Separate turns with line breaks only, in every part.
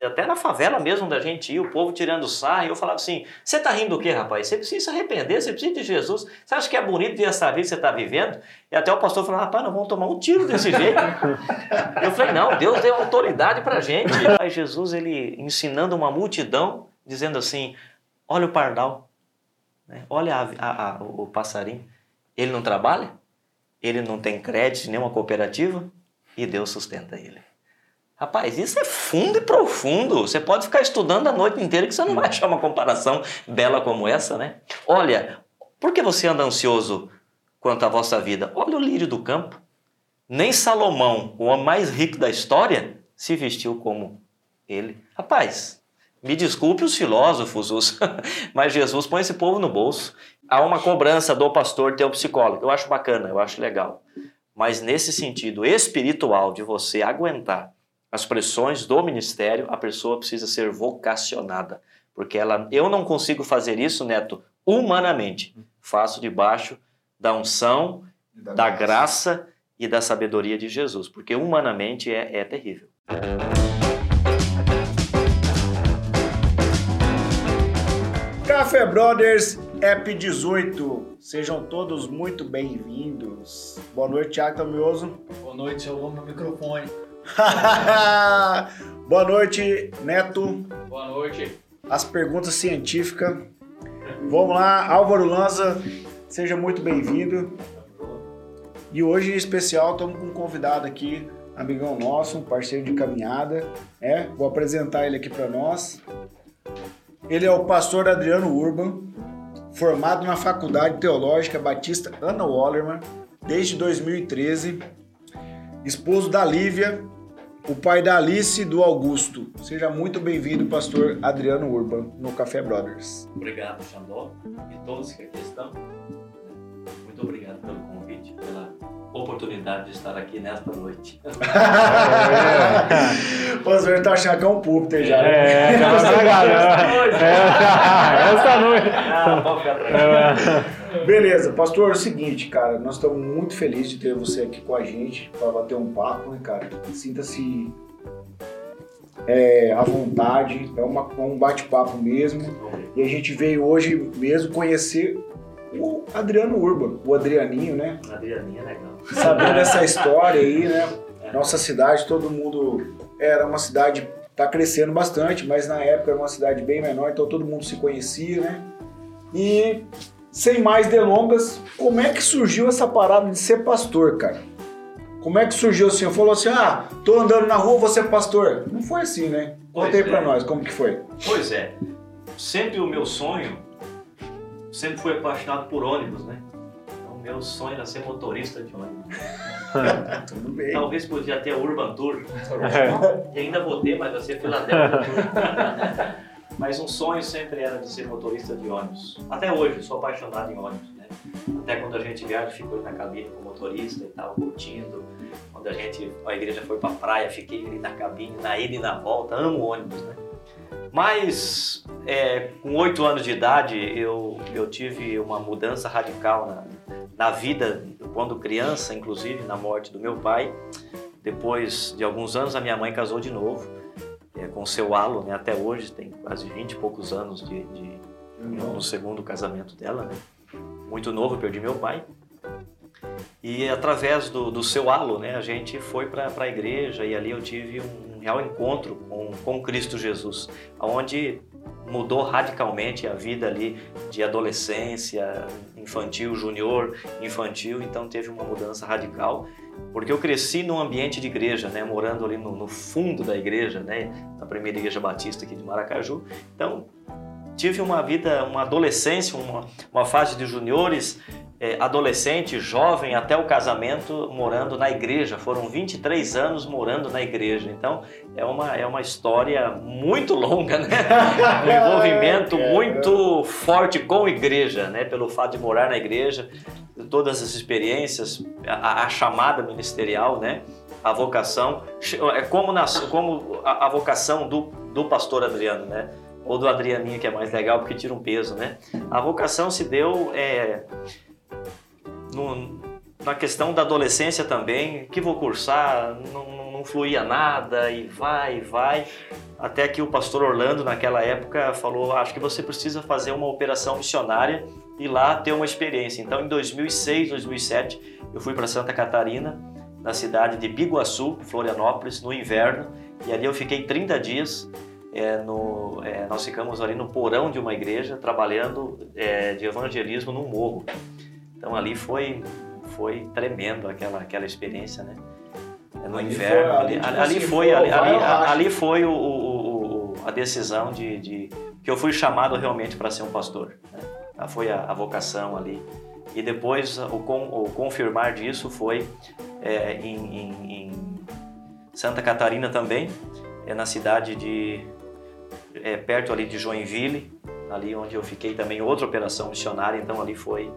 Até na favela mesmo da gente ia, o povo tirando sarro, e eu falava assim: você tá rindo do quê, rapaz? Você precisa se arrepender, você precisa de Jesus. Você acha que é bonito ver essa vida que você está vivendo? E até o pastor falou: rapaz, nós vamos tomar um tiro desse jeito. eu falei: não, Deus deu autoridade pra gente. Aí Jesus, ele ensinando uma multidão, dizendo assim: olha o pardal, né? olha a, a, a, o passarinho. Ele não trabalha, ele não tem crédito, nenhuma cooperativa, e Deus sustenta ele. Rapaz, isso é fundo e profundo. Você pode ficar estudando a noite inteira que você não vai achar uma comparação bela como essa, né? Olha, por que você anda ansioso quanto à vossa vida? Olha o lírio do campo. Nem Salomão, o homem mais rico da história, se vestiu como ele. Rapaz, me desculpe os filósofos, os... mas Jesus põe esse povo no bolso. Há uma cobrança do pastor ter um psicólogo. Eu acho bacana, eu acho legal. Mas nesse sentido espiritual de você aguentar as pressões do ministério, a pessoa precisa ser vocacionada, porque ela, eu não consigo fazer isso, Neto, humanamente. Faço debaixo da unção, da, da graça. graça. e da sabedoria de Jesus, porque humanamente é, é terrível.
Café Brothers App 18, sejam todos muito bem-vindos. Boa noite, Thiago Tamioso.
Boa noite, eu amo o microfone.
Boa noite, Neto.
Boa noite.
As perguntas científicas. Vamos lá, Álvaro Lanza, seja muito bem-vindo. E hoje, em especial, estamos com um convidado aqui, amigão nosso, um parceiro de caminhada. É, vou apresentar ele aqui para nós. Ele é o pastor Adriano Urban, formado na Faculdade Teológica Batista Ana Wallerman desde 2013, esposo da Lívia, o pai da Alice e do Augusto. Seja muito bem-vindo, pastor Adriano Urban, no Café Brothers.
Obrigado, Xandó, e todos que aqui estão. Muito obrigado pela oportunidade de estar aqui nesta noite.
o pastor tá achando que é um púlpito já.
Né? É, já tá galera. Essa noite.
Beleza, pastor, é o seguinte, cara, nós estamos muito felizes de ter você aqui com a gente para bater um papo, né, cara? Sinta-se é, à vontade, é uma, um bate-papo mesmo. E a gente veio hoje mesmo conhecer o Adriano Urban, o Adrianinho, né?
Adrianinho é legal.
Sabendo essa história aí, né? Nossa cidade, todo mundo era uma cidade tá crescendo bastante, mas na época era uma cidade bem menor, então todo mundo se conhecia, né? E sem mais delongas, como é que surgiu essa parada de ser pastor, cara? Como é que surgiu assim? Falou assim: ah, tô andando na rua, vou ser pastor. Não foi assim, né? Contei é. pra nós, como que foi?
Pois é. Sempre o meu sonho, sempre fui apaixonado por ônibus, né? Meu sonho era ser motorista de ônibus. Tudo bem. Talvez podia ter a Urban Tour. e ainda vou ter, mas vai ser Filadélfia. Mas um sonho sempre era de ser motorista de ônibus. Até hoje, sou apaixonado em ônibus, né? Até quando a gente viaja, fico na cabine com o motorista e tal, curtindo. Quando a gente, a igreja foi pra praia, fiquei ali na cabine, na ida e na volta, amo ônibus, né? Mas é, com oito anos de idade eu, eu tive uma mudança radical na, na vida, quando criança, inclusive, na morte do meu pai. Depois de alguns anos, a minha mãe casou de novo é, com seu halo, né? Até hoje tem quase 20 e poucos anos de, de no segundo casamento dela, né? Muito novo, perdi meu pai. E através do, do seu halo, né, a gente foi para a igreja e ali eu tive um real encontro com, com Cristo Jesus, onde mudou radicalmente a vida ali de adolescência, infantil, junior, infantil, então teve uma mudança radical porque eu cresci num ambiente de igreja, né, morando ali no, no, fundo da igreja, né, na primeira igreja batista aqui de Maracaju. Então, tive uma vida, uma adolescência, uma, uma fase de juniores, adolescente, jovem, até o casamento, morando na igreja. Foram 23 anos morando na igreja. Então, é uma, é uma história muito longa, né? um envolvimento muito forte com igreja, né? Pelo fato de morar na igreja, todas as experiências, a, a chamada ministerial, né? A vocação, é como, nas, como a, a, vocação do, do pastor Adriano, né? Ou do Adrianinho, que é mais legal porque tira um peso, né? A vocação se deu é, no, na questão da adolescência também, que vou cursar, não, não fluía nada e vai, vai. até que o pastor Orlando, naquela época, falou: Acho que você precisa fazer uma operação missionária e lá ter uma experiência. Então, em 2006, 2007, eu fui para Santa Catarina, na cidade de Biguaçu, Florianópolis, no inverno, e ali eu fiquei 30 dias. É, no, é, nós ficamos ali no porão de uma igreja, trabalhando é, de evangelismo no morro. Então, ali foi, foi tremendo aquela, aquela experiência, né? É no ali inverno. Foi, ali, ali, ali, assim, foi, ali, ali, foi o, o, o, a decisão de, de, que eu fui chamado realmente para ser um pastor. Né? Foi a, a, vocação ali. E depois o, o confirmar disso foi é, em, em, em, Santa Catarina também, é na cidade de é, perto ali de Joinville, ali onde eu fiquei também outra operação missionária. Então ali foi.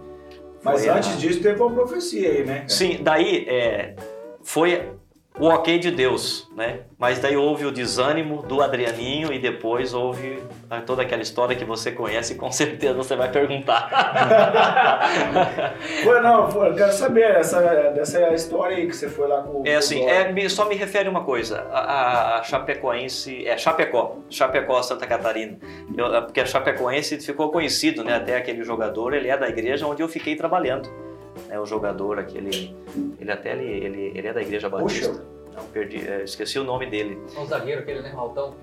Mas antes a... disso teve uma profecia aí, né?
Sim, daí é, foi o ok de Deus, né? Mas daí houve o desânimo do Adrianinho e depois houve ah, toda aquela história que você conhece e com certeza você vai perguntar.
não, eu quero saber essa, dessa história aí que você foi lá com
É assim, é, só me refere uma coisa, a, a Chapecoense, é Chapecó, Chapecó, Santa Catarina, eu, é porque a Chapecoense ficou conhecido, né? Até aquele jogador, ele é da igreja onde eu fiquei trabalhando né, o jogador aquele, ele até ele, ele, ele é da Igreja Batista. Puxa. Não, perdi, é, esqueci o nome dele.
É um zagueiro aquele, né, Altão?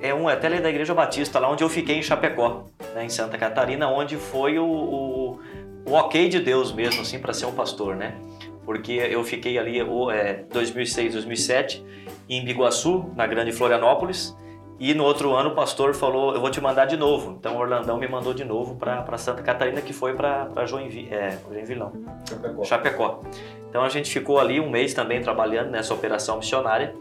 É um, até ele é da Igreja Batista, lá onde eu fiquei em Chapecó, né, em Santa Catarina, onde foi o, o, o ok de Deus mesmo, assim, para ser um pastor, né? Porque eu fiquei ali é, 2006, 2007 em Biguaçu, na Grande Florianópolis, e no outro ano o pastor falou, eu vou te mandar de novo. Então o Orlandão me mandou de novo para Santa Catarina, que foi para Joinville, é, Joinville não, Chapecó. Chapecó. Então a gente ficou ali um mês também trabalhando nessa operação missionária.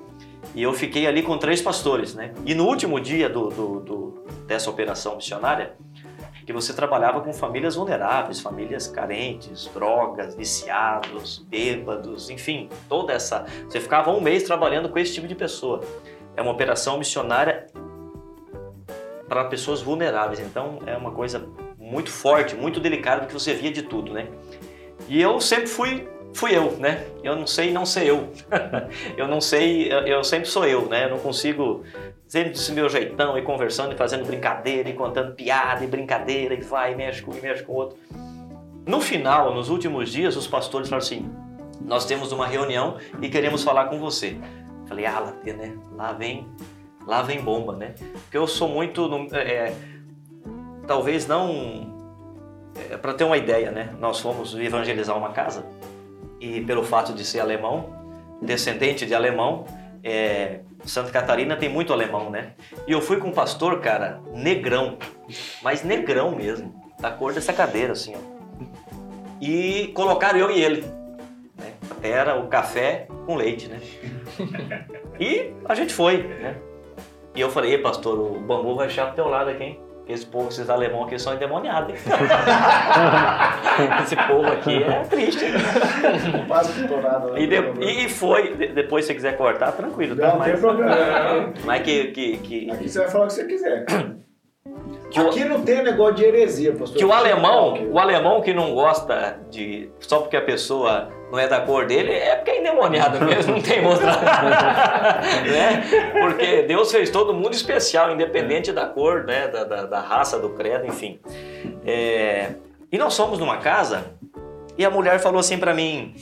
E eu fiquei ali com três pastores, né? E no último dia do, do, do, dessa operação missionária, que você trabalhava com famílias vulneráveis, famílias carentes, drogas, viciados, bêbados, enfim, toda essa. Você ficava um mês trabalhando com esse tipo de pessoa é uma operação missionária para pessoas vulneráveis. Então é uma coisa muito forte, muito delicada, porque você via de tudo, né? E eu sempre fui fui eu, né? Eu não sei não ser eu. eu não sei, eu sempre sou eu, né? Eu não consigo sempre desse meu jeitão e conversando e fazendo brincadeira e contando piada e brincadeira e vai e mexe com e mexe com o outro. No final, nos últimos dias, os pastores falaram assim: "Nós temos uma reunião e queremos falar com você". Falei, ah, lá, né? Lá vem, lá vem bomba, né? Porque eu sou muito, é, é, talvez não, é, para ter uma ideia, né? Nós fomos evangelizar uma casa e pelo fato de ser alemão, descendente de alemão, é, Santa Catarina tem muito alemão, né? E eu fui com um pastor, cara, negrão, mas negrão mesmo, da cor dessa cadeira, assim, ó. E colocaram eu e ele. Né? Era o café com leite, né? e a gente foi, né? E eu falei, pastor, o bambu vai chegar pro teu lado aqui, hein? Esse povo, esses alemão aqui são endemoniados, hein? Esse povo aqui é triste.
Quase
e, de, e foi, depois se você quiser cortar, tranquilo, tá?
Não, mas, tem problema.
Mas que, que, que...
Aqui você vai falar o que você quiser. Que Aqui o, não tem negócio de heresia, pastor.
Que o alemão, o alemão que não gosta de. Só porque a pessoa não é da cor dele, é porque é endemoniado mesmo, não tem outra. né? Porque Deus fez todo mundo especial, independente da cor, né? da, da, da raça, do credo, enfim. É... E nós fomos numa casa e a mulher falou assim para mim: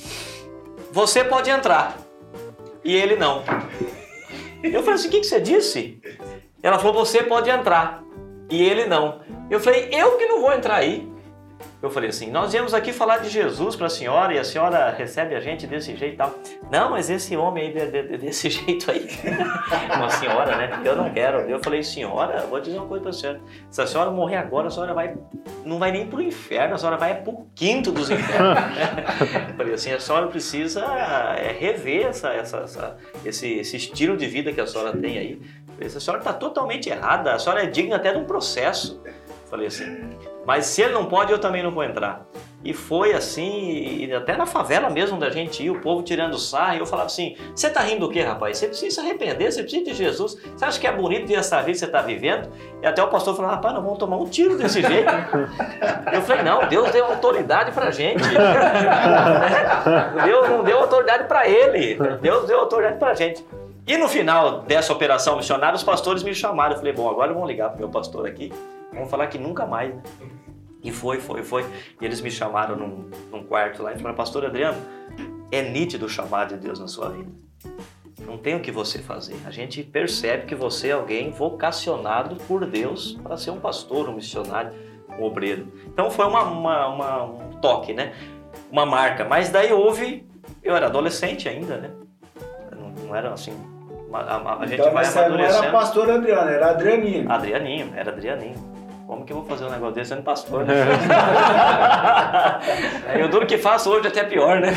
Você pode entrar. E ele não. Eu falei assim: O que, que você disse? Ela falou: Você pode entrar e ele não. Eu falei, eu que não vou entrar aí. Eu falei assim, nós viemos aqui falar de Jesus para a senhora e a senhora recebe a gente desse jeito e tal. Não, mas esse homem aí de, de, desse jeito aí, uma senhora, né? Eu não quero. Eu falei, senhora, vou dizer uma coisa para a senhora. Se a senhora morrer agora, a senhora vai, não vai nem para o inferno, a senhora vai para o quinto dos infernos. eu falei assim, a senhora precisa é, rever essa, essa, essa, esse, esse estilo de vida que a senhora tem aí. A senhora está totalmente errada, a senhora é digna até de um processo. Falei assim, mas se ele não pode, eu também não vou entrar. E foi assim, e até na favela mesmo da gente ir, o povo tirando sarro, e eu falava assim: você tá rindo do quê, rapaz? Você precisa se arrepender, você precisa de Jesus. Você acha que é bonito ver essa vida que você está vivendo? E até o pastor falou: rapaz, não vamos tomar um tiro desse jeito. eu falei: não, Deus deu autoridade pra gente. Deus não deu autoridade para ele, Deus deu autoridade pra gente. E no final dessa operação missionária, os pastores me chamaram. Eu falei, bom, agora vamos ligar pro meu pastor aqui. Vamos falar que nunca mais, né? E foi, foi, foi. E eles me chamaram num, num quarto lá e falaram, pastor Adriano, é nítido o chamado de Deus na sua vida. Não tem o que você fazer. A gente percebe que você é alguém vocacionado por Deus para ser um pastor, um missionário, um obreiro. Então foi uma, uma, uma, um toque, né? Uma marca. Mas daí houve. Eu era adolescente ainda, né? Não, não era assim. A, a, a gente
então,
vai
nessa não
amadurecendo.
era pastor Adriano, era Adrianinho.
Adrianinho, era Adrianinho. Como que eu vou fazer um negócio desse sendo pastor? Né? eu duro que faço hoje até pior, né?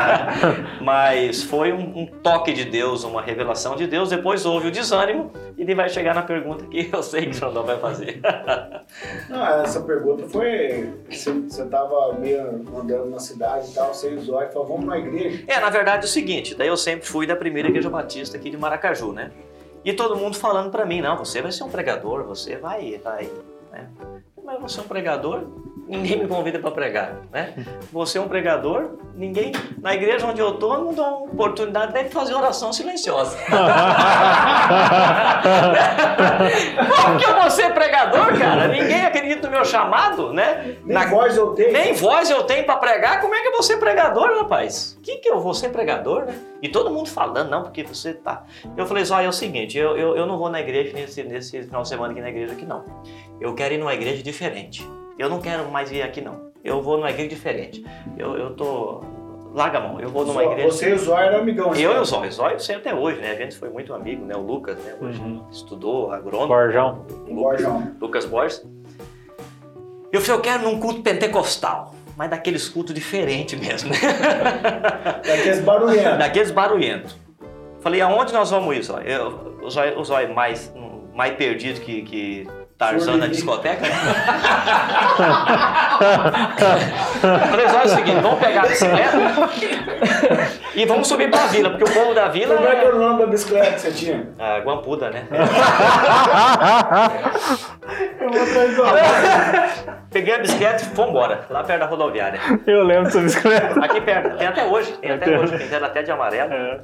Mas foi um, um, toque de Deus, uma revelação de Deus. Depois houve o desânimo e ele vai chegar na pergunta que eu sei que o Xandão vai fazer.
Não, essa pergunta foi. Você estava meio andando na cidade e tal, você e o Zóio falou, vamos na igreja.
É, na verdade é o seguinte, daí eu sempre fui da primeira igreja batista aqui de Maracaju, né? E todo mundo falando para mim, não, você vai ser um pregador, você vai, vai, né? Mas você é um pregador, ninguém me convida para pregar, né? Você é um pregador, ninguém na igreja onde eu tô não dá oportunidade nem de fazer oração silenciosa. Como que eu vou ser pregador, cara? Ninguém acredita no meu chamado, né?
Nem na... voz eu tenho.
Nem voz eu tenho para pregar. Como é que eu vou ser pregador, rapaz? Que que eu vou ser pregador, né? E todo mundo falando, não, porque você tá. Eu falei, só é o seguinte, eu, eu, eu não vou na igreja nesse, nesse final de semana aqui na igreja aqui não. Eu quero ir numa igreja diferente. Eu não quero mais vir aqui não. Eu vou numa igreja diferente. Eu, eu tô. Larga a mão, eu vou numa
Zó,
igreja.
Você e o Zóio eram amigão,
Eu e o Zóio. Zóio sei até hoje, né? A gente foi muito amigo, né? O Lucas, né? Hoje
Uhum.
estudou, agrônomo.
Borjão.
Borjão.
Lucas Borges. Eu falei, eu quero num culto pentecostal, mas daqueles cultos diferentes mesmo, né?
Daqueles barulhentos.
daqueles barulhentos. Falei, aonde nós vamos ir, Zóio? Eu- O Zóio, o Zóio mais, mais perdido que, que Tarzan na discoteca, né? Falei, Zóio, é o seguinte, vamos pegar a bicicleta e vamos subir pra vila, porque o povo da vila
Como é que é
é...
o nome da bicicleta que você tinha?
A Guampuda, né?
Eu vou atrás
Peguei a bicicleta e fomos embora, lá perto da rodoviária.
Eu lembro dessa bicicleta.
Aqui perto, tem até hoje, tem até
Até
hoje, pintaram até de amarelo.
É.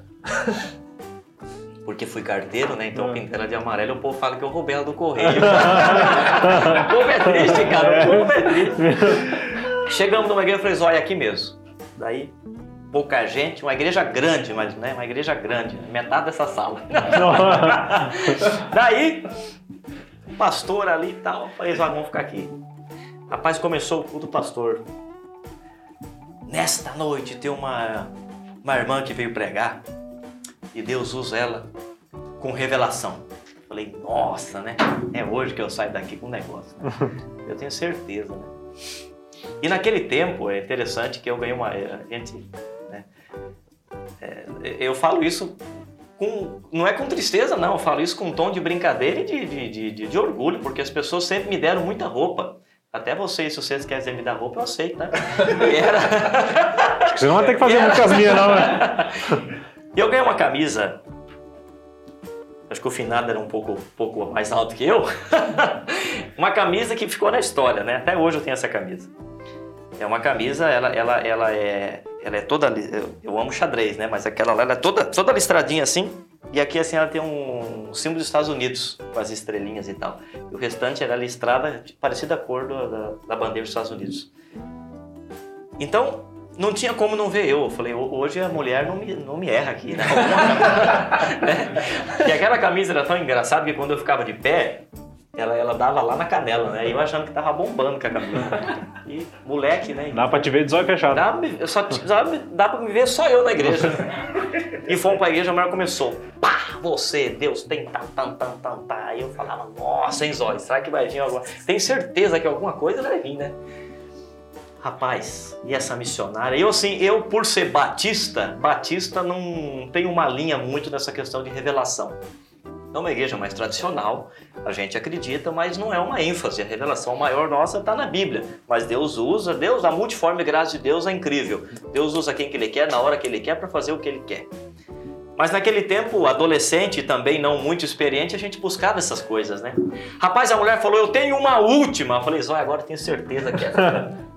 Porque fui carteiro, né? Então
É.
pintaram de amarelo, o povo fala que eu roubei ela do correio. o povo é triste, cara, o povo é triste. Chegamos numa igreja e falei, olha, aqui mesmo. Daí, pouca gente, uma igreja grande, mas né? Uma igreja grande, metade dessa sala. Daí, o pastor ali e tal, falei, vamos ficar aqui. Rapaz, começou o culto do pastor. Nesta noite tem uma, uma irmã que veio pregar e Deus usa ela com revelação. Falei, nossa, né? É hoje que eu saio daqui com um negócio. né? Eu tenho certeza, né? E naquele tempo, é interessante que eu ganhei uma. A gente. Né? É, eu falo isso com. Não é com tristeza, não. Eu falo isso com um tom de brincadeira e de, de, de, de- orgulho, porque as pessoas sempre me deram muita roupa. Até vocês, se vocês querem me dar roupa, eu aceito, tá? E era.
Você não vai ter que fazer muito com as minhas, não, né?
E eu ganhei uma camisa. Acho que o finado era um pouco, pouco mais alto que eu. uma camisa que ficou na história, né? Até hoje eu tenho essa camisa. É uma camisa, ela, ela, ela, é, ela é toda. Eu, eu amo xadrez, né? Mas aquela lá, ela é toda, toda listradinha assim. E aqui, assim, ela tem um símbolo dos Estados Unidos, com as estrelinhas e tal. E o restante era listrada, parecida a cor do- da, da bandeira dos Estados Unidos. Então, não tinha como não ver eu. Eu falei, "Ho- hoje a mulher não me, não me erra aqui, né? Né? E aquela camisa era tão engraçada que quando eu ficava de pé, ela, ela dava lá na canela, né? Eu achando que tava bombando com a camisa. E moleque, né?
Dá pra te ver de zóio fechado.
Dá, pra me- eu só, dá, dá pra me ver só eu na igreja. E fomos pra igreja, a mulher começou. Pá, você, Deus tem tam, tam, tam, tam, tam. Aí eu falava, nossa, hein, Zói, será que vai vir alguma Tenho certeza que alguma coisa vai vir, né? Rapaz, e essa missionária? Eu, assim, eu por ser batista, batista não tem uma linha muito nessa questão de revelação. É uma igreja mais tradicional, a gente acredita, mas não é uma ênfase. A revelação maior nossa está na Bíblia. Mas Deus usa, Deus, a multiforme graça de Deus é incrível. Deus usa quem que Ele quer, na hora que Ele quer, para fazer o que Ele quer. Mas naquele tempo, adolescente também não muito experiente, a gente buscava essas coisas, né? Rapaz, a mulher falou, eu tenho uma última. Eu falei, Zóia, agora tenho certeza que é.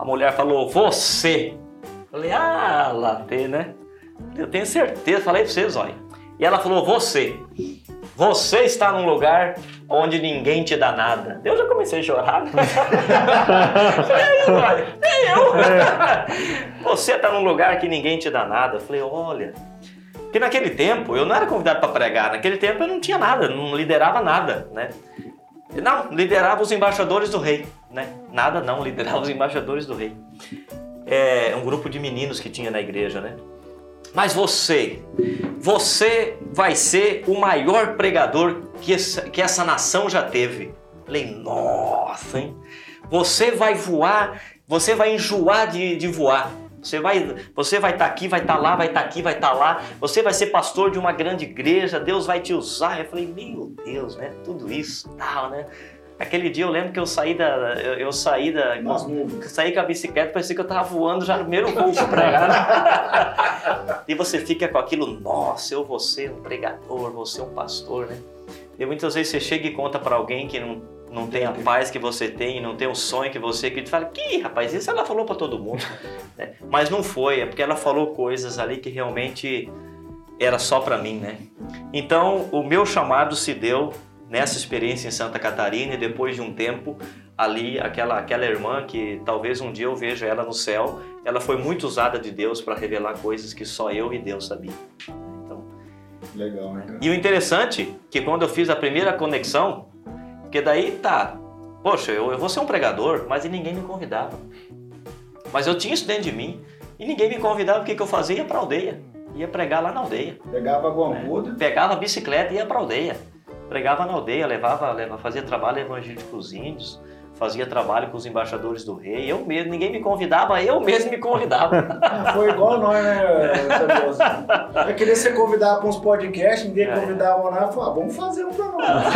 A mulher falou, você. Eu falei, ah, latê, né? Eu tenho certeza. Falei pra você, Zóia. E ela falou: Você, você está num lugar onde ninguém te dá nada. Eu já comecei a chorar. é eu. Você está num lugar que ninguém te dá nada. Eu falei: Olha. Porque naquele tempo eu não era convidado para pregar, naquele tempo eu não tinha nada, não liderava nada, né? Não, liderava os embaixadores do rei, né? Nada não, liderava os embaixadores do rei. É um grupo de meninos que tinha na igreja, né? Mas você, você vai ser o maior pregador que essa, que essa nação já teve. Falei, nossa, hein? Você vai voar, você vai enjoar de, de voar. Você vai você vai estar tá aqui, vai estar tá lá, vai estar tá aqui, vai estar tá lá. Você vai ser pastor de uma grande igreja, Deus vai te usar. Eu falei, meu Deus, né? Tudo isso, tal, né? Aquele dia eu lembro que eu saí da. Eu, eu saí da. Com, saí com a bicicleta, parecia que eu tava voando já no primeiro voo pra pregar. e você fica com aquilo, nossa, eu vou ser um pregador, vou ser um pastor, né? E muitas vezes você chega e conta para alguém que não, não tem a paz que você tem, não tem o sonho que você que fala, que rapaz, isso ela falou para todo mundo. né? Mas não foi, é porque ela falou coisas ali que realmente era só para mim, né? Então o meu chamado se deu nessa experiência em Santa Catarina e depois de um tempo ali aquela aquela irmã que talvez um dia eu veja ela no céu, ela foi muito usada de Deus para revelar coisas que só eu e Deus sabia. Então,
legal, né?
E o interessante que quando eu fiz a primeira conexão, porque daí tá, poxa, eu, eu vou ser um pregador, mas ninguém me convidava. Mas eu tinha isso dentro de mim e ninguém me convidava, o que, que eu fazia? Ia pra aldeia. Ia pregar lá na aldeia.
Pegava a guambuda.
Pegava bicicleta e ia pra aldeia pregava na aldeia, levava, levava fazia trabalho evangélico com os índios, fazia trabalho com os embaixadores do rei. Eu mesmo, ninguém me convidava, eu mesmo me convidava.
Foi igual nós, né, Eu queria ser convidado para uns podcasts, ninguém é. convidava nada, falava, ah, vamos fazer um para nós.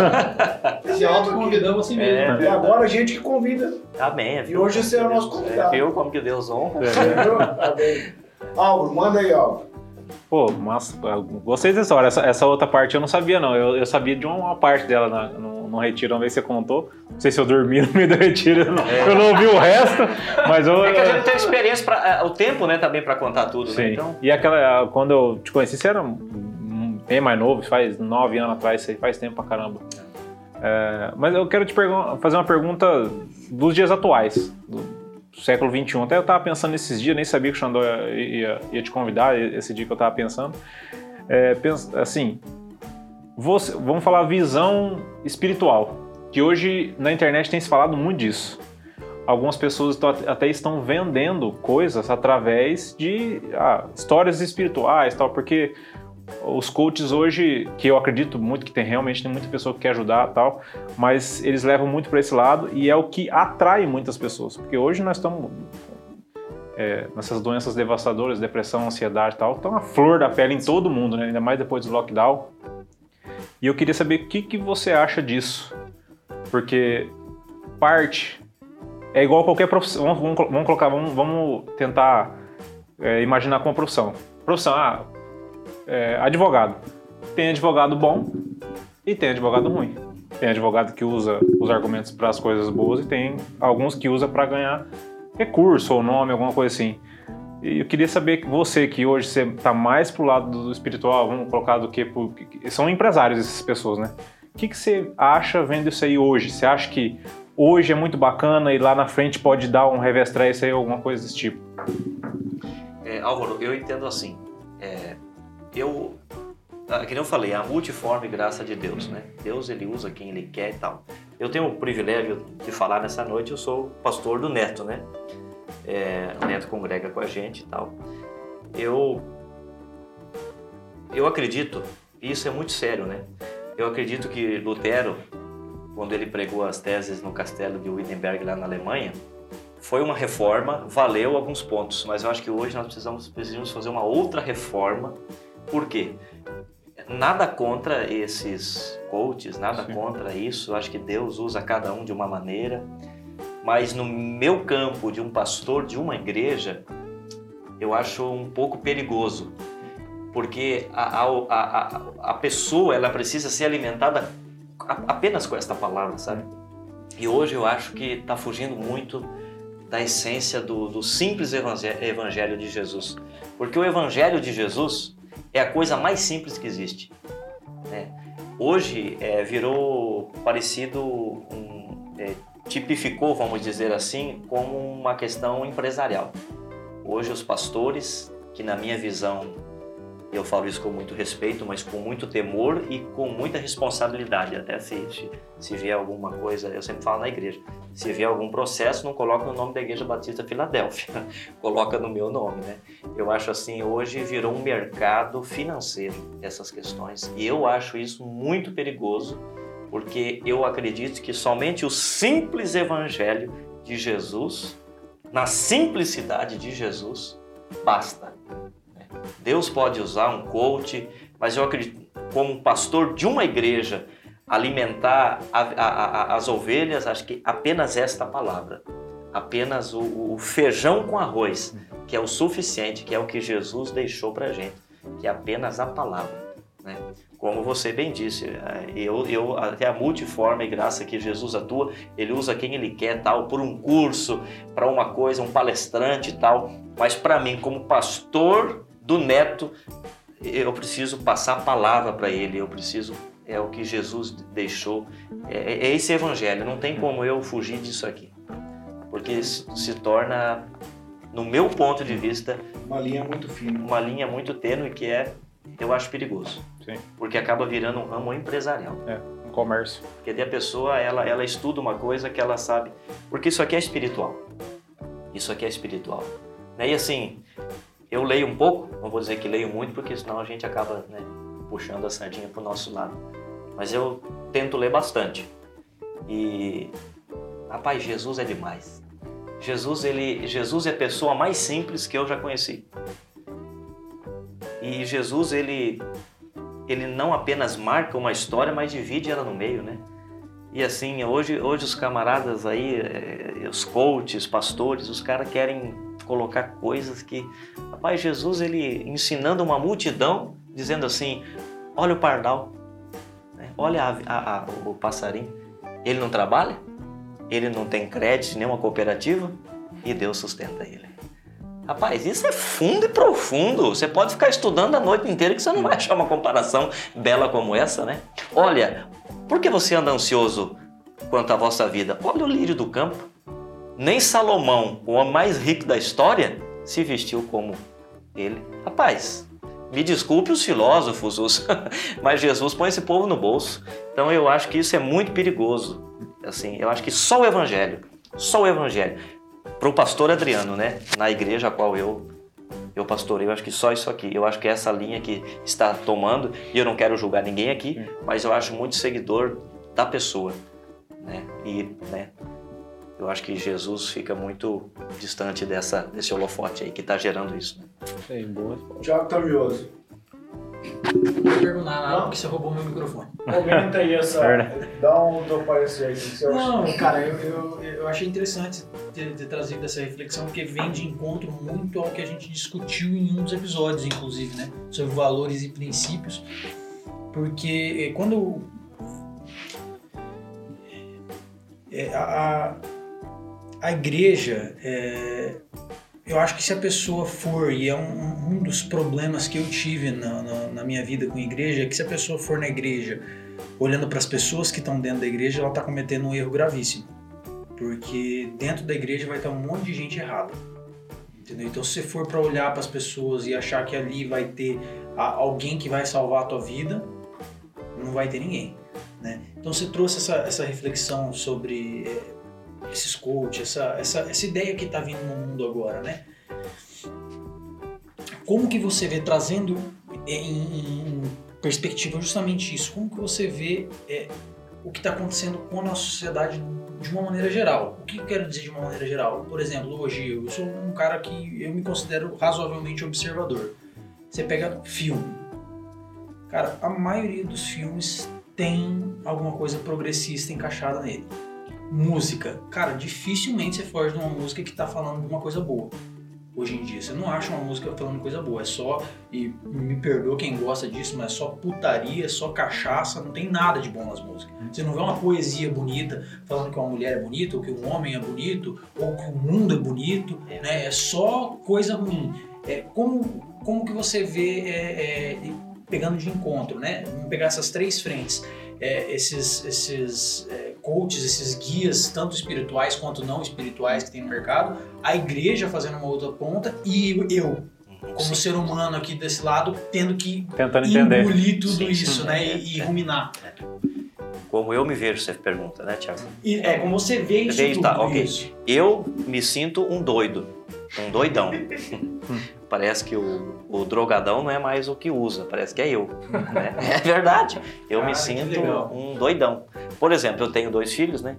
Se auto-convidamos assim mesmo.
É, e agora a gente que convida.
Amém.
Viu? E hoje você é o nosso convidado.
É, viu como que Deus honra?
É. Viu? Álvaro, manda aí, Álvaro.
Pô, mas gostei dessa história. Essa, essa, outra parte eu não sabia, não. Eu, eu sabia de uma parte dela na, no, no, retiro, ver se você contou. Não sei se eu dormi no meio do retiro, eu não, é. eu não ouvi o resto, mas eu...
É que a gente tem experiência, pra, é, o tempo, né, também para contar tudo, né?
Sim.
né? Então...
E aquela, quando eu te conheci, você era bem mais novo, faz nove anos atrás, faz tempo pra caramba. É, mas eu quero te fazer uma pergunta dos dias atuais, do, século XXI. Até eu estava pensando nesses dias, nem sabia que o Xandó ia, ia, ia, te convidar, esse dia que eu estava pensando. É, pensa, assim, você, vamos falar visão espiritual, que hoje na internet tem se falado muito disso. Algumas pessoas até estão vendendo coisas através de ah, histórias espirituais, tal, porque os coaches hoje, que eu acredito muito que tem realmente tem muita pessoa que quer ajudar tal, mas eles levam muito para esse lado e é o que atrai muitas pessoas, porque hoje nós estamos é, nessas doenças devastadoras, depressão, ansiedade tal, estão a flor da pele em todo mundo, né? ainda mais depois do lockdown. E eu queria saber o que, que você acha disso, porque parte é igual qualquer profissão. Vamos, vamos colocar, vamos, vamos tentar é, imaginar com uma profissão. Profissão, ah, é, advogado. Tem advogado bom e tem advogado ruim. Tem advogado que usa os argumentos para as coisas boas e tem alguns que usa para ganhar recurso ou nome, alguma coisa assim. E eu queria saber que você, que hoje você está mais pro lado do espiritual, vamos colocar do que são empresários essas pessoas, né? O que, que você acha vendo isso aí hoje? Você acha que hoje é muito bacana e lá na frente pode dar um revés isso aí, alguma coisa desse tipo?
É, Álvaro, eu entendo assim. É, eu, ah, que eu falei, a multiforme graça de Deus, né? Deus ele usa quem ele quer e tal. Eu tenho o privilégio de falar nessa noite, eu sou pastor do Neto, né? É, o Neto congrega com a gente e tal. Eu, eu acredito, e isso é muito sério, né? Eu acredito que Lutero, quando ele pregou as teses no castelo de Wittenberg lá na Alemanha, foi uma reforma, valeu alguns pontos, mas eu acho que hoje nós precisamos, precisamos fazer uma outra reforma por quê? Nada contra esses coaches, nada Sim. contra isso. Eu acho que Deus usa cada um de uma maneira. Mas no meu campo de um pastor de uma igreja, eu acho um pouco perigoso. Porque a, a, a, a pessoa ela precisa ser alimentada apenas com esta palavra, sabe? E hoje eu acho que está fugindo muito da essência do, do simples evangelho de Jesus. Porque o evangelho de Jesus, é a coisa mais simples que existe. Né? Hoje é, virou parecido, um, é, tipificou, vamos dizer assim, como uma questão empresarial. Hoje os pastores, que na minha visão eu falo isso com muito respeito, mas com muito temor e com muita responsabilidade. Até se, se, se vier alguma coisa, eu sempre falo na igreja, se vier algum processo, não coloca no nome da Igreja Batista Filadélfia, coloca no meu nome, né? Eu acho assim, hoje virou um mercado financeiro essas questões e eu acho isso muito perigoso, porque eu acredito que somente o simples evangelho de Jesus, na simplicidade de Jesus, basta Deus pode usar um coach, mas eu acredito, como pastor de uma igreja, alimentar a, a, a, as ovelhas, acho que apenas esta palavra, apenas o, o, feijão com arroz, que é o suficiente, que é o que Jesus deixou para gente, que é apenas a palavra. Né? Como você bem disse, é, eu, eu até a multiforme graça que Jesus atua, ele usa quem ele quer, tal, por um curso, para uma coisa, um palestrante e tal, mas para mim, como pastor do neto, eu preciso passar a palavra para ele, eu preciso é o que Jesus deixou, é, é, esse evangelho, não tem como eu fugir disso aqui, porque se torna, no meu ponto de vista,
uma linha muito fina,
uma linha muito tênue que é, eu acho perigoso,
Sim.
porque acaba virando um ramo empresarial.
É, um comércio.
Porque daí a pessoa, ela, ela estuda uma coisa que ela sabe, porque isso aqui é espiritual, isso aqui é espiritual. Né? E assim, eu leio um pouco, não vou dizer que leio muito, porque senão a gente acaba né, puxando a sardinha para o nosso lado. Mas eu tento ler bastante. E, rapaz, Jesus é demais. Jesus, ele, Jesus é a pessoa mais simples que eu já conheci. E Jesus, ele, ele não apenas marca uma história, mas divide ela no meio, né? E assim, hoje, hoje os camaradas aí, eh, os coaches, pastores, os caras querem colocar coisas que, rapaz, Jesus ele ensinando uma multidão, dizendo assim, olha o pardal, né? olha a, a, a, o passarinho, ele não trabalha, ele não tem crédito, nenhuma cooperativa e Deus sustenta ele. Rapaz, isso é fundo e profundo. Você pode ficar estudando a noite inteira que você não vai achar uma comparação bela como essa, né? Olha, por que você anda ansioso quanto à vossa vida? Olha o lírio do campo. Nem Salomão, o homem mais rico da história, se vestiu como ele. Rapaz, me desculpe os filósofos, os... mas Jesus põe esse povo no bolso. Então eu acho que isso é muito perigoso. Assim, eu acho que só o evangelho, só o evangelho. Para o pastor Adriano, né, na igreja a qual eu eu pastorei, eu acho que só isso aqui. Eu acho que é essa linha que está tomando, e eu não quero julgar ninguém aqui, mas eu acho muito seguidor da pessoa, né? E, né, eu acho que Jesus fica muito distante dessa, desse holofote aí que está gerando isso. Né?
Sim, boa
Tiago Tamioso.
Não vou perguntar nada porque você roubou meu microfone.
Comenta aí essa. Dá um teu parecer aí. Que você
Não,
acha?
cara, eu, eu, eu achei interessante ter, ter trazido essa reflexão porque vem de encontro muito ao que a gente discutiu em um dos episódios, inclusive, né? Sobre valores e princípios. Porque eh, quando. eh, a, a igreja, é, eu acho que se a pessoa for, e é um, um dos problemas que eu tive na, na, na, minha vida com a igreja, é que se a pessoa for na igreja olhando para as pessoas que estão dentro da igreja, ela está cometendo um erro gravíssimo. Porque dentro da igreja vai estar um monte de gente errada. Entendeu? Então, se você for para olhar para as pessoas e achar que ali vai ter alguém que vai salvar a tua vida, não vai ter ninguém. Né? Então, você trouxe essa, essa reflexão sobre é, esses coaches, essa, essa, essa ideia que está vindo no mundo agora, né? Como que você vê, trazendo em, em perspectiva justamente isso, como que você vê é, o que está acontecendo com a nossa sociedade de uma maneira geral? O que eu quero dizer de uma maneira geral? Por exemplo, hoje eu sou um cara que eu me considero razoavelmente observador. Você pega filme. Cara, a maioria dos filmes tem alguma coisa progressista encaixada nele música. Cara, dificilmente você foge de uma música que tá falando de uma coisa boa. Hoje em dia, você não acha uma música falando coisa boa, é só, e me perdoa quem gosta disso, mas é só putaria, é só cachaça, não tem nada de bom nas músicas. Você não vê uma poesia bonita falando que uma mulher é bonita, ou que um homem é bonito, ou que o mundo é bonito, né? É só coisa ruim. É, como, como que você vê, é, é, pegando de encontro, né? Vamos pegar essas três frentes. É, esses, esses é, coaches, esses guias, tanto espirituais quanto não espirituais que tem no mercado, a igreja fazendo uma outra ponta e eu, como sim. ser humano aqui desse lado, tendo que
Tentando entender.
engolir tudo sim, isso, sim. né? E, e ruminar.
Como eu me vejo, você pergunta, né, Tiago?
É, como você vê isso
Vê,
tudo,
tá, ok.
isso.
Eu me sinto um doido, um doidão. parece que o, o drogadão não é mais o que usa, parece que é eu. Né? É verdade. Eu
Cara,
me sinto
legal.
um doidão. Por exemplo, eu tenho dois filhos, né?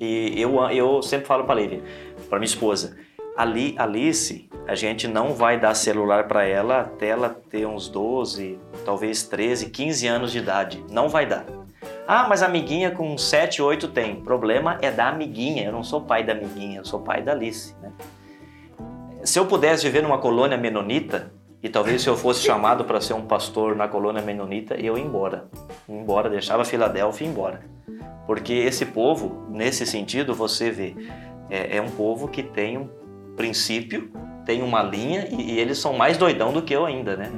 E eu, eu sempre falo para Lívia, para minha esposa, Ali, Alice, a gente não vai dar celular para ela até ela ter uns 12, talvez 13, 15 anos de idade. Não vai dar. Ah, mas a amiguinha com 7, 8 tem. Problema é da amiguinha. Eu não sou pai da amiguinha, eu sou pai da Alice. Né? Se eu pudesse viver numa colônia menonita, e talvez se eu fosse chamado para ser um pastor na colônia menonita, eu ia embora. Ia embora, deixava Filadélfia e ia embora. Porque esse povo, nesse sentido, você vê, é, é um povo que tem um princípio, tem uma linha e, e eles são mais doidão do que eu ainda, né?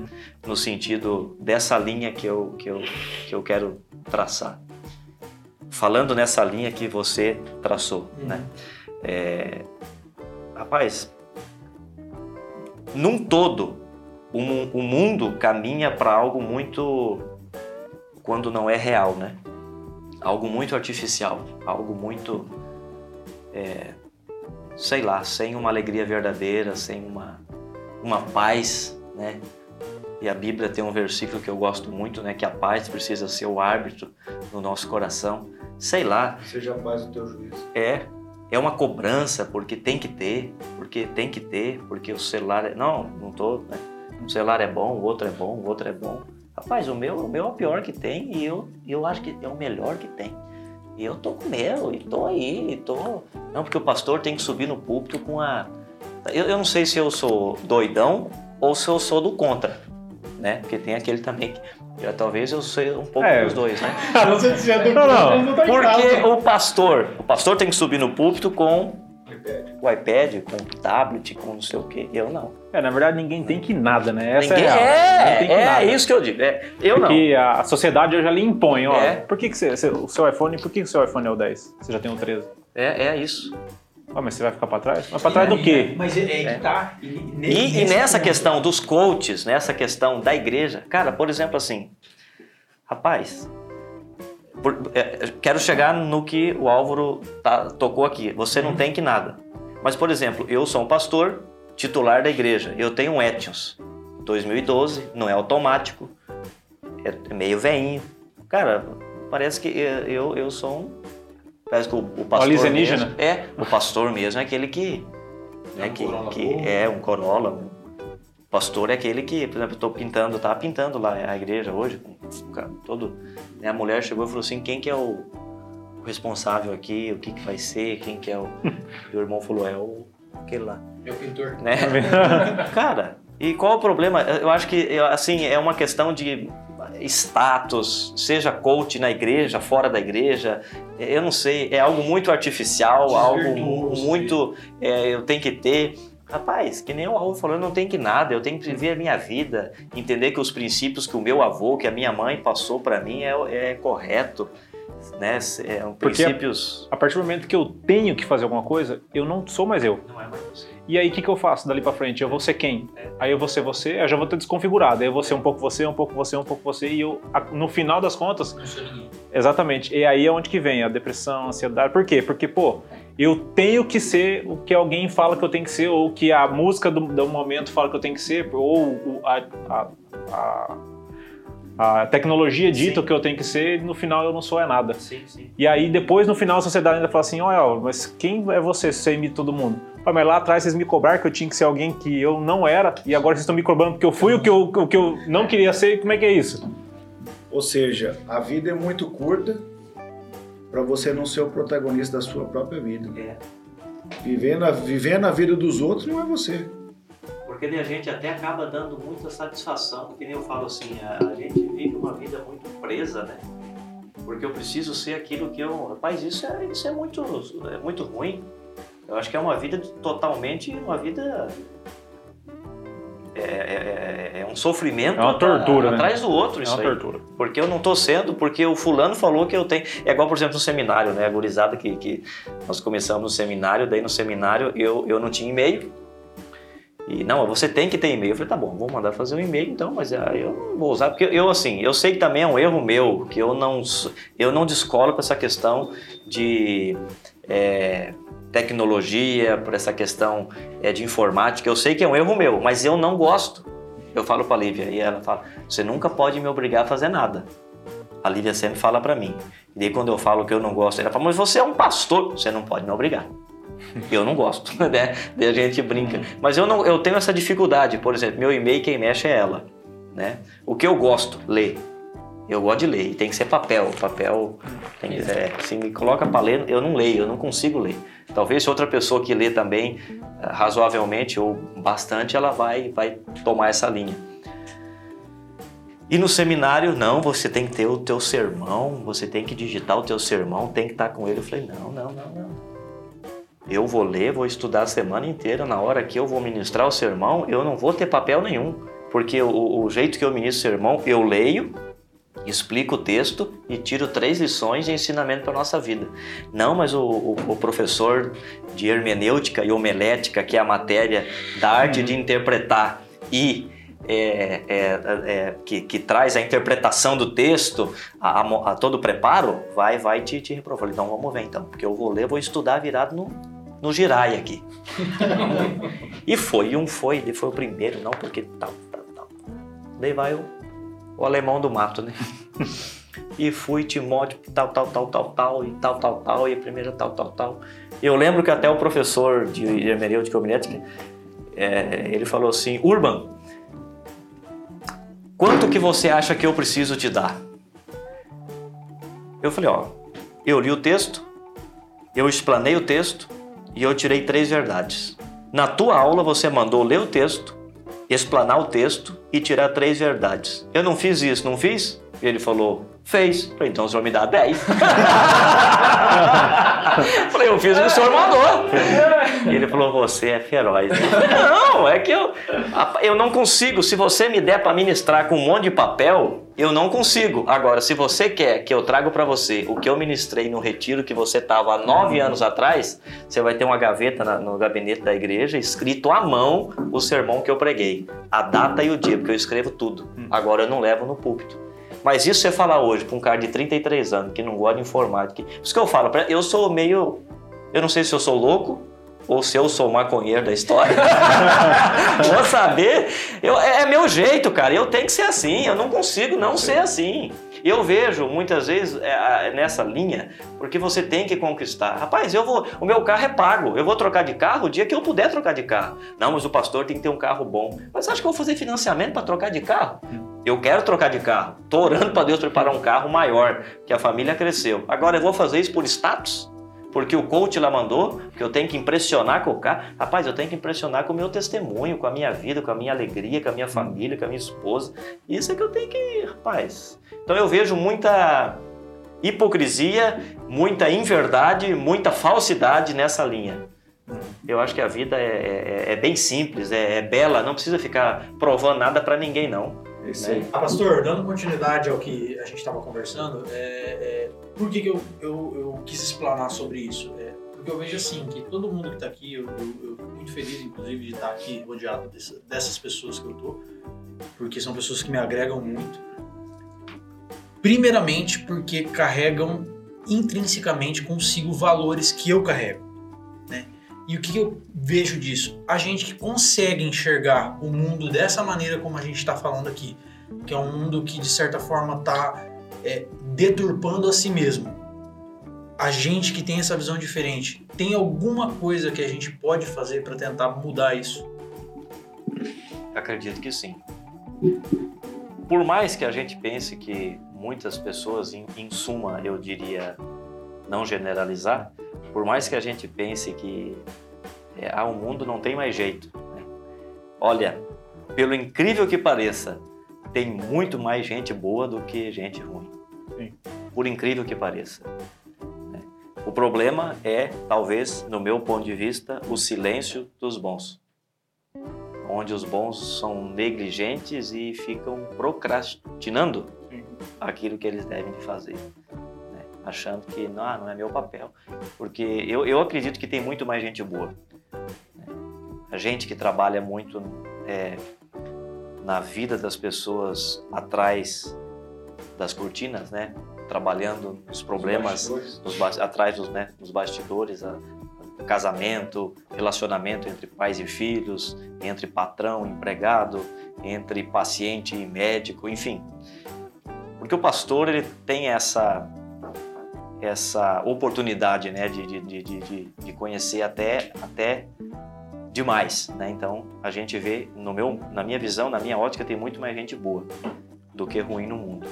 No sentido dessa linha que eu, que eu, que eu quero traçar. Falando nessa linha que você traçou, né? É, rapaz, num todo, o, o mundo caminha para algo muito. quando não é real, né? Algo muito artificial, algo muito. é, sei lá, sem uma alegria verdadeira, sem uma, uma paz, né? E a Bíblia tem um versículo que eu gosto muito, né? Que a paz precisa ser o árbitro no nosso coração. Sei lá,
Seja a paz do teu juízo.
é, é uma cobrança porque tem que ter, porque tem que ter, porque o celular é... Não, não tô, né? O celular é bom, o outro é bom, o outro é bom. Rapaz, o meu, o meu é o pior que tem e eu, eu acho que é o melhor que tem. E eu tô com o meu, e tô aí, e tô... Não, porque o pastor tem que subir no púlpito com a... Eu, eu não sei se eu sou doidão ou se eu sou do contra, né? Porque tem aquele também que... Já, talvez eu seja um pouco
É.
dos dois, né?
Você já
Não, não.
não tá
Porque o pastor, o pastor tem que subir no púlpito com o iPad, com o tablet, com não sei o quê. Eu não.
É, na verdade, ninguém tem que nada, né? Essa
Ninguém,
é, a
é,
Ninguém tem que
é,
nada.
isso que eu digo. É, eu não.
Porque a a sociedade hoje ela impõe, ó.
É.
Por que, que você, você- o seu iPhone, por que, que o seu iPhone é o 10? Você já tem o 13?
É, é isso.
Ah, mas você vai ficar pra trás? Mas pra trás do quê?
Mas é, é
É.
que tá. E,
E, e nessa questão dos coaches, nessa questão da igreja, cara, por exemplo, assim, rapaz, por- é, quero chegar no que o Álvaro tá- tocou aqui. Você não tem que nada. Mas, por exemplo, eu sou um pastor titular da igreja. Eu tenho um Etios 2012, não é automático, é meio veinho. Cara, parece que é, eu, eu sou um. Parece que o, o pastor.
alienígena.
mesmo- é, o pastor mesmo é aquele que. Né, que, que é um Corolla. um- O pastor é aquele que, por exemplo, tô pintando, tava pintando lá a igreja hoje, com- com todo. né, a mulher chegou e falou assim: quem que é o, o responsável aqui, o que, que vai ser, quem que é o. e o irmão falou: é o aquele lá
Meu pintor.
né? Cara, e qual o problema? Eu acho que assim é uma questão de status, seja coach na igreja, fora da igreja, eu não sei, é algo muito artificial, algo
Desvirtuoso,
muito é, eu tenho que ter. Rapaz, que nem o Raul falou, eu não tenho que nada, eu tenho que viver a minha vida, entender que os princípios que o meu avô, que a minha mãe passou para mim é, é correto, né? É um
Porque a-
princípios.
A partir do momento que eu tenho que fazer alguma coisa, eu não sou mais eu.
Não é mais você.
E aí, o que, que eu faço dali pra frente? Eu vou ser quem? Aí eu vou ser você, eu já vou estar desconfigurado. Aí eu vou ser um pouco você, um pouco você, um pouco você. E eu, no final das contas,
Não sou ninguém.
exatamente. E aí é onde que vem a depressão, a ansiedade. Por quê? Porque, pô, eu tenho que ser o que alguém fala que eu tenho que ser, ou que a música do, do momento fala que eu tenho que ser, ou o- a, a, a, a tecnologia dita o que eu tenho que ser, e no final eu não sou é nada.
Sim, sim.
E aí depois no final a sociedade ainda fala assim, olha, mas quem é você se você imita todo mundo? Ah, mas lá atrás vocês me cobraram que eu tinha que ser alguém que eu não era e agora vocês estão me cobrando porque eu fui o que eu, o que eu não queria ser. Como é que é isso?
Ou seja, a vida é muito curta para você não ser o protagonista da sua própria vida.
É.
Vivendo a, vivendo a vida dos outros não é você.
Porque a gente até acaba dando muita satisfação, que nem eu falo assim, a, a gente vive uma vida muito presa, né? Porque eu preciso ser aquilo que eu. Rapaz, isso é, isso é, muito, é muito ruim. Eu acho que é uma vida totalmente uma vida é, é, é um sofrimento
é uma tortura,
né? atrás do outro
é
isso
uma
aí.
tortura.
Porque eu não estou sendo, porque o fulano falou que eu tenho. É igual, por exemplo, no seminário, né? A gurizada que, que nós começamos no seminário, daí no seminário eu, eu não tinha e-mail. E não, você tem que ter e-mail. Eu falei, tá bom, vou mandar fazer um e-mail então, mas ah, eu não vou usar, porque eu assim, eu sei que também é um erro meu, que eu não, eu não descolo para essa questão de é, tecnologia, por essa questão é, de informática. Eu sei que é um erro meu, mas eu não gosto. Eu falo para a Lívia e ela fala: você nunca pode me obrigar a fazer nada. A Lívia sempre fala para mim. E daí quando eu falo que eu não gosto, ela fala: mas você é um pastor, você não pode me obrigar. Eu não gosto, né? Daí a gente brinca. Mas eu não, eu tenho essa dificuldade. Por exemplo, meu e-mail quem mexe é ela, né? O que eu gosto, ler. Eu gosto de ler e tem que ser papel. Papel, tem, é, se me coloca para ler, eu não leio, eu não consigo ler. Talvez se outra pessoa que lê também eh, razoavelmente ou bastante, ela vai, vai tomar essa linha. E no seminário, não, você tem que ter o teu sermão, você tem que digitar o teu sermão, tem que estar com ele. Eu falei, não, não, não, não. Eu vou ler, vou estudar a semana inteira, na hora que eu vou ministrar o sermão, eu não vou ter papel nenhum. Porque o, o jeito que eu ministro o sermão, eu leio, explico o texto e tiro três lições de ensinamento para a nossa vida. Não, mas o, o, o, professor de hermenêutica e homilética, que é a matéria da arte uhum. de interpretar e é, é, é, que, que, traz a interpretação do texto, a, a, a todo o preparo, vai, vai te, te reprovar. Então vamos ver então, porque eu vou ler, vou estudar virado no, no girai aqui. e foi, um foi, ele foi o primeiro, não porque tal, tal, tal. Daí vai o o alemão do mato, né? e fui Timóteo, tal, tal, tal, tal, tal, e tal, tal, tal, e a primeira tal, tal, tal. Eu lembro que até o professor de hermenêutica homilética, é, ele falou assim, Urban, quanto que você acha que eu preciso te dar? Eu falei, ó, eu li o texto, eu explanei o texto e eu tirei três verdades. Na tua aula você mandou ler o texto, explanar o texto e tirar três verdades. Eu não fiz isso, não fiz? Ele falou, fez. Falei, então o senhor me dá 10. Falei, eu fiz o que o senhor mandou. E ele falou, você é feroz. Não, é que eu, eu não consigo. Se você me der para ministrar com um monte de papel, eu não consigo. Agora, se você quer que eu trago para você o que eu ministrei no retiro que você estava há nove anos atrás, você vai ter uma gaveta na, no gabinete da igreja escrito à mão o sermão que eu preguei, a data e o dia, porque eu escrevo tudo. Agora eu não levo no púlpito. Mas isso você falar hoje para um cara de 33 anos que não gosta de informática. Por isso que eu falo, eu sou meio. Eu não sei se eu sou louco ou se eu sou o maconheiro da história. Vou saber. Eu, é, é meu jeito, cara. Eu tenho que ser assim. Eu não consigo não ser assim. Eu vejo muitas vezes é, nessa linha, porque você tem que conquistar. Rapaz, eu vou, o meu carro é pago. Eu vou trocar de carro o dia que eu puder trocar de carro. Não, mas o pastor tem que ter um carro bom. Mas acho que eu vou fazer financiamento para trocar de carro? Eu quero trocar de carro. Tô orando para Deus preparar um carro maior, que a família cresceu. Agora eu vou fazer isso por status? Porque o coach lá mandou, que eu tenho que impressionar com o carro. Rapaz, eu tenho que impressionar com o meu testemunho, com a minha vida, com a minha alegria, com a minha família, com a minha esposa. Isso é que eu tenho que, rapaz. Então eu vejo muita hipocrisia, muita inverdade, muita falsidade nessa linha. Eu acho que a vida é, é, é bem simples, é, é, bela, não precisa ficar provando nada para ninguém, não.
Isso aí. Ah, pastor, dando continuidade ao que a gente estava conversando, é, é, por que, que eu, eu, eu, quis explanar sobre isso? É, porque eu vejo assim, que todo mundo que está aqui, eu, eu, eu muito feliz, inclusive, de estar aqui rodeado dessa, dessas pessoas que eu tô, porque são pessoas que me agregam muito. Primeiramente, porque carregam intrinsecamente consigo valores que eu carrego. E o que eu vejo disso? A gente que consegue enxergar o mundo dessa maneira como a gente está falando aqui, que é um mundo que de certa forma está é, deturpando a si mesmo. A gente que tem essa visão diferente, tem alguma coisa que a gente pode fazer para tentar mudar isso?
Acredito que sim. Por mais que a gente pense que muitas pessoas, em, em suma, eu diria, não generalizar, por mais que a gente pense que é, ah, o mundo não tem mais jeito. Né? Olha, pelo incrível que pareça, tem muito mais gente boa do que gente ruim. Sim. Por incrível que pareça. Né? O problema é, talvez, no meu ponto de vista, o silêncio dos bons. onde os bons são negligentes e ficam procrastinando aquilo que eles devem fazer, né? achando que não, não é meu papel, porque eu, eu acredito que tem muito mais gente boa, né? a gente que trabalha muito é, na vida das pessoas atrás das cortinas, né? Trabalhando nos problemas, nos atrás dos, né, dos bastidores, a casamento, relacionamento entre pais e filhos, entre patrão e empregado, entre paciente e médico, enfim. Porque o pastor ele tem essa essa oportunidade, né, de, de, de, de, conhecer até até demais, né? Então a gente vê no meu, na minha visão, na minha ótica, tem muito mais gente boa do que ruim no mundo.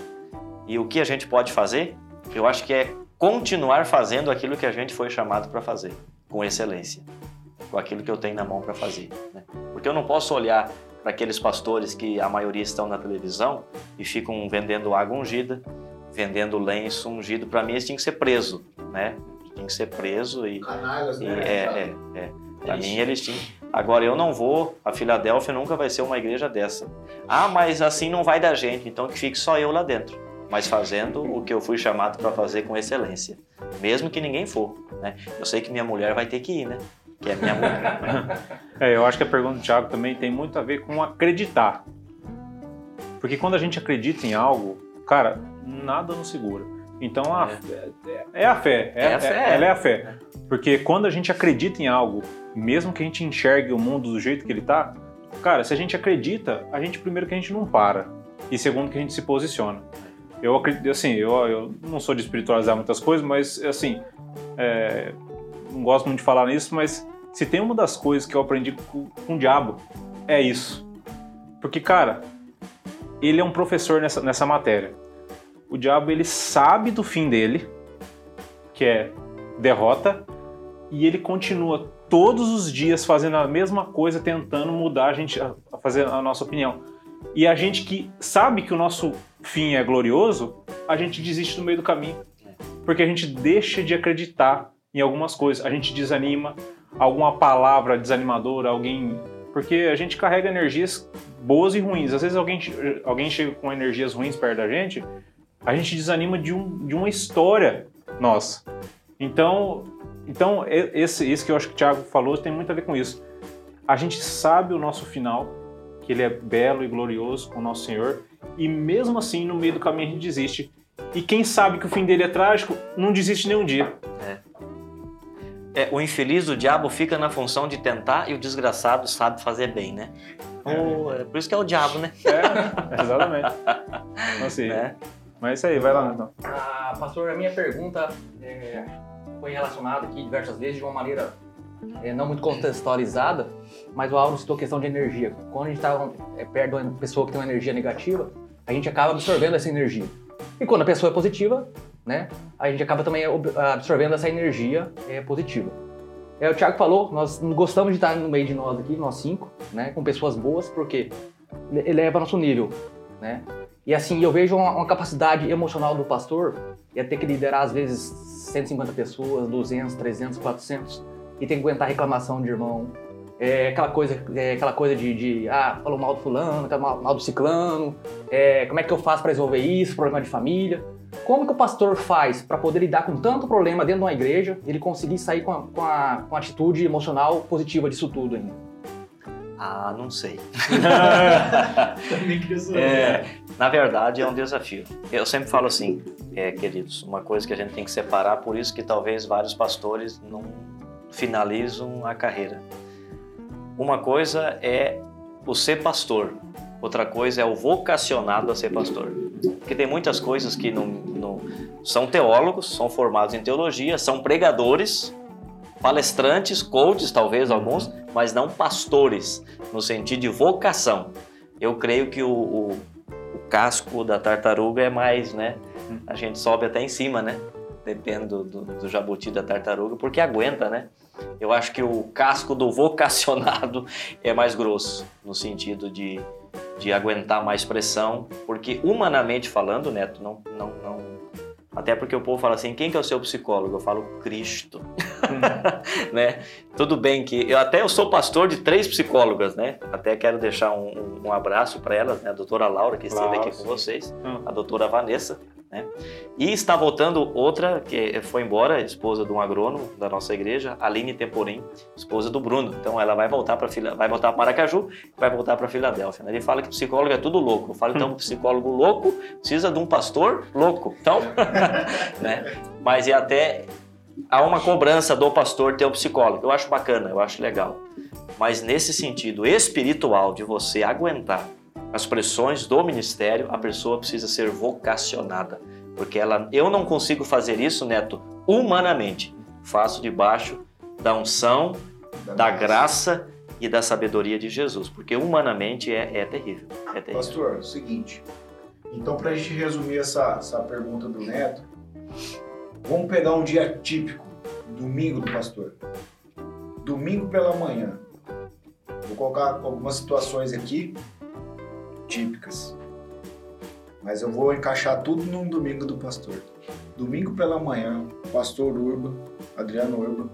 E o que a gente pode fazer? Eu acho que é continuar fazendo aquilo que a gente foi chamado para fazer, com excelência, com aquilo que eu tenho na mão para fazer. Né? Porque eu não posso olhar para aqueles pastores que a maioria estão na televisão e ficam vendendo água ungida, vendendo lenço ungido. Para mim, eles tinham que ser preso, né? Tinha que ser preso e,
Canalhas,
e
né?
é, é, é. Para mim eles tinham. Agora eu não vou, a Filadélfia nunca vai ser uma igreja dessa. Ah, mas assim não vai dar gente, então que fique só eu lá dentro. Mas fazendo o que eu fui chamado para fazer com excelência. Mesmo que ninguém for. Né? Eu sei que minha mulher vai ter que ir, né? Que é minha mulher.
é, eu acho que a pergunta do Thiago também tem muito a ver com acreditar. Porque quando a gente acredita em algo, cara, nada nos segura. Então a, é. é a fé. É, é a fé. É, ela é a fé. Porque quando a gente acredita em algo, mesmo que a gente enxergue o mundo do jeito que ele tá, cara, se a gente acredita, a gente primeiro que a gente não para e segundo que a gente se posiciona. Eu acredito, assim, eu, eu não sou de espiritualizar muitas coisas, mas assim, é, não gosto muito de falar nisso, mas se tem uma das coisas que eu aprendi com, com o diabo, é isso. Porque, cara, ele é um professor nessa, nessa matéria. O diabo, ele sabe do fim dele, que é derrota, e ele continua todos os dias fazendo a mesma coisa, tentando mudar a gente a fazer a nossa opinião. E a gente que sabe que o nosso fim é glorioso, a gente desiste no meio do caminho. Porque a gente deixa de acreditar em algumas coisas, a gente desanima, alguma palavra desanimadora, alguém. Porque a gente carrega energias boas e ruins. Às vezes alguém, alguém chega com energias ruins perto da gente, a gente desanima de, um, de uma história nossa. Então, então, esse, esse que eu acho que o Thiago falou tem muito a ver com isso. A gente sabe o nosso final, que ele é belo e glorioso com o nosso Senhor, e mesmo assim, no meio do caminho, a gente desiste. E quem sabe que o fim dele é trágico, não desiste nenhum dia.
É. É, o infeliz do diabo fica na função de tentar e o desgraçado sabe fazer bem, né? Oh, é por isso que é o diabo, né?
É, exatamente. Então, assim, é. Mas é isso aí, vai lá então.
Ah, pastor, a minha pergunta é, foi relacionado aqui diversas vezes de uma maneira é, não muito contextualizada, mas o Auro citou a questão de energia. Quando a gente está é, perto de uma pessoa que tem uma energia negativa, a gente acaba absorvendo essa energia. E quando a pessoa é positiva, né, a gente acaba também absorvendo essa energia é, positiva. É, o Thiago falou, nós gostamos de estar no meio de nós aqui, nós cinco, né, com pessoas boas, porque eleva nosso nível, né? E assim, eu vejo uma, uma capacidade emocional do pastor, e ter que liderar às vezes 150 pessoas, 200, 300, 400, e tem que aguentar reclamação de irmão. É aquela coisa, é aquela coisa de, de, ah, falou mal do fulano, tá mal, mal do ciclano, é, como é que eu faço para resolver isso, problema de família. Como que o pastor faz para poder lidar com tanto problema dentro de uma igreja, ele conseguir sair com a, com a, com a atitude emocional positiva disso tudo ainda?
Ah, não sei. é, na verdade, é um desafio. Eu sempre falo assim, é, queridos, uma coisa que a gente tem que separar, por isso que talvez vários pastores não finalizam a carreira. Uma coisa é o ser pastor, outra coisa é o vocacionado a ser pastor. Porque tem muitas coisas que não, não são teólogos, são formados em teologia, são pregadores, palestrantes, coaches, talvez alguns, mas não pastores, no sentido de vocação. Eu creio que o, o, o casco da tartaruga é mais, né? A gente sobe até em cima, né? Dependendo do, do, do jabuti da tartaruga, porque aguenta, né? Eu acho que o casco do vocacionado é mais grosso, no sentido de, de aguentar mais pressão, porque humanamente falando, Neto, não, não, não. Até porque o povo fala assim: quem que é o seu psicólogo? Eu falo Cristo. né? Tudo bem que eu até eu sou pastor de três psicólogas, né? Até quero deixar um, um abraço para elas, né? A doutora Laura que esteve aqui com vocês, hum. a doutora Vanessa, né? E está voltando outra que foi embora, esposa de um agrônomo da nossa igreja, Aline Temporim, esposa do Bruno. Então ela vai voltar para vai voltar para Maracaju, vai voltar para Filadélfia. Ele fala que psicólogo é tudo louco. Eu falo então, um psicólogo louco precisa de um pastor louco. Então, né? Mas é até há uma cobrança do pastor ter um psicólogo. Eu acho bacana, eu acho legal. Mas nesse sentido espiritual de você aguentar as pressões do ministério, a pessoa precisa ser vocacionada, porque ela, eu não consigo fazer isso, Neto, humanamente. Faço debaixo da unção, da, da graça e da sabedoria de Jesus, porque humanamente é, é terrível, é terrível.
Pastor, é o seguinte, então para a gente resumir essa, essa pergunta do Neto, vamos pegar um dia típico, domingo do pastor. Domingo pela manhã. Vou colocar algumas situações aqui típicas. Mas eu vou encaixar tudo num domingo do pastor. Domingo pela manhã, o pastor Urba, Adriano Urba,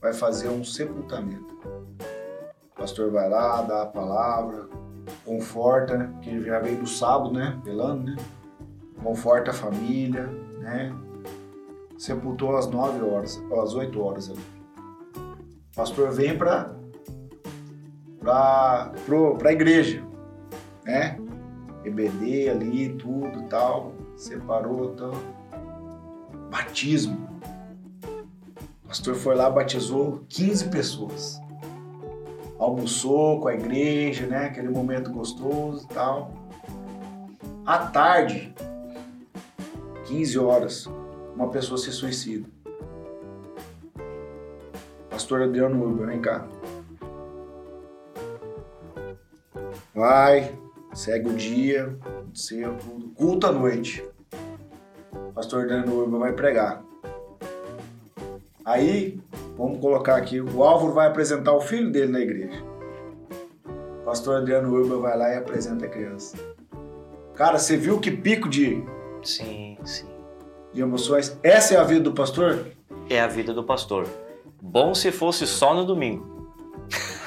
vai fazer um sepultamento. O pastor vai lá, dá a palavra, conforta, que já veio do sábado, né? Pelando, né? Conforta a família, né? Sepultou às 9 horas, às 8 horas ali. O pastor vem para para a igreja né? EBD ali, tudo tal, separou, tal. Batismo. O pastor foi lá, batizou 15 pessoas. Almoçou com a igreja, né? Aquele momento gostoso e tal. À tarde, 15 horas, uma pessoa se suicida. Pastor Adriano Urban, vem cá. Vai, segue o dia, seu tudo. Culto à noite. Pastor Daniel Urba vai pregar. Aí, vamos colocar aqui, o Álvaro vai apresentar o filho dele na igreja. Pastor Adriano Urba vai lá e apresenta a criança. Cara, você viu que pico de.
Sim, sim.
De emoções. Essa é a vida do pastor?
É a vida do pastor. Bom se fosse só no domingo.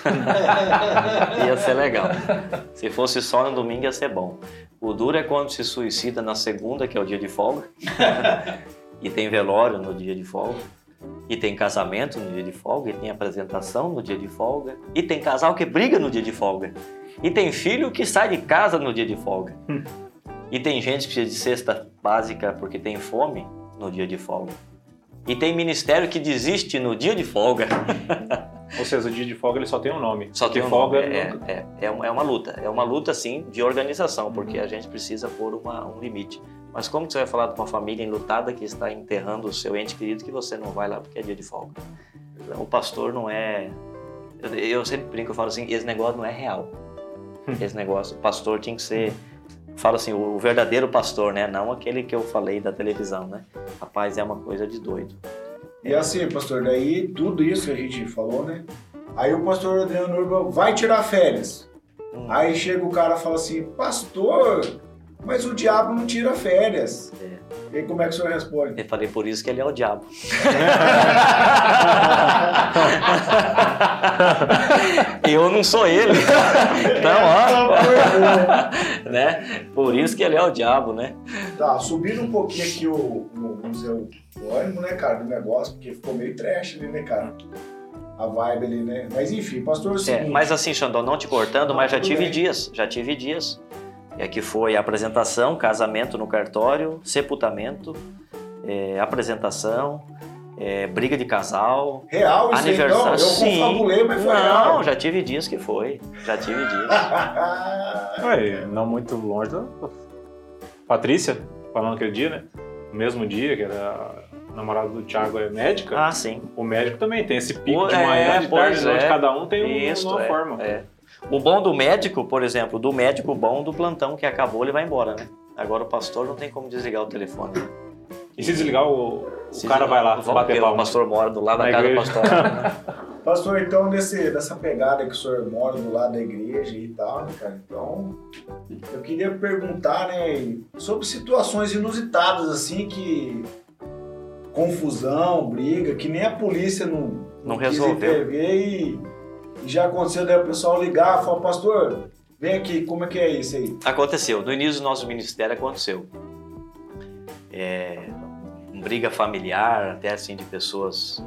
ia ser legal. Se fosse só no domingo, ia ser bom. O duro é quando se suicida na segunda, que é o dia de folga, e tem velório no dia de folga, e tem casamento no dia de folga, e tem apresentação no dia de folga, e tem casal que briga no dia de folga, e tem filho que sai de casa no dia de folga. E tem gente que precisa de cesta básica porque tem fome no dia de folga. E tem ministério que desiste no dia de folga.
Ou seja, o dia de folga ele só tem um nome.
Só tem um folga nome. É, é, é, uma, é uma luta. É uma luta, sim, de organização, porque a gente precisa pôr uma, um limite. Mas como você vai falar de uma família enlutada que está enterrando o seu ente querido que você não vai lá porque é dia de folga? O pastor não é... Eu, eu sempre brinco, eu falo assim, esse negócio não é real. Esse negócio, o pastor tinha que ser falo assim, o verdadeiro pastor, né? Não aquele que eu falei da televisão, né? Rapaz, é uma coisa de doido.
E assim, pastor, daí tudo isso que a gente falou, né? Aí o pastor Adriano Urban vai tirar férias. Hum. Aí chega o cara e fala assim, pastor, mas o diabo não tira férias. É. E aí, como é que o senhor responde?
Eu falei, por isso que ele é o diabo. eu não sou ele. Não, ó. né? Por isso que ele é o diabo, né?
Tá, subindo um pouquinho aqui o, o, vamos dizer, o ânimo, né, cara, do negócio, porque ficou meio trash ali, né, cara? a vibe ali, né? Mas enfim, pastor, é o é, seguinte...
É, mas assim, Xandão, não te cortando, mas já tive bem. dias, já tive dias é, que foi apresentação, casamento no cartório, sepultamento, é, apresentação, é, briga de casal.
Real, isso aniversário. Então, eu Sim. confabulei, mas foi
não,
real.
Não, já tive dias que foi. Já tive dias.
Ué, não muito longe da Patrícia, falando aquele dia, né? No mesmo dia, que era namorada do Thiago é médica.
Ah, sim.
O médico também tem esse pico o, de manhã, é, de tarde, é. cada um tem Isso, uma
é,
forma.
É. O bom do médico, por exemplo, do médico bom do plantão que acabou, ele vai embora, né? Agora o pastor não tem como desligar o telefone. Né?
E se desligar, o, o cara vai lá bater
palma. O pastor mora do lado da casa igreja. do pastor. Né?
pastor, então, nesse, nessa pegada que o senhor mora do lado da igreja e tal, né, cara? Então, eu queria perguntar, né, sobre situações inusitadas, assim, que confusão, briga, que nem a polícia não,
Não
quis
resolveu.
intervir e já aconteceu daí o pessoal ligar, falar, pastor, vem aqui, como é que é isso aí?
Aconteceu, no início do nosso ministério aconteceu. É, briga familiar, até assim, de pessoas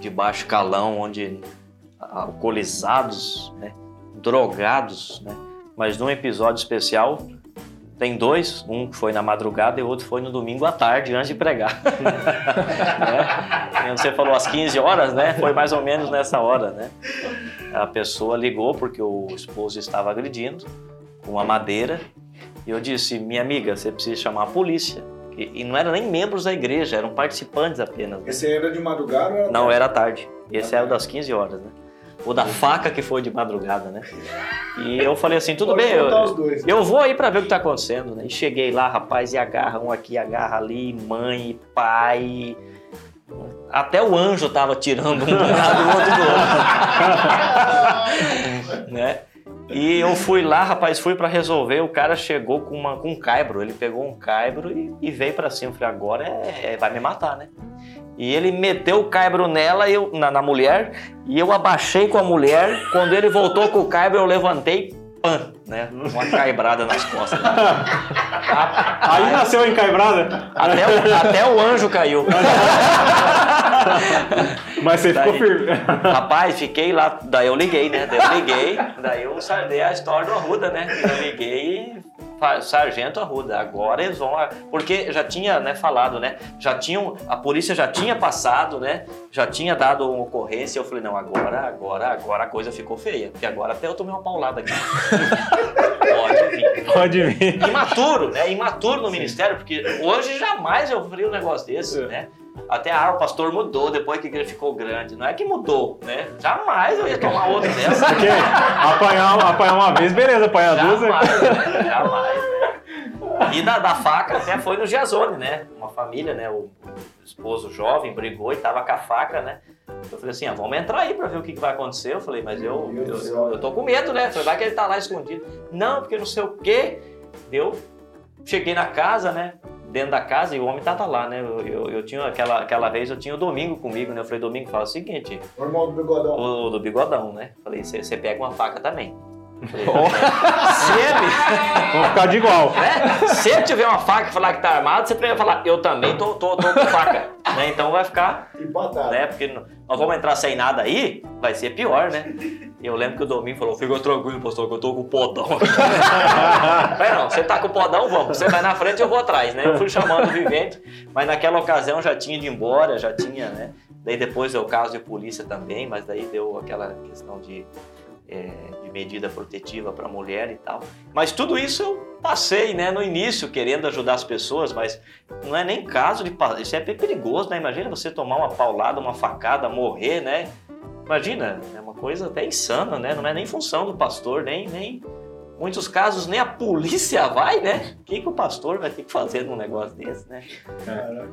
de baixo calão, onde alcoolizados, né, drogados, né, mas num episódio especial tem dois, um que foi na madrugada e o outro foi no domingo à tarde, antes de pregar. né? Você falou às 15 horas, né? Foi mais ou menos nessa hora, né? A pessoa ligou porque o esposo estava agredindo com uma madeira e eu disse, minha amiga, você precisa chamar a polícia. E, e não eram nem membros da igreja, eram participantes apenas. né?
Esse aí era de madrugada ou era
Não, era tarde. Esse é o das 15 horas, né? O da faca que foi de madrugada, né? E eu falei assim, tudo
Pode
bem, eu,
dois.
eu vou aí pra ver o que tá acontecendo, né? E cheguei lá, rapaz, e agarra um aqui, agarra ali, mãe, pai. Até o anjo tava tirando um do lado e o outro do outro. né? E eu fui lá, rapaz, fui pra resolver. O cara chegou com, uma, com um caibro. Ele pegou um caibro e, e veio pra cima. Eu falei, agora é, é- vai me matar, né? E ele meteu o caibro nela, eu, na, na mulher, e eu abaixei com a mulher. Quando ele voltou com o caibro, eu levantei, pã, né? Uma caibrada nas costas.
Aí nasceu a encaibrada,
Até o, até o anjo caiu.
mas você ficou
Daí-
firme.
Rapaz, fiquei lá, daí eu liguei, né? Daí eu liguei, daí eu dei a história do Arruda, né? Eu liguei, Sargento Arruda, agora eles vão. Porque já tinha né, falado, né? Já tinham. A polícia já tinha passado, né? Já tinha dado uma ocorrência. Eu falei, não, agora, agora, agora a coisa ficou feia. Porque agora até eu tomei uma paulada aqui. Pode vir.
Pode vir.
Imaturo, né? Imaturo no ministério, porque hoje jamais eu faria um negócio desse,
É.
né? Até ah, o pastor mudou depois que a igreja ficou grande. Não é que mudou, né? Jamais eu ia tomar outra dessa.
Porque apanhar, apanhar uma vez, beleza, apanhar duas.
Jamais, né? jamais. Né? E da, da faca até foi no Giazone, né? Uma família, né? O esposo jovem brigou e tava com a faca, né? Eu falei assim, ah, vamos entrar aí pra ver o que, que vai acontecer. Eu falei, mas eu, eu, eu, eu tô com medo, né? Falei, vai que ele tá lá escondido. Não, porque não sei o quê. Eu cheguei na casa, né? Dentro da casa e o homem tava lá, né? Eu, eu, eu tinha aquela, aquela vez, eu tinha o Domingo comigo, né? Eu falei, Domingo, fala o seguinte,
Normal do bigodão.
o do bigodão, né? Falei, você pega uma faca também. Falei, se ele,
Vamos ficar de igual.
né? Se ele tiver uma faca e falar que tá armado, você vai falar, eu também tô, tô, tô com faca. Né? Então vai ficar,
Empatado.
né? Porque nós vamos entrar sem nada aí, vai ser pior, né? E eu lembro que o Domingo falou, fica tranquilo, pastor, que eu tô com o podão. Falei, não, você tá com o podão, vamos. Você vai na frente, eu vou atrás, né? Eu fui chamando o vivente, mas naquela ocasião já tinha ido embora, já tinha, né? Daí depois deu o caso de polícia também, mas daí deu aquela questão de, é, de medida protetiva para mulher e tal. Mas tudo isso eu passei, né, no início, querendo ajudar as pessoas, mas não é nem caso de... Isso é perigoso, né? Imagina você tomar uma paulada, uma facada, morrer, né? Imagina, é uma coisa até insana, né? Não é nem função do pastor, nem... nem muitos casos nem a polícia vai, né? O que, que o pastor vai ter que fazer num negócio desse, né?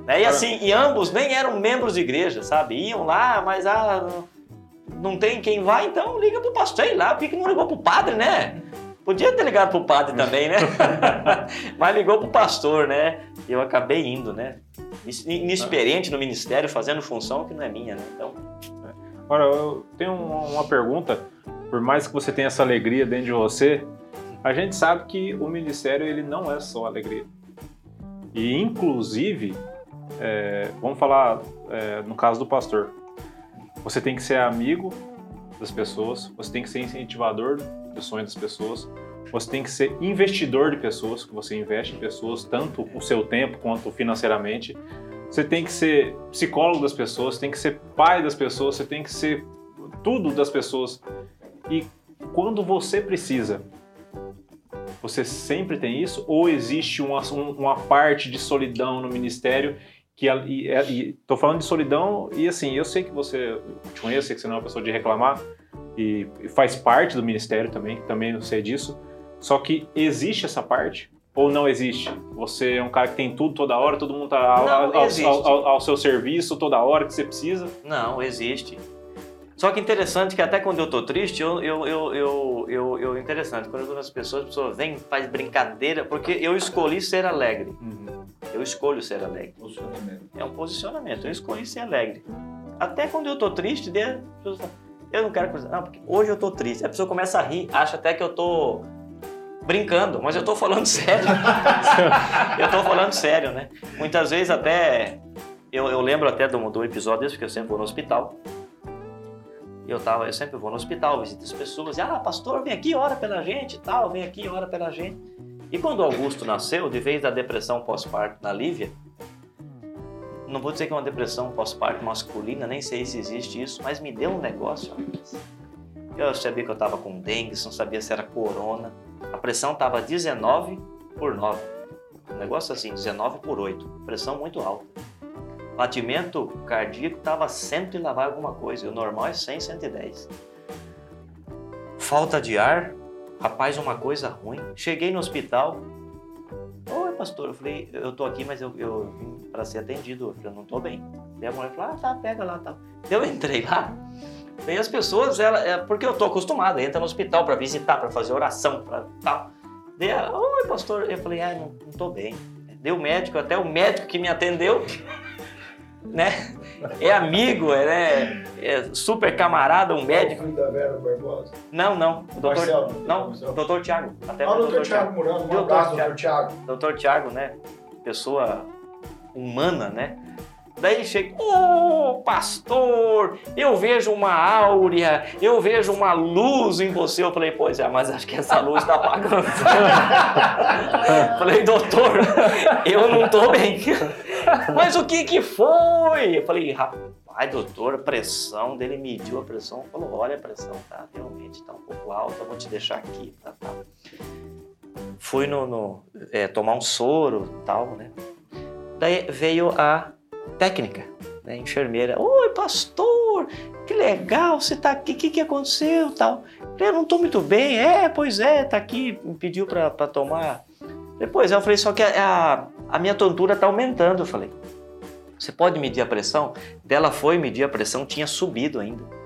Né? E assim, e ambos nem eram membros de igreja, sabe? Iam lá, mas ah, não- tem quem vai, então liga pro pastor, sei lá, por que não ligou pro padre, né? Podia ter ligado pro padre também, né? mas ligou pro pastor, né? E eu acabei indo, né? Inexperiente no ministério, fazendo função que não é minha, né? Então,
Agora, eu tenho uma, pergunta. Por mais que você tenha essa alegria dentro de você, a gente sabe que o ministério ele não é só alegria. E, inclusive, é, vamos falar é, no caso do pastor. Você tem que ser amigo das pessoas, você tem que ser incentivador do sonho das pessoas, você tem que ser investidor de pessoas, que você investe em pessoas, tanto o seu tempo quanto financeiramente. Você tem que ser psicólogo das pessoas, tem que ser pai das pessoas, você tem que ser tudo das pessoas. E quando você precisa, você sempre tem isso? Ou existe uma, um- uma parte de solidão no ministério que e, é- e tô falando de solidão e assim, eu sei que você te conheço, sei que você não é uma pessoa de reclamar e, e faz parte do ministério também, também eu sei disso. Só que existe essa parte ou não existe? Você é um cara que tem tudo toda hora, todo mundo tá ao,
Não,
ao- ao- ao- ao seu serviço toda hora que você precisa.
Não, existe. Só que interessante que até quando eu tô triste, eu, eu, eu, eu, eu, eu- interessante, quando eu tô nas pessoas, as pessoas vêm, faz brincadeira, porque eu escolhi ser alegre. Eu Eu escolho ser alegre. É um posicionamento. Eu escolhi ser alegre. Até quando eu tô triste, eu não quero. Não, porque hoje eu tô triste. A pessoa começa a rir, acha até que eu tô brincando, mas eu tô falando sério. eu tô falando sério, né? Muitas vezes até. Eu, eu lembro até do, do episódio desse, porque eu sempre vou no hospital. Eu tava, eu sempre vou no hospital, visito as pessoas, e, ah, pastor, vem aqui, ora pela gente e tal, vem aqui, ora pela gente. E quando Augusto nasceu, de vez da depressão pós-parto na Lívia, não vou dizer que é uma depressão pós-parto masculina, nem sei se existe isso, mas me deu um negócio. Eu sabia que eu estava com dengue, não sabia se era corona. A pressão estava 19 por 9. Um negócio assim, 19 por 8. Pressão muito alta. Batimento cardíaco estava 100 e lá vai alguma coisa. O normal é 100, 110. Falta de ar, rapaz, uma coisa ruim. Cheguei no hospital. Oi, pastor. Eu falei, eu tô aqui, mas eu, eu vim para ser atendido. Eu falei, eu não tô bem. E a mulher falou, ah, tá, pega lá, tá. Eu entrei lá. E as pessoas, ela, é, porque eu tô acostumado, entra no hospital para visitar, para fazer oração, para tal. Daí ela, oi, pastor. Eu falei, ah, não, não tô bem. Deu médico, até o médico que me atendeu né? É amigo, é, né? é super camarada, um médico.
Da Vera Barbosa?
Não, não. O doutor, Marcelo, não, Marcelo. doutor Tiago.
Até ah, o doutor Tiago Murano, um abraço, doutor Tiago.
Doutor Tiago, né? Pessoa humana, né? Daí chega, ô oh, pastor, eu vejo uma áurea, eu vejo uma luz em você. Eu falei, pois é, mas acho que essa luz está apagando. falei, doutor, eu não tô bem. mas o que que foi? Eu falei, rapaz, doutor, a pressão dele mediu a pressão. Falou, olha, a pressão tá realmente tá um pouco alta, vou te deixar aqui. Tá, tá. Fui no, no é, tomar um soro tal, né? Daí veio a técnica, né? enfermeira. Oi, pastor, que legal, você está aqui, o que, que aconteceu? Tal. Eu não estou muito bem. É, pois é, tá aqui, me pediu para tomar. Depois eu falei, só que a, a minha tontura está aumentando. Eu falei, você pode medir a pressão? Dela foi medir a pressão, tinha subido ainda.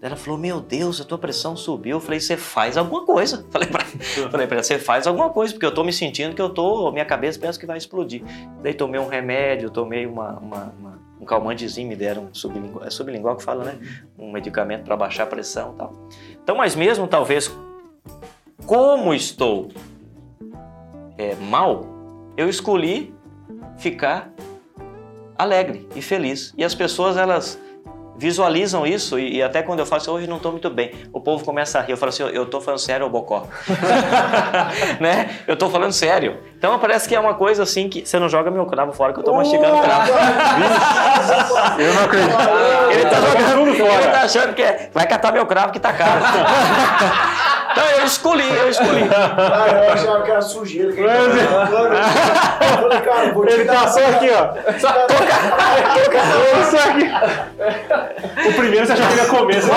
Ela falou, meu Deus, a tua pressão subiu. Eu falei, você faz alguma coisa. Falei pra, falei pra ela, você faz alguma coisa, porque eu tô me sentindo que eu tô, minha cabeça pensa que vai explodir. Daí tomei um remédio, tomei uma, uma, uma um calmantezinho, me deram um sublingual, é sublingual que fala, né? Um medicamento para baixar a pressão e tal. Então, mas mesmo talvez, como estou é, mal, eu escolhi ficar alegre e feliz. E as pessoas, elas visualizam isso e, e, até quando eu falo assim, hoje não estou muito bem, o povo começa a rir. Eu falo assim, eu estou falando sério, ô Bocó. né? Eu estou falando sério. Então parece que é uma coisa assim que você não joga meu cravo fora que eu estou oh, mastigando cravo.
eu não acredito.
Ele está jogando tudo fora. Ele está achando que é, vai catar meu cravo que está caro. Então eu escolhi, eu escolhi.
Ah, eu achava que era sujeira. Que ele, eu falei, cara, vou
ele tá só aqui, ó. Só, só aqui. O primeiro você achou que ia comer. Você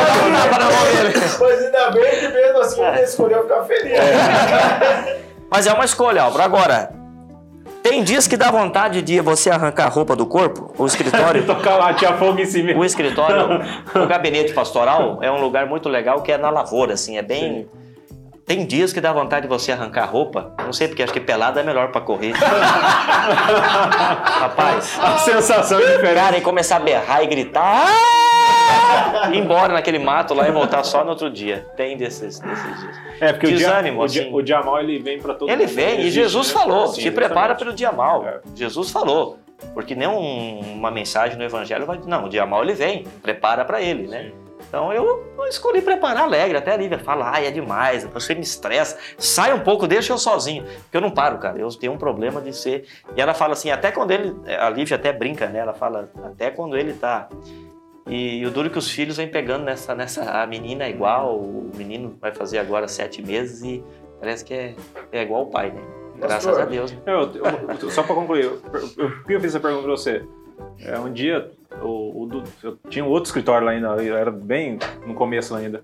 Mas ainda bem que mesmo assim ele escolheu ficar feliz.
Mas é uma escolha, Álvaro. Agora, tem dias que dá vontade de você arrancar a roupa do corpo, o escritório.
Tocar lá, tinha fogo em cima.
O escritório, o gabinete pastoral é um lugar muito legal que é na lavoura, assim, é bem. Sim tem dias que dá vontade de você arrancar a roupa. Não sei porque acho que pelada é melhor para correr. Rapaz.
A sensação é diferente.
Cara, e começar a berrar e gritar. Ah! Ir embora naquele mato lá e voltar só no outro dia. Tem desses, desses dias.
É, porque Desânimo, o, dia, assim. o, dia, mal ele vem para todo
ele mundo. Ele vem, e Jesus né? falou: Sim, te prepara pelo dia mal. É. Jesus falou. Porque nem um, uma mensagem no evangelho vai. Não, o dia mal ele vem, prepara para ele, né? Então eu escolhi preparar alegre. Até a Lívia fala, ai, é demais, você me estressa. Sai um pouco, deixa eu sozinho. Porque eu não paro, cara. Eu tenho um problema de ser. E ela fala assim, até quando ele. A Lívia até brinca, né? Ela fala, até quando ele tá. E, o duro que os filhos vêm pegando nessa, nessa. A menina é igual, o menino vai fazer agora sete meses e parece que é, é igual o pai, né? Graças a Deus. Né?
Eu, eu, só para concluir, eu, eu, eu fiz essa pergunta para você. É, um dia, o, o, eu tinha um outro escritório lá ainda, era bem no começo ainda.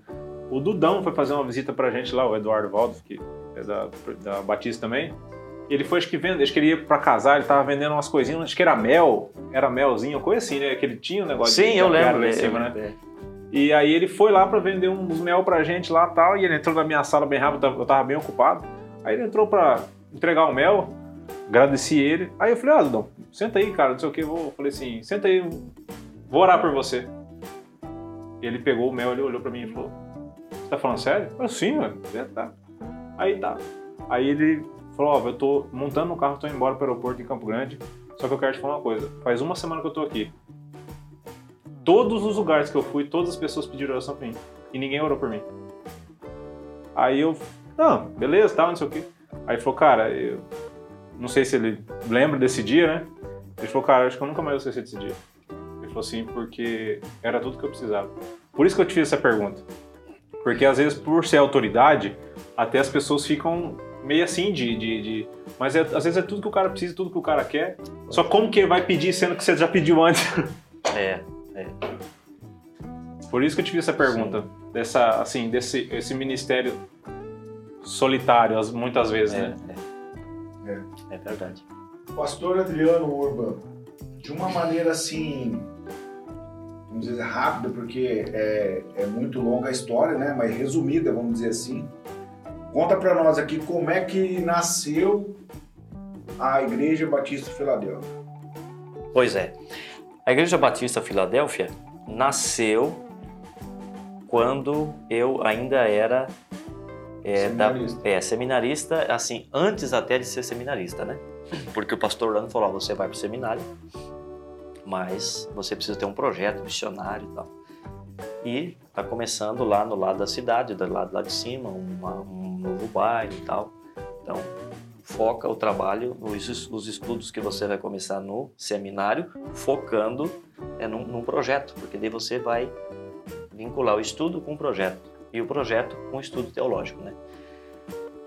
O Dudão foi fazer uma visita pra gente lá, o Eduardo Valdo, que é da, da Batista também. Ele foi, acho que vende, acho que ele ia pra casar, ele tava vendendo umas coisinhas, acho que era mel, era melzinho, coisa assim, né? Que ele tinha um negócio
Sim,
de
eu lembro,
lá em cima, né? É. E aí ele foi lá para vender uns mel pra gente lá tal, e ele entrou na minha sala bem rápido, eu tava bem ocupado. Aí ele entrou pra entregar o mel, agradeci ele. Aí eu falei, ah, Dudão, senta aí, cara, não sei o que. Vou, falei assim, senta aí, vou orar por você. Ele pegou o mel, ele olhou pra mim e falou, você tá falando sério? Eu, sim, mano. Tá. Aí tá. Aí ele falou, ó, oh, eu tô montando um carro, tô indo embora pro aeroporto em Campo Grande, só que eu quero te falar uma coisa. Faz uma semana que eu tô aqui. Todos os lugares que eu fui, todas as pessoas pediram oração pra mim. E ninguém orou por mim. Aí eu, não, beleza, tal, não sei o quê. Aí falou, cara, eu não sei se ele lembra desse dia, né? Ele falou, cara, acho que eu nunca mais vou esquecer desse dia. Ele falou assim, porque era tudo que eu precisava. Por isso que eu te fiz essa pergunta. Porque às vezes, por ser autoridade, até as pessoas ficam meio assim de. de, de... Mas é, às vezes é tudo que o cara precisa, tudo que o cara quer. Só como que ele vai pedir sendo que você já pediu antes?
É, é.
Por isso que eu te fiz essa pergunta. Sim. Dessa, assim, desse esse ministério solitário, muitas vezes,
é,
né?
É. é. é verdade.
Pastor Adriano Urban, de uma maneira assim, vamos dizer, rápida, porque é, é muito longa a história, né? Mas resumida, vamos dizer assim. Conta para nós aqui como é que nasceu a Igreja Batista Filadélfia.
Pois é. A Igreja Batista Filadélfia nasceu quando eu ainda era é, seminarista. Da, é, seminarista, assim, antes até de ser seminarista, né? Porque o pastor Orlando falou: você vai para o seminário, mas você precisa ter um projeto missionário e tal. E está começando lá no lado da cidade, do lado lá de cima, uma, um novo bairro e tal. Então, foca o trabalho nos, nos, estudos que você vai começar no seminário, focando é, num, num projeto, porque daí você vai vincular o estudo com o projeto e o projeto com o estudo teológico, né?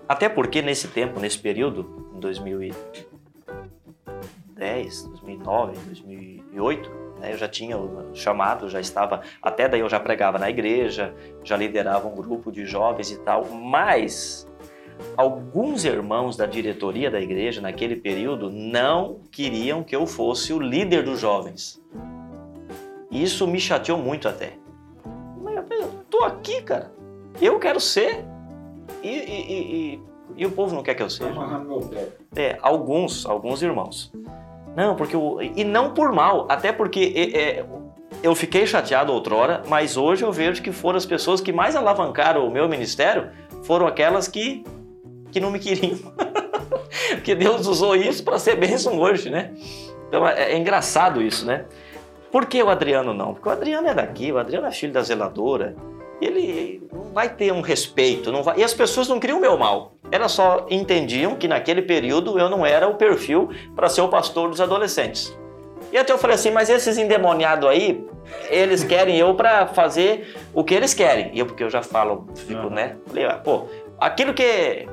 Até porque nesse tempo, nesse período, em 2010, 2009, 2008, né, eu já tinha o chamado, já estava, até daí eu já pregava na igreja, já liderava um grupo de jovens e tal, mas alguns irmãos da diretoria da igreja naquele período não queriam que eu fosse o líder dos jovens. Isso me chateou muito até. Eu tô aqui, cara. Eu quero ser. E, e, e, e o povo não quer que eu seja. É, alguns, alguns irmãos. Não, porque eu, e não por mal, até porque é, eu fiquei chateado outrora, mas hoje eu vejo que foram as pessoas que mais alavancaram o meu ministério, foram aquelas que que não me queriam. porque Deus usou isso para ser bênção hoje, né? Então é, é engraçado isso, né? Por que o Adriano não? Porque o Adriano é daqui, o Adriano é filho da zeladora, ele não vai ter um respeito, não vai... e as pessoas não queriam o meu mal. Elas só entendiam que naquele período eu não era o perfil para ser o pastor dos adolescentes. E até eu falei assim, mas esses endemoniados aí, eles querem eu para fazer o que eles querem. E eu, porque eu já falo, fico, uhum. né? Falei, ah, pô, aquilo que,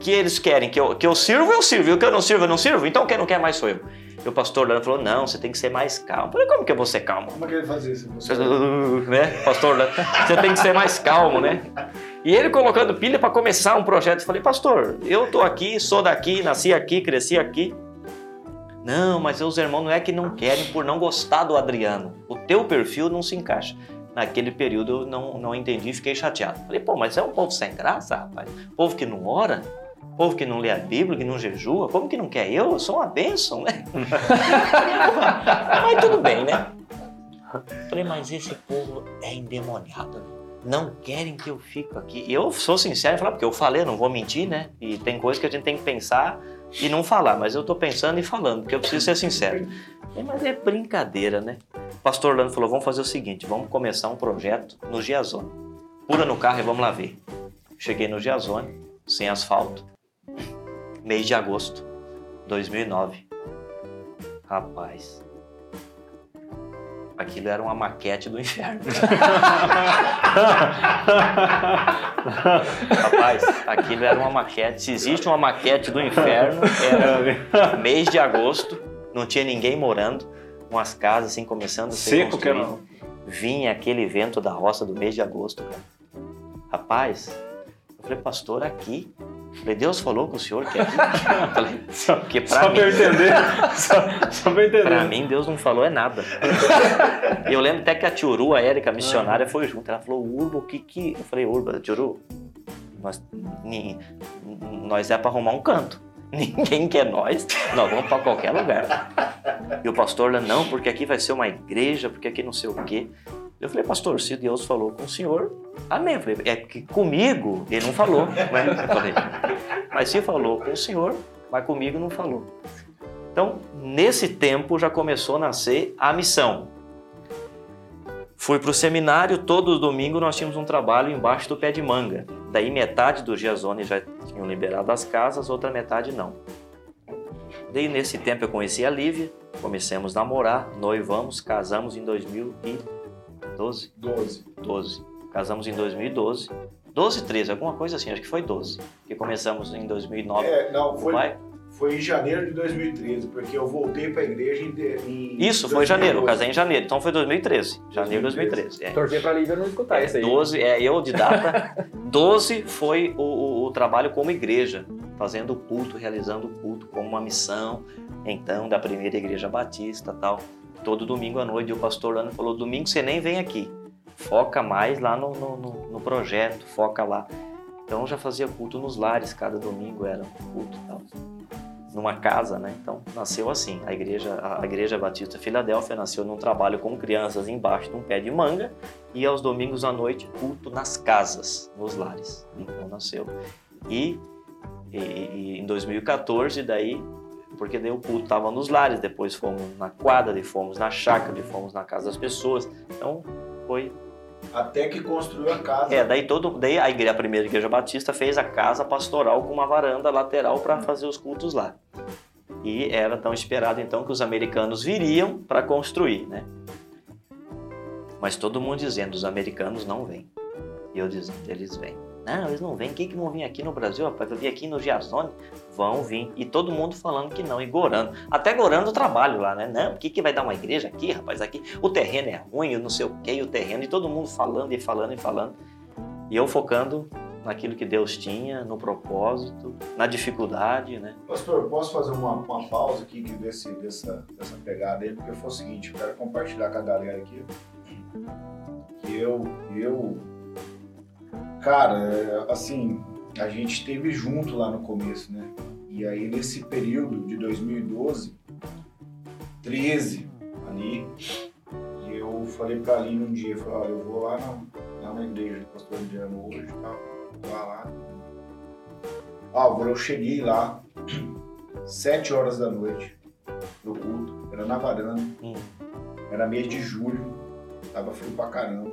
que eles querem que eu, que eu sirvo, eu sirvo. E o que eu não sirvo, eu não sirvo. Então quem não quer mais sou eu. E o pastor Orlando falou: não, você tem que ser mais calmo. Eu falei, como que eu vou ser calmo?
Como é que ele faz isso? Você...
né? Pastor Orlando, você tem que ser mais calmo, né? E ele colocando pilha para começar um projeto. Eu falei, pastor, eu tô aqui, sou daqui, nasci aqui, cresci aqui. Não, mas os irmãos não é que não querem por não gostar do Adriano. O teu perfil não se encaixa. Naquele período eu não, não entendi fiquei chateado. Falei, pô, mas é um povo sem graça, rapaz. Povo que não ora, povo que não lê a Bíblia, que não jejua, como que não quer? Eu, eu sou uma bênção, né? mas tudo bem, né? Falei, mas esse povo é endemoniado. Não querem que eu fique aqui. Eu sou sincero e falar, porque eu falei, não vou mentir, né? E tem coisas que a gente tem que pensar e não falar, mas eu tô pensando e falando, porque eu preciso ser sincero. Mas é brincadeira, né? O pastor Orlando falou: vamos fazer o seguinte, vamos começar um projeto no Giazone. Pula no carro e vamos lá ver. Cheguei no Giazone, sem asfalto, mês de agosto 2009. Rapaz, aquilo era uma maquete do inferno. Rapaz, aquilo era uma maquete. Se existe uma maquete do inferno, era mês de agosto, não tinha ninguém morando, umas casas assim começando a ser
Seco que era.
Vinha aquele vento da roça do mês de agosto, cara. Rapaz, falei, pastor, aqui Falei, Deus falou com o senhor que é Falei,
só, porque pra só mim, pra entender. só, só pra entender.
Pra mim, Deus não falou é nada. e eu lembro até que a Tiuru, a Érica, a missionária, foi junto. Ela falou, Urba, o que que... Eu falei, Urba, Tiuru, nós, nós é pra arrumar um canto. Ninguém quer nós, nós vamos para qualquer lugar. E o pastor lá, não, porque aqui vai ser uma igreja, porque aqui não sei o quê. Eu falei, pastor, se Deus falou com o senhor, amém. Eu falei, é que comigo ele não falou. Mas, falei, mas se falou com o senhor, mas comigo não falou. Então, nesse tempo já começou a nascer a missão. Fui para o seminário, todo domingo nós tínhamos um trabalho embaixo do pé de manga. Daí metade dos Giazone já tinham liberado as casas, outra metade não. Daí nesse tempo eu conheci a Lívia, comecemos a namorar, noivamos, casamos em 2012.
12.
12. Casamos em 2012. 12, 13, alguma coisa assim, acho que foi 12. Porque começamos em 2009.
É, não, foi,
Vai?
foi em janeiro de 2013, porque eu voltei pra igreja em. em
Isso, foi em janeiro, eu
2012.
casei em janeiro, então foi 2013. Janeiro de 2013. É.
Torcer pra Lívia não escutar isso aí.
12, é, eu de data. 12 foi o, o- o trabalho como igreja, fazendo o culto, realizando o culto como uma missão, então, da primeira igreja batista tal. Todo domingo à noite, e o pastor Lano falou: domingo você nem vem aqui, foca mais lá no, no, no- projeto, foca lá. Então já fazia culto nos lares, cada domingo era um culto tal. Numa casa, né? Então nasceu assim. A igreja, a igreja Batista Filadélfia nasceu num trabalho com crianças embaixo de um pé de manga e aos domingos à noite culto nas casas, nos lares. Então nasceu. E, e- e em 2014 daí, porque daí o culto estava nos lares, depois fomos na quadra, fomos na chácara, fomos na casa das pessoas. Então foi
Até que construiu a casa.
é, daí todo, daí a, igreja, a primeira igreja batista fez a casa pastoral com uma varanda lateral para fazer os cultos lá. E era tão esperado então que os americanos viriam para construir, né? Mas todo mundo dizendo, os americanos não vêm. E eu dizendo, eles vêm. Não, eles não vêm. Quem que não vem aqui no Brasil, rapaz? Eu vim aqui no Giazone. Vão vir. E todo mundo falando que não. E gorando. Até gorando o trabalho lá, né? Não, por que, que vai dar uma igreja aqui, rapaz? Aqui o terreno é ruim, eu não sei o que, o terreno. E todo mundo falando e falando e falando. E eu focando naquilo que Deus tinha, no propósito, na dificuldade, né?
Pastor, posso fazer uma, uma pausa aqui desse, dessa, dessa pegada aí? Porque foi o seguinte, eu quero compartilhar com a galera aqui. Que eu, eu, cara, é, assim, a gente esteve junto lá no começo, né? E aí nesse período de 2012, 13 ali, eu falei pra Aline um dia, falei, olha, eu vou lá na, lá na igreja do pastor Adriano hoje tal, lá lá. Álvaro, eu cheguei lá, sete horas da noite, no culto, era na varanda,
Hum.
era mês de julho, tava frio pra caramba.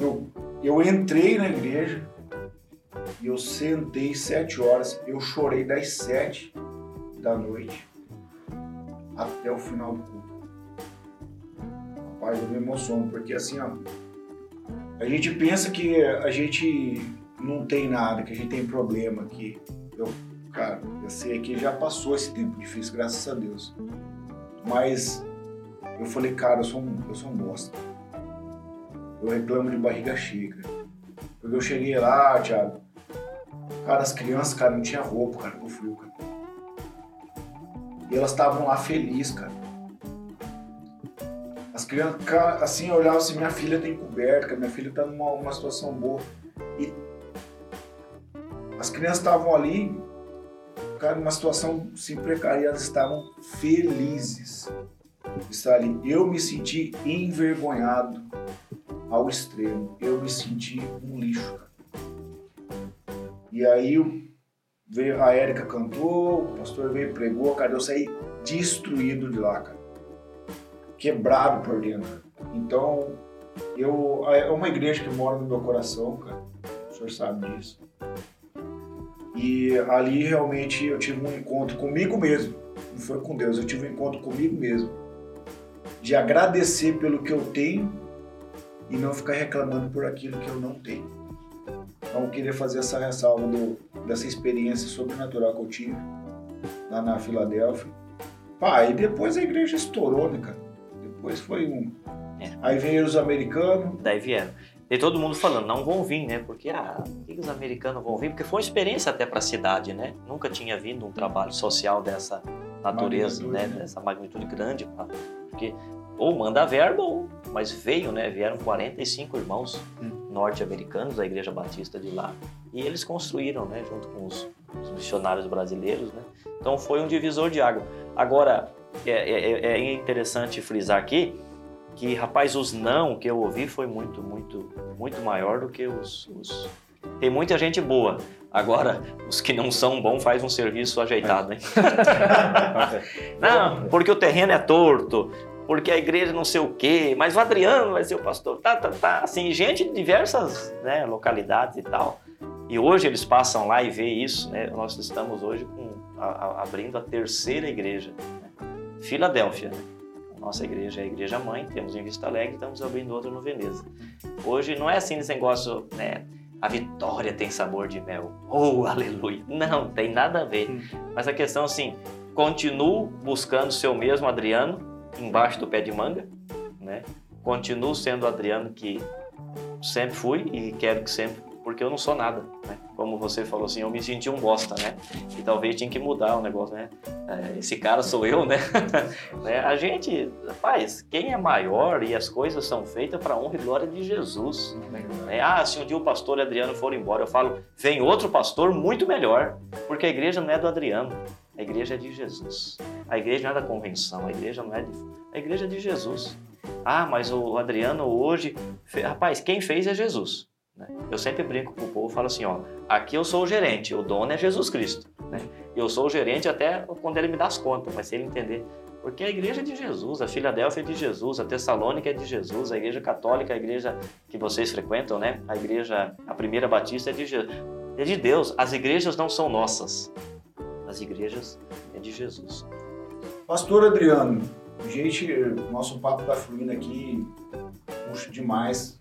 Eu, eu entrei na igreja eu sentei sete horas, eu chorei das sete da noite até o final do culto. Rapaz, eu me emociono, porque assim, ó, a gente pensa que a gente não tem nada, que a gente tem problema, que eu, cara, eu sei que já passou esse tempo difícil, graças a Deus. Mas eu falei, cara, eu sou um, eu sou um bosta. Eu reclamo de barriga cheia. Porque eu cheguei lá, Thiago, cara, as crianças, cara, não tinha roupa, cara, pro frio, cara. E elas estavam lá felizes, cara. As crianças, assim, eu olhava assim, minha filha tem coberta, minha filha tá numa uma situação boa. E as crianças estavam ali, cara, numa situação assim, precária, elas estavam felizes de estar ali. Eu me senti envergonhado ao extremo. Eu me senti um lixo, cara. E aí veio, a Érica cantou, o pastor veio pregou, cara, eu saí destruído de lá, cara. Quebrado por dentro. Então, eu, é uma igreja que mora no meu coração, cara. O senhor sabe disso. E ali realmente eu tive um encontro comigo mesmo. Não foi com Deus, eu tive um encontro comigo mesmo. De agradecer pelo que eu tenho e não ficar reclamando por aquilo que eu não tenho. Então eu queria fazer essa ressalva do- dessa experiência sobrenatural que eu tive lá na Filadélfia. Pá, e depois a igreja estourou, né, cara? Depois foi um.
É.
Aí veio os americanos.
Daí vieram. E todo mundo falando, não vão vir, né? Porque, ah, por que os americanos vão vir? Porque foi uma experiência até para a cidade, né? Nunca tinha vindo um trabalho social dessa natureza,
Magnitude,
né?
né?
Dessa magnitude grande. Porque ou manda verba, ou... mas veio, né? Vieram 45 irmãos norte-americanos, da Igreja Batista de lá, e eles construíram, né, junto com os, os missionários brasileiros, né? Então foi um divisor de água. Agora é, é, é interessante frisar aqui que, rapaz, os não que eu ouvi foi muito, muito, muito maior do que os, os... Tem muita gente boa. Agora, os que não são bons faz um serviço ajeitado, hein? não, porque o terreno é torto, porque a igreja não sei o quê, mas o Adriano vai ser o pastor, tá, tá, tá. Assim, gente de diversas né, localidades e tal. E hoje eles passam lá e vê isso, né? Nós estamos hoje com, a, a, abrindo a terceira igreja, né? Filadélfia. Né? Nossa igreja é a igreja mãe, temos em Vista Alegre, estamos abrindo outra no Veneza. Hoje não é assim esse negócio, né? A vitória tem sabor de mel. Oh, aleluia! Não, tem nada a ver. Hum. Mas a questão assim, continuo buscando seu mesmo Adriano, embaixo do pé de manga, né? Continuo sendo o Adriano que sempre fui e quero que sempre, porque eu não sou nada, né? Como você falou assim, eu me senti um bosta, né? E talvez tinha que mudar o negócio, né? É, esse cara sou eu, né? né? A gente, rapaz, quem é maior e as coisas são feitas para honra e glória de Jesus. Né? Ah, se um dia o pastor Adriano for embora, eu falo, vem outro pastor muito melhor, porque a igreja não é do Adriano, a igreja é de Jesus. A igreja não é da convenção, a igreja não é de. A igreja é de Jesus. Ah, mas o Adriano hoje. Rapaz, quem fez é Jesus. Né? Eu sempre brinco com o povo falo assim: ó, aqui eu sou o gerente, o dono é Jesus Cristo. Né? Eu sou o gerente até quando ele me dá as contas, mas se ele entender. Porque a igreja é de Jesus, a Filadélfia é de Jesus, a Tessalônica é de Jesus, a igreja católica, a igreja que vocês frequentam, né? A igreja, a primeira batista é de Jesus. É de Deus. As igrejas não são nossas as igrejas é de Jesus.
Pastor Adriano, gente, nosso papo está fluindo aqui, puxa demais.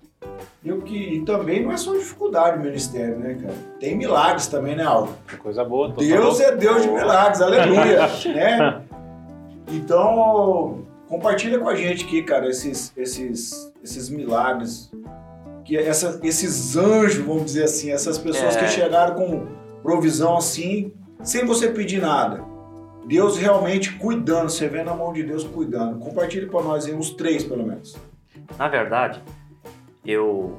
E o que também não é só dificuldade o ministério, né, cara? Tem milagres também, né, Alvo?
Coisa boa.
Deus é Deus de milagres, aleluia, né? Então, compartilha com a gente aqui, cara, esses, esses, esses milagres, que essa, esses anjos, vamos dizer assim, essas pessoas é. que chegaram com provisão assim, sem você pedir nada. Deus realmente cuidando, você vê na mão de Deus cuidando. Compartilhe para nós aí uns três, pelo menos.
Na verdade, eu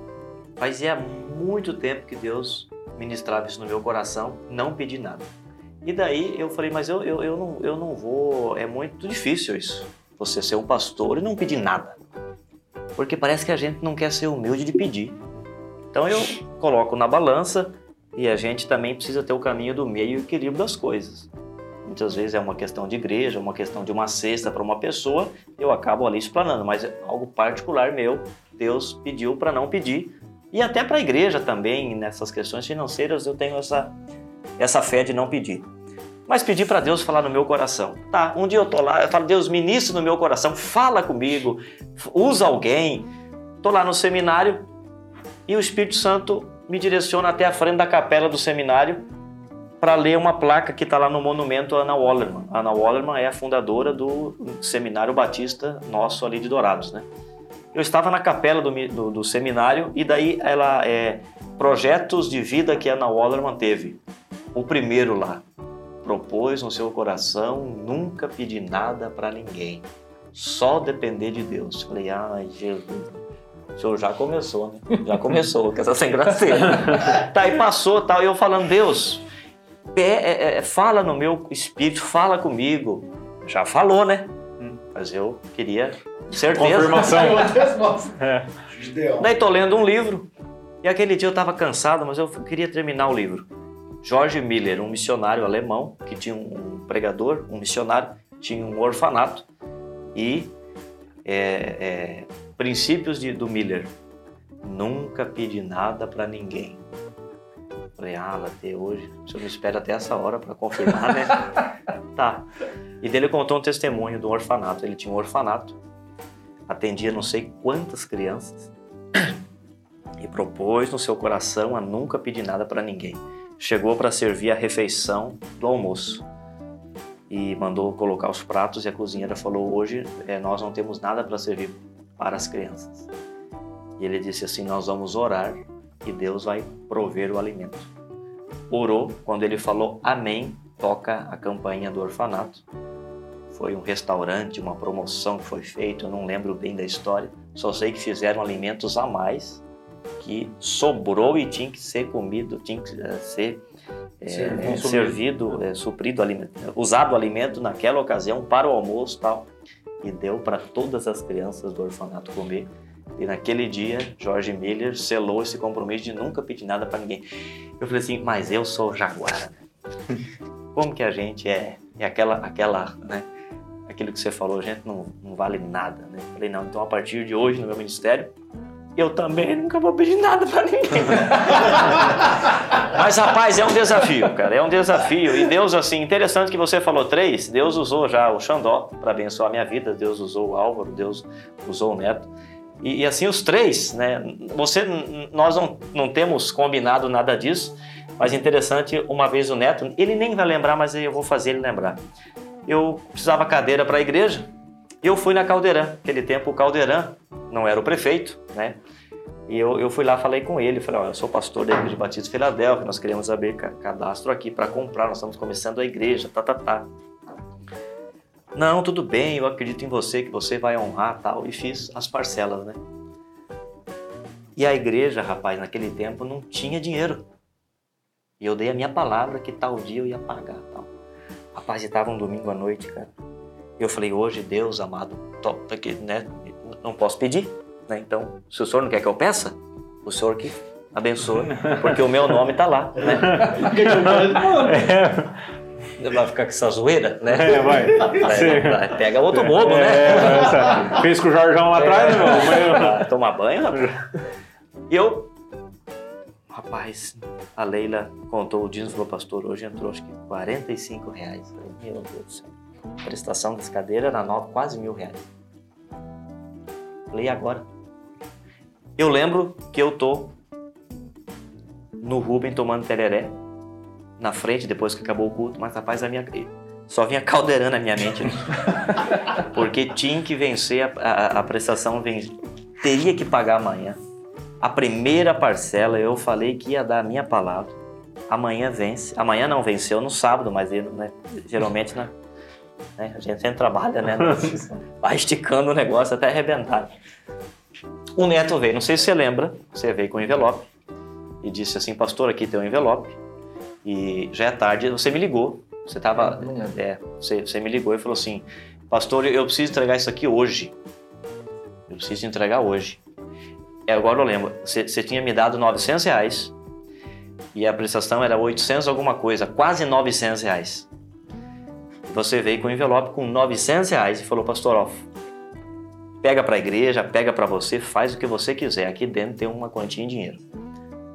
fazia muito tempo que Deus ministrava isso no meu coração, não pedi nada. E daí eu falei, mas eu, eu, eu, não, eu não vou, é muito difícil isso, você ser um pastor e não pedir nada. Porque parece que a gente não quer ser humilde de pedir. Então eu coloco na balança e a gente também precisa ter o caminho do meio e o equilíbrio das coisas. Muitas vezes é uma questão de igreja, uma questão de uma cesta para uma pessoa, eu acabo ali explanando, mas é algo particular meu, Deus pediu para não pedir. E até para a igreja também, nessas questões financeiras, eu tenho essa, essa fé de não pedir. Mas pedir para Deus falar no meu coração. Tá, um dia eu tô lá, eu falo, Deus, ministra no meu coração, fala comigo, usa alguém. Tô lá no seminário e o Espírito Santo me direciona até a frente da capela do seminário para ler uma placa que está lá no monumento Ana Wallerman. Ana Wallerman é a fundadora do Seminário Batista nosso ali de Dourados, né? Eu estava na capela do, do, do seminário e daí ela é projetos de vida que Ana Wallerman teve. O primeiro lá, propôs no seu coração nunca pedir nada para ninguém, só depender de Deus. Falei, ai Jesus, o senhor já começou, né? Já começou, com essa sem graceira. tá, aí passou tal, e eu falando, Deus, fala no meu espírito, fala comigo. Já falou, né? Hum. Mas eu queria certeza.
Confirmação.
é. Daí tô lendo um livro, e aquele dia eu estava cansado, mas eu queria terminar o livro. George Miller, um missionário alemão, que tinha um pregador, um missionário, tinha um orfanato, e é, é, Princípios de, do Miller. Nunca pedi nada para ninguém. Falei, ah, até hoje, o senhor me espera até essa hora para confirmar, né? tá. E dele contou um testemunho do orfanato. Ele tinha um orfanato, atendia não sei quantas crianças e propôs no seu coração a nunca pedir nada para ninguém. Chegou para servir a refeição do almoço e mandou colocar os pratos e a cozinheira falou: Hoje é, nós não temos nada para servir para as crianças. E ele disse assim: Nós vamos orar e Deus vai prover o alimento. Orou, quando ele falou Amém, toca a campainha do orfanato. Foi um restaurante, uma promoção que foi feita, eu não lembro bem da história, só sei que fizeram alimentos a mais que sobrou e tinha que ser comido, tinha que eh, ser é,
Servido.
servido, é, suprido, alimento, usado o alimento naquela ocasião para o almoço tal. E deu para todas as crianças do orfanato comer. E naquele dia, Jorge Miller selou esse compromisso de nunca pedir nada para ninguém. Eu falei assim, mas eu sou jaguar. né? Como que a gente é, é aquela, aquela, né? Aquilo que você falou, gente não, não vale nada, né? Eu falei, não, então a partir de hoje no meu ministério, eu também nunca vou pedir nada para ninguém. Mas, rapaz, é um desafio, cara. É um desafio. E Deus, assim, interessante que você falou três. Deus usou já o Xandó para abençoar a minha vida. Deus usou o Álvaro. Deus usou o Neto. E, e assim, os três, né? Você, nós não, não temos combinado nada disso. Mas interessante, uma vez o Neto, ele nem vai lembrar, mas eu vou fazer ele lembrar. Eu precisava cadeira para a igreja. Eu fui na Caldeirã. Naquele tempo, o Caldeirã não era o prefeito, né? E eu, eu fui lá, falei com ele, falei, olha, eu sou pastor da Igreja Batista de Filadélfia, nós queremos abrir ca- cadastro aqui para comprar, nós estamos começando a igreja, tá, tá, tá. Não, tudo bem, eu acredito em você, que você vai honrar tal, e fiz as parcelas, né? E a igreja, rapaz, naquele tempo não tinha dinheiro. E eu dei a minha palavra que tal dia eu ia pagar, tal. Rapaz, e tava um domingo à noite, cara. E eu falei, hoje, Deus amado, topa que, né, não posso pedir, né? Então, se o senhor não quer que eu peça, o senhor que abençoe, porque o meu nome tá lá, né? Vai ficar com essa zoeira, né?
É, vai.
Vai, pega outro bobo,
É,
né?
essa- Fez com o Jorjão lá atrás, né, meu?
Tomar banho, rapaz. E eu, rapaz, a Leila contou o dízimo falou, pastor, hoje entrou acho que 45 reais. Meu Deus do céu. A prestação dessa cadeira era nova, quase mil reais. Falei, agora? Eu lembro que eu tô no Rubem tomando tereré, na frente, depois que acabou o culto, mas rapaz, a minha. Só vinha caldeirando na minha mente. Porque tinha que vencer a, a, a prestação, teria que pagar amanhã. A primeira parcela eu falei que ia dar a minha palavra. Amanhã vence. Amanhã não venceu no sábado, mas né, geralmente né, né, a gente sempre trabalha, né? Vai esticando o negócio até arrebentar. O neto veio, não sei se você lembra, você veio com o envelope e disse assim, pastor, aqui tem um envelope. E já é tarde, você me ligou. Você tava. É, você, você me ligou e falou assim, pastor, eu preciso entregar isso aqui hoje. Eu preciso entregar hoje. É, agora eu lembro, você, você tinha me dado 900 reais e a prestação era 800 alguma coisa, quase 900 reais. Você veio com o envelope com 900 reais e falou, pastor, ó, pega para a igreja, pega para você, faz o que você quiser. Aqui dentro tem uma quantia em dinheiro.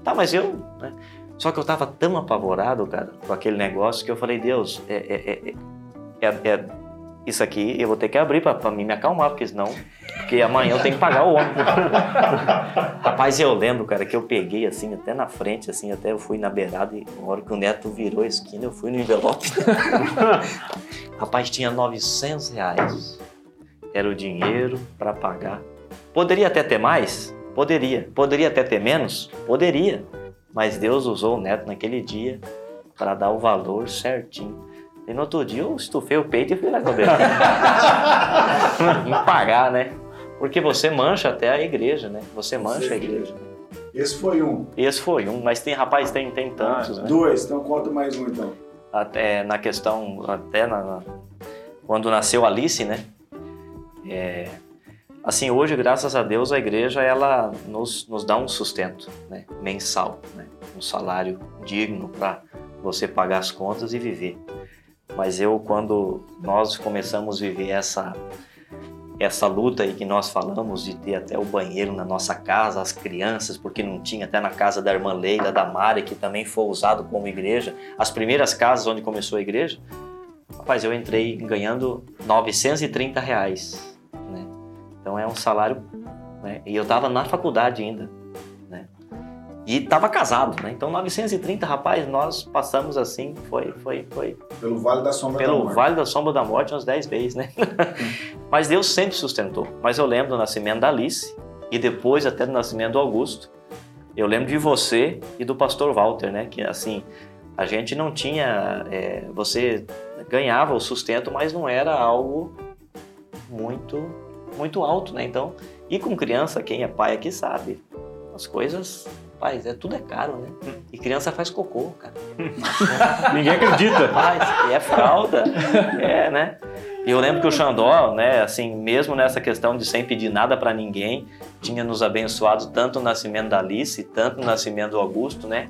Tá, mas eu... Né? Só que eu tava tão apavorado, cara, com aquele negócio que eu falei, Deus, é, é, é, é- é- isso aqui eu vou ter que abrir mim me acalmar, porque senão... Porque amanhã eu tenho que pagar o homem. Rapaz, eu lembro, cara, que eu peguei assim, até na frente, assim, até eu fui na beirada e na hora que o neto virou a esquina, eu fui no envelope. Rapaz, tinha 900 reais. Era o dinheiro para pagar. Poderia até ter mais? Poderia. Poderia até ter menos? Poderia. Mas Deus usou o neto naquele dia para dar o valor certinho. E no outro dia eu estufei o peito e fui lá comer. em pagar, né? Porque você mancha até a igreja, né? Você mancha a igreja.
Esse foi um.
Esse foi um, mas tem, rapaz, tem, tem tantos, né?
Dois, então conta mais um então.
até na questão, até na, na- quando nasceu Alice, né? É, assim, hoje, graças a Deus, a igreja ela nos, nos dá um sustento né? mensal, né? um salário digno para você pagar as contas e viver. Mas eu, quando nós começamos a viver essa essa luta aí que nós falamos de ter até o banheiro na nossa casa, as crianças, porque não tinha até na casa da irmã Leila, da Mari, que também foi usado como igreja, as primeiras casas onde começou a igreja, rapaz, eu entrei ganhando 930 reais? Então é um salário, né? E eu tava na faculdade ainda, né? E tava casado, né? Então 930, rapaz, nós passamos assim, foi, foi, foi
Pelo Vale da Sombra da
pelo
Morte.
Vale da Sombra da Morte umas 10 vezes, né? Mas Deus sempre sustentou. Mas eu lembro do nascimento da Alice e depois até do nascimento do Augusto. Eu lembro de você e do pastor Walter, né? Que assim, a gente não tinha. é, você ganhava o sustento, mas não era algo muito, muito alto, né? Então, e com criança, quem é pai aqui sabe. as coisas, rapaz, é, tudo é caro, né? E criança faz cocô, cara.
Ninguém acredita.
Rapaz, e é fralda, é, né? E eu lembro que o Xandó, né, assim, mesmo nessa questão de sem pedir nada para ninguém, tinha nos abençoado tanto o nascimento da Alice, tanto o nascimento do Augusto, né?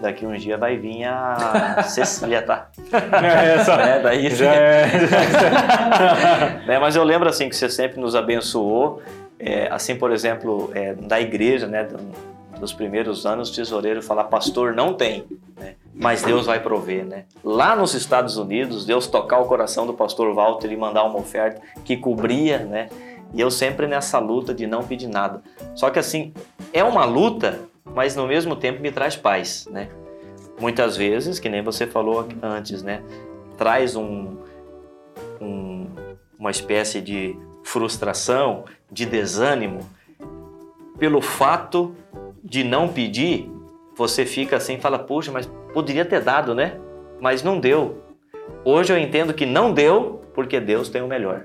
Daqui um dia vai vir a Cecília, tá?
É, essa,
É, daí
já é.
né? Mas eu lembro assim que você sempre nos abençoou, é, assim por exemplo é, da igreja, né, do- dos primeiros anos, o tesoureiro falar pastor não tem, né? mas Deus vai prover, né? Lá nos Estados Unidos, Deus tocar o coração do pastor Walter e mandar uma oferta que cobria, né? E eu sempre nessa luta de não pedir nada. Só que assim é uma luta, mas no mesmo tempo me traz paz, né? Muitas vezes, que nem você falou antes, né? Traz um, um- uma espécie de frustração, de desânimo, pelo fato de não pedir, você fica assim, fala, puxa, mas poderia ter dado, né? Mas não deu. Hoje eu entendo que não deu porque Deus tem o melhor.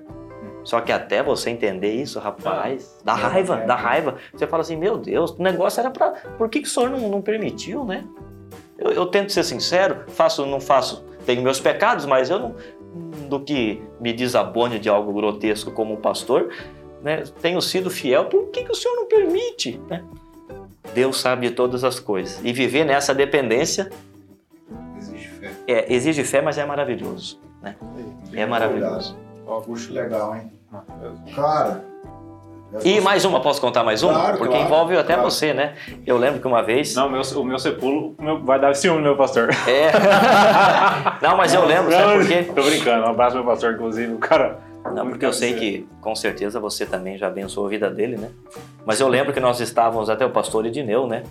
Só que até você entender isso, rapaz, dá raiva, dá raiva. Você fala assim, meu Deus, o negócio era pra. Por que, que o senhor não, não permitiu, né? Eu, eu tento ser sincero, faço, não faço, tenho meus pecados, mas eu não. Do que me desabone de algo grotesco como um pastor, né? Tenho sido fiel, por que, que o senhor não permite, né? Deus sabe de todas as coisas. E viver nessa dependência
Exige fé.
é, exige fé, mas é maravilhoso. Né? É maravilhoso.
Puxa, legal, hein? Cara.
E mais uma, posso contar mais uma?
Claro,
Porque
claro,
envolve até
claro.
você, né? Eu lembro que uma vez.
Não, meu, o meu sepulcro meu- vai dar ciúme, meu pastor.
É. Não, mas eu lembro, sabe por quê?
Tô brincando, um abraço, meu pastor, inclusive. O cara.
Não, porque eu sei que com certeza você também já abençoou a vida dele, né? Mas eu lembro que nós estávamos, até o pastor Edneu, né?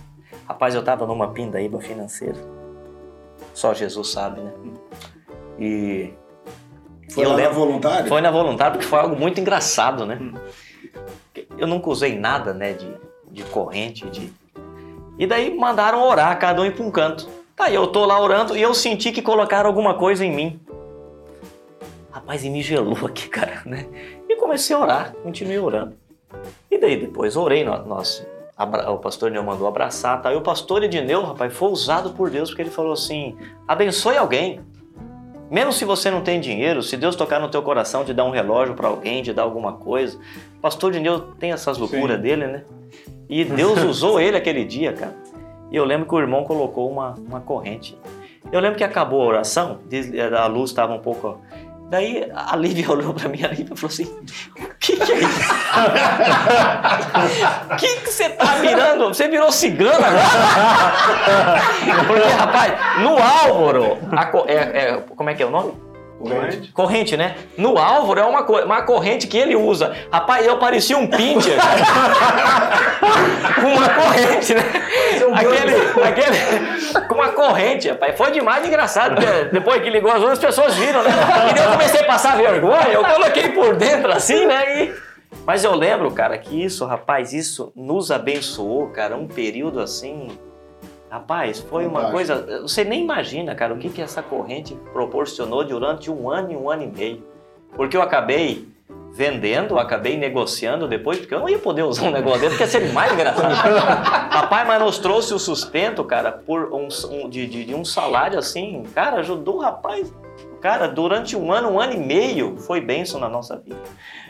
Rapaz, eu estava numa pindaíba financeira. Só Jesus sabe, né? E
Foi
eu
na
lembro-
voluntário?
foi na voluntária porque foi algo muito engraçado, né? Eu nunca usei nada, né, de, de corrente, de... E daí mandaram orar, cada um ir para um canto. Tá, eu tô lá orando e eu senti que colocaram alguma coisa em mim. Rapaz, e me gelou aqui, cara, né? E comecei a orar, continuei orando. E daí depois orei, abra- o pastor Edneu mandou abraçar, tá? E o pastor Edneu, rapaz, foi usado por Deus porque ele falou assim, abençoe alguém. Mesmo se você não tem dinheiro, se Deus tocar no teu coração de dar um relógio para alguém, de dar alguma coisa, o pastor Edneu tem essas loucuras
Sim.
dele, né? E Deus usou ele aquele dia, cara. E eu lembro que o irmão colocou uma, uma corrente. Eu lembro que acabou a oração, diz- a luz estava um pouco. Daí a Lívia olhou pra mim, a Lívia falou assim: O que, que é isso? O que, que você tá virando? Você virou cigana agora? Porque, rapaz, no Álvaro, a é- é- como é que é o nome?
Corrente.
Corrente, né? No Álvaro é uma, uma corrente que ele usa. Rapaz, eu parecia um pincher. com uma corrente, né? Aquele, aquele, com uma corrente, rapaz. Foi demais de engraçado. Depois que ligou as outras pessoas viram, né? E daí eu comecei a passar vergonha, eu coloquei por dentro assim, né? E... Mas eu lembro, cara, que isso, rapaz, isso nos abençoou, cara, um período assim. Rapaz, foi uma coisa. Você nem imagina, cara, o que, que essa corrente proporcionou durante um ano e um ano e meio. Porque eu acabei vendendo, eu acabei negociando depois, porque eu não ia poder usar um negócio dele, porque ia ser mais engraçado. Rapaz, mas nos trouxe o sustento, cara, por um, um- de, de- de um salário assim, cara, ajudou o rapaz. Cara, durante um ano, um ano e meio, foi bênção na nossa vida.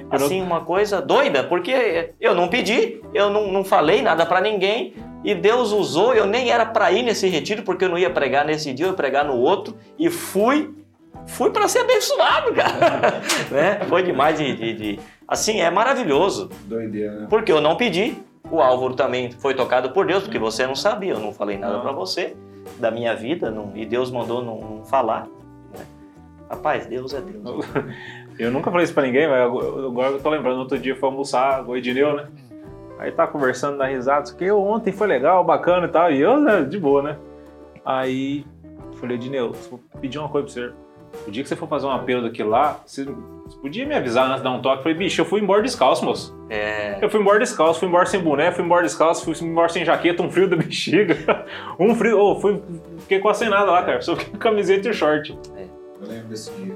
Assim, uma coisa doida, porque eu não pedi, eu não, não falei nada pra ninguém, e Deus usou, eu nem era pra ir nesse retiro, porque eu não ia pregar nesse dia, eu ia pregar no outro, e fui, fui para ser abençoado, cara. né? Foi demais de, de- de- Assim, é maravilhoso,
Doideira, né?
porque eu não pedi, o Álvaro também foi tocado por Deus, porque você não sabia, eu não falei nada pra você da minha vida, não- e Deus mandou não, não falar. Rapaz, Deus é Deus.
Eu nunca falei isso pra ninguém, mas agora eu tô lembrando, outro dia foi almoçar com o Edneu, né? Aí tá conversando, na risada, isso que ontem foi legal, bacana e tal, e eu, né, de boa, né? Aí falei, Edneu, eu pedir uma coisa pra você, o dia que você for fazer um apelo daquilo lá, você, você podia me avisar antes de dar um toque? Eu falei, bicho, eu fui embora descalço, moço.
É,
Eu fui embora descalço, fui embora sem boné, fui embora descalço, fui embora sem jaqueta, um frio da bexiga. um frio, ô, fui, fiquei quase sem nada lá, cara, só fiquei com camiseta e short.
Eu lembro desse dia.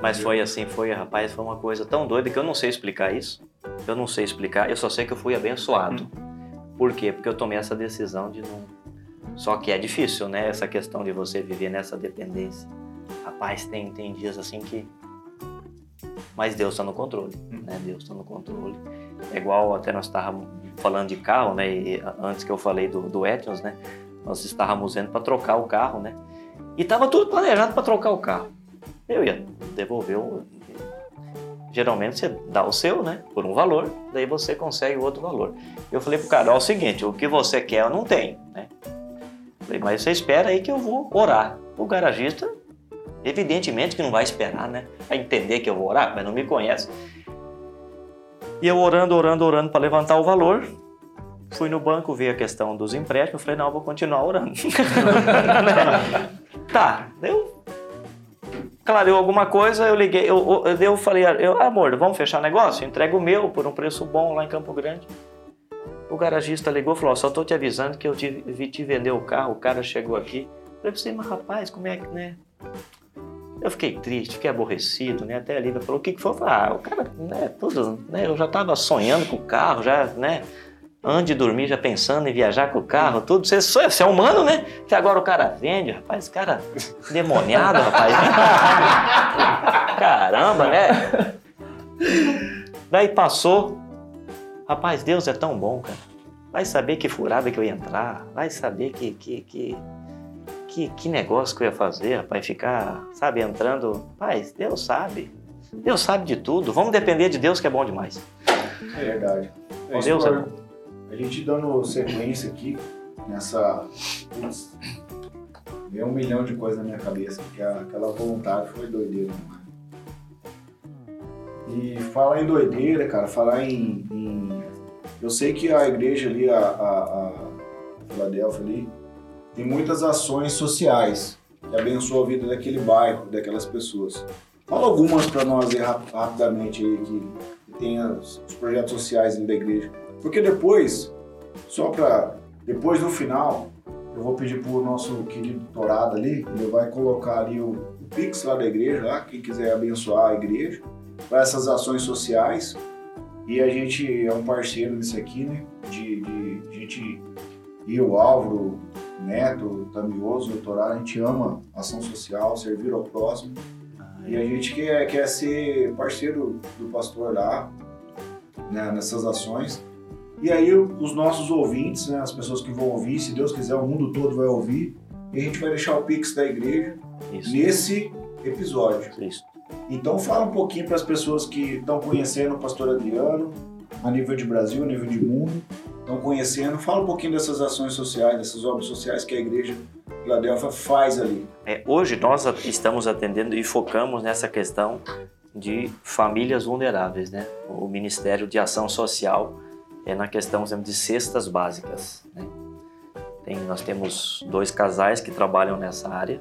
Mas foi assim, foi, rapaz, foi uma coisa tão doida que eu não sei explicar isso. Eu não sei explicar, eu só sei que eu fui abençoado. Por quê? Porque eu tomei essa decisão de não. Só que é difícil, né? Essa questão de você viver nessa dependência. Rapaz, tem, tem dias assim que. Mas Deus está no controle, né? Deus está no controle. É igual até nós estávamos falando de carro, né? E antes que eu falei do, do Etios, né? Nós estávamos indo para trocar o carro, né? E estava tudo planejado para trocar o carro. Eu ia devolver o. Geralmente você dá o seu, né? Por um valor, daí você consegue outro valor. Eu falei pro cara: ó, é o seguinte, o que você quer eu não tenho, né? Falei, mas você espera aí que eu vou orar. O garagista, evidentemente que não vai esperar, né? Vai entender que eu vou orar, mas não me conhece. E eu orando, orando, orando para levantar o valor. Fui no banco ver a questão dos empréstimos. Falei, não, vou continuar orando. tá, eu. Clareou alguma coisa, eu liguei, eu, eu, eu falei, eu, amor, vamos fechar negócio? Entrega o meu por um preço bom lá em Campo Grande. O garagista ligou e falou: só estou te avisando que eu te, vi te vender o carro, o cara chegou aqui. Eu falei, mas rapaz, como é que, né? Eu fiquei triste, fiquei aborrecido, né? Até a Lívia falou, o que que foi? Eu falei, ah, o cara, né, tudo, né? Eu já estava sonhando com o carro, já, né? Antes de dormir, já pensando em viajar com o carro, tudo. Você, você é humano, né? Que agora o cara vende, rapaz, cara demoniado, rapaz. Caramba, né? Daí passou. Rapaz, Deus é tão bom, cara. Vai saber que furada que eu ia entrar, vai saber que, que, que que, que negócio que eu ia fazer, rapaz, ficar, sabe, entrando. Pai, Deus sabe. Deus sabe de tudo. Vamos depender de Deus que é bom demais.
É verdade. É, Deus é bom. A gente dando sequência aqui nessa. Putz, veio um milhão de coisas na minha cabeça, porque aquela vontade foi doideira demais. E falar em doideira, cara, falar em, em. Eu sei que a igreja ali, a, a, a Filadélfia ali, tem muitas ações sociais que abençoam a vida daquele bairro, daquelas pessoas. Fala algumas para nós aí rapidamente aí que tem os projetos sociais da igreja. Porque depois, só para depois no final, eu vou pedir para o nosso querido Torado ali, ele vai colocar ali o, o Pix lá da igreja, lá, quem quiser abençoar a igreja, para essas ações sociais. E a gente é um parceiro nisso aqui, né? De, de, de gente e o Álvaro, Neto, Tamioso, Torá, a gente ama ação social, servir ao próximo. Ah, e a gente quer, quer ser parceiro do pastor lá, né, nessas ações. E aí os nossos ouvintes, né, as pessoas que vão ouvir, se Deus quiser, o mundo todo vai ouvir. E a gente vai deixar o Pix da igreja Isso. nesse episódio. Isso. Então fala um pouquinho para as pessoas que estão conhecendo o pastor Adriano, a nível de Brasil, a nível de mundo, estão conhecendo. Fala um pouquinho dessas ações sociais, dessas obras sociais que a igreja Filadélfia faz ali.
É, hoje nós estamos atendendo e focamos nessa questão de famílias vulneráveis, né? O Ministério de Ação Social é na questão exemplo, de cestas básicas. Né? Tem, nós temos dois casais que trabalham nessa área,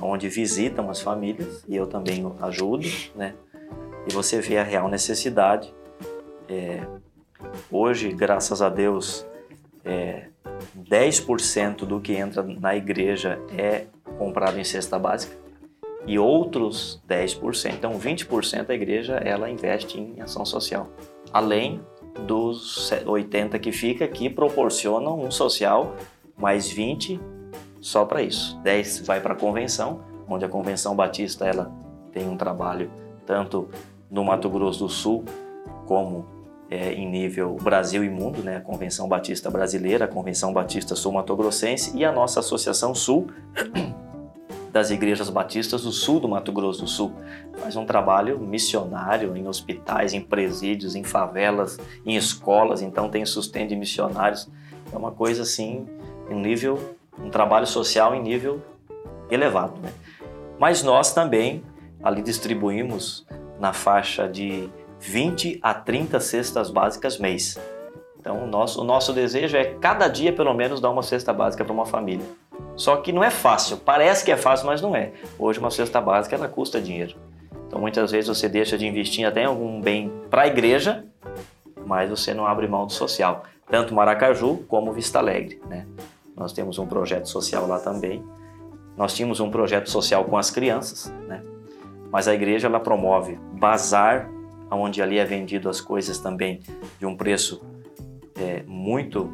onde visitam as famílias e eu também ajudo, né? E você vê a real necessidade. É, Hoje, graças a Deus, é, 10% do que entra na igreja é comprado em cesta básica e outros 10%, então 20% da igreja ela investe em ação social. Além dos 80 que fica que proporcionam um social, mais 20 só para isso. 10 vai para a convenção, onde a convenção batista ela tem um trabalho tanto no Mato Grosso do Sul como é, em nível Brasil e mundo, né? a Convenção Batista Brasileira, a Convenção Batista Sul-Mato-Grossense e a nossa Associação Sul das Igrejas Batistas do Sul do Mato Grosso do Sul. Faz um trabalho missionário em hospitais, em presídios, em favelas, em escolas, então tem sustento de missionários. É uma coisa assim, um nível, um trabalho social em nível elevado. Né? Mas nós também ali distribuímos na faixa de 20 a 30 cestas básicas mês. Então, o nosso, o nosso desejo é cada dia, pelo menos, dar uma cesta básica para uma família. Só que não é fácil. Parece que é fácil, mas não é. Hoje, uma cesta básica ela custa dinheiro. Então, muitas vezes você deixa de investir até em algum bem para a igreja, mas você não abre mão do social. Tanto Maracaju como Vista Alegre. Né? Nós temos um projeto social lá também. Nós tínhamos um projeto social com as crianças, né? mas a igreja ela promove bazar onde ali é vendido as coisas também de um preço é, muito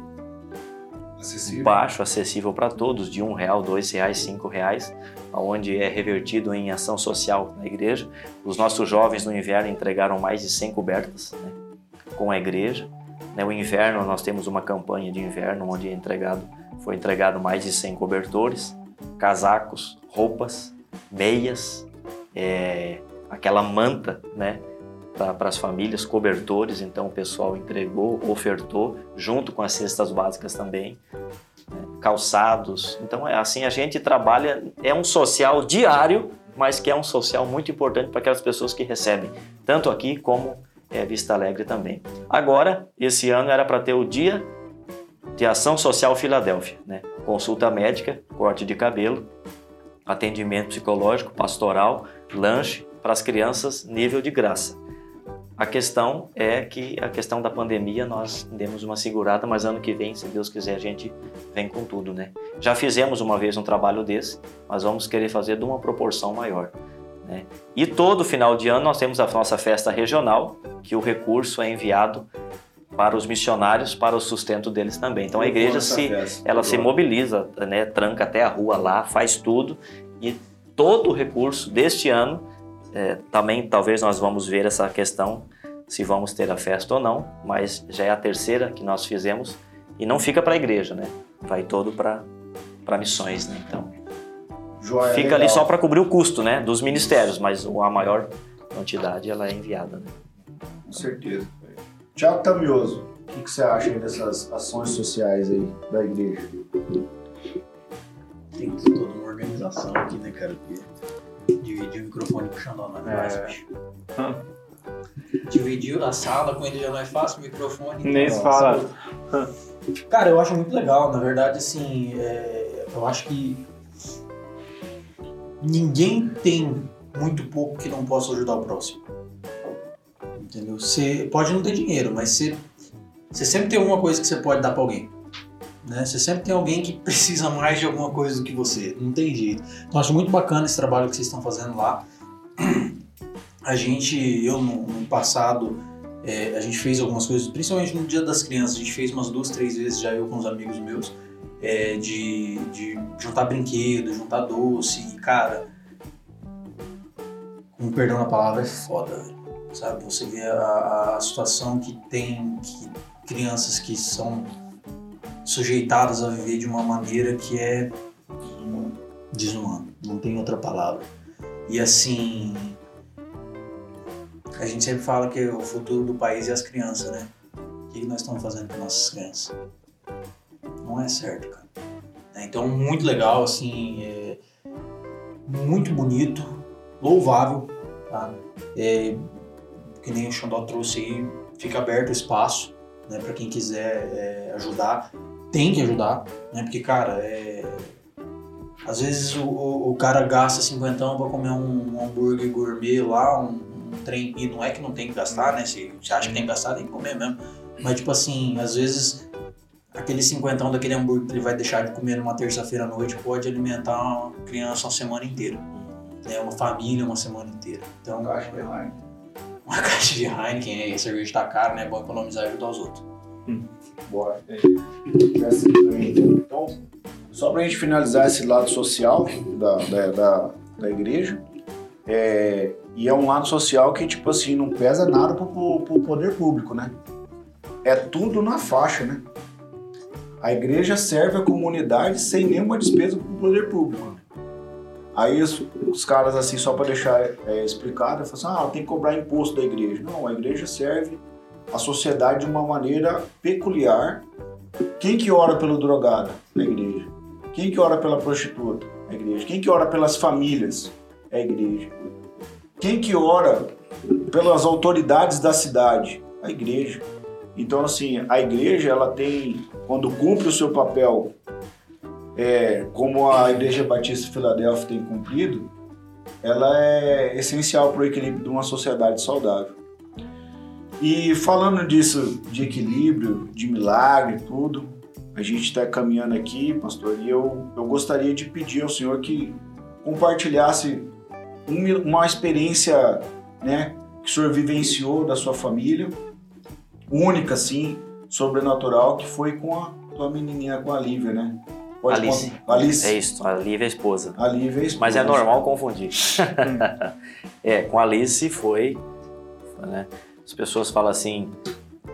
acessível.
baixo, acessível para todos, de um real, dois reais, cinco reais, onde é revertido em ação social na igreja. Os nossos jovens no inverno entregaram mais de 100 cobertas né, com a igreja. No inverno nós temos uma campanha de inverno onde é entregado, foi entregado mais de 100 cobertores, casacos, roupas, meias, é, aquela manta, né? Para as famílias, cobertores, então o pessoal entregou, ofertou, junto com as cestas básicas também, né, calçados. Então, é assim, a gente trabalha, é um social diário, mas que é um social muito importante para aquelas pessoas que recebem, tanto aqui como é, Vista Alegre também. Agora, esse ano era para ter o Dia de Ação Social Filadélfia, né? consulta médica, corte de cabelo, atendimento psicológico, pastoral, lanche para as crianças nível de graça. A questão é que a questão da pandemia nós demos uma segurada, mas ano que vem, se Deus quiser, a gente vem com tudo, né? Já fizemos uma vez um trabalho desse, mas vamos querer fazer de uma proporção maior. Né? E todo final de ano nós temos a nossa festa regional, que o recurso é enviado para os missionários, para o sustento deles também. Então a igreja se, ela se mobiliza, né? tranca até a rua lá, faz tudo e todo o recurso deste ano é, também talvez nós vamos ver essa questão se vamos ter a festa ou não, mas já é a terceira que nós fizemos e não fica para a igreja, né? Vai todo para para missões, né? Então Joia, fica legal. ali só para cobrir o custo, né, dos ministérios, mas a maior quantidade ela é enviada. Né?
Com certeza. Tiago Tamioso, o que, que você acha dessas ações sociais aí da igreja?
Tem que ter toda uma organização aqui, né, cara? Dividir o microfone com o Xandó não é fácil, bicho. Dividir a sala com ele já não é fácil, o microfone.
Nem se fala.
Cara, eu acho muito legal, na verdade, assim, é, eu acho que ninguém tem muito pouco que não possa ajudar o próximo. Entendeu? Você pode não ter dinheiro, mas você, você sempre tem alguma coisa que você pode dar para alguém. Né? Você sempre tem alguém que precisa mais de alguma coisa do que você. Não tem jeito. Então, acho muito bacana esse trabalho que vocês estão fazendo lá. A gente, eu no, no passado, é, a gente fez algumas coisas, principalmente no Dia das Crianças, a gente fez umas duas, três vezes já eu com os amigos meus, é, de, de juntar brinquedo, juntar doce. E, cara, com perdão na palavra, é foda, sabe? Você vê a, a situação que tem que crianças que são sujeitadas a viver de uma maneira que é desumana, não tem outra palavra. E assim, a gente sempre fala que o futuro do país é as crianças, né? O que nós estamos fazendo com nossas crianças? Não é certo, cara. É, então, muito legal, assim, é muito bonito, louvável, tá? É, que nem o Xandó trouxe aí, fica aberto o espaço, né, para quem quiser é, ajudar tem que ajudar, né? Porque, cara, é... às vezes o, o cara gasta 50 pra comer um, hambúrguer gourmet lá, um, um, trem, e não é que não tem que gastar, né? Se você acha que tem que gastar, tem que comer mesmo. Mas, tipo assim, às vezes aquele cinquentão daquele hambúrguer que ele vai deixar de comer numa terça-feira à noite pode alimentar uma criança uma semana inteira. Né? Uma família uma semana inteira. Então,
uma caixa de Heineken.
Uma caixa de Heineken, a cerveja tá cara, né? É bom economizar e ajudar os outros.
Hum. Bora. Então, só para a gente finalizar esse lado social da, da, da, da igreja, é, e é um lado social que, tipo assim, não pesa nada pro, pro, pro poder público, né? É tudo na faixa, né? A igreja serve a comunidade sem nenhuma despesa pro poder público. Aí os, os caras, assim, só para deixar é, explicado, falam assim, ah, tem que cobrar imposto da igreja. Não, a igreja serve a sociedade de uma maneira peculiar. Quem que ora pelo drogado? A igreja. Quem que ora pela prostituta? A igreja. Quem que ora pelas famílias? A igreja. Quem que ora pelas autoridades da cidade? A igreja. Então, assim, a igreja, ela tem, quando cumpre o seu papel, é, como a Igreja Batista Filadélfia tem cumprido, ela é essencial para o equilíbrio de uma sociedade saudável. E falando disso, de equilíbrio, de milagre, tudo, a gente está caminhando aqui, pastor, e eu, eu gostaria de pedir ao senhor que compartilhasse uma experiência né, que o senhor vivenciou da sua família, única, assim, sobrenatural, que foi com a, tua menininha com a Lívia, né? Pode
Alice.
contar. Alice.
É isso, a Lívia é a esposa.
A Lívia é a esposa.
Mas é normal confundir. é, com Alice foi. né, As pessoas falam assim,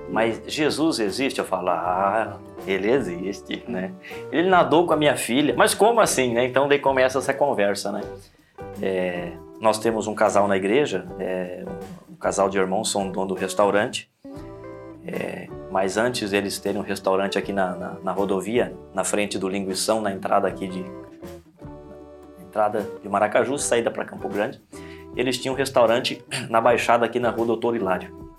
mas Jesus existe? Eu falo, ah, ele existe, né? Ele nadou com a minha filha. Mas como assim, né? Então daí começa essa conversa, né? É, nós temos um casal na igreja, é, um casal de irmãos são dono do restaurante. É, mas antes eles terem um restaurante aqui na, na, na rodovia, na frente do Linguição, na entrada aqui de entrada de Maracaju, saída para Campo Grande, eles tinham um restaurante na Baixada aqui na Rua Doutor Hilário.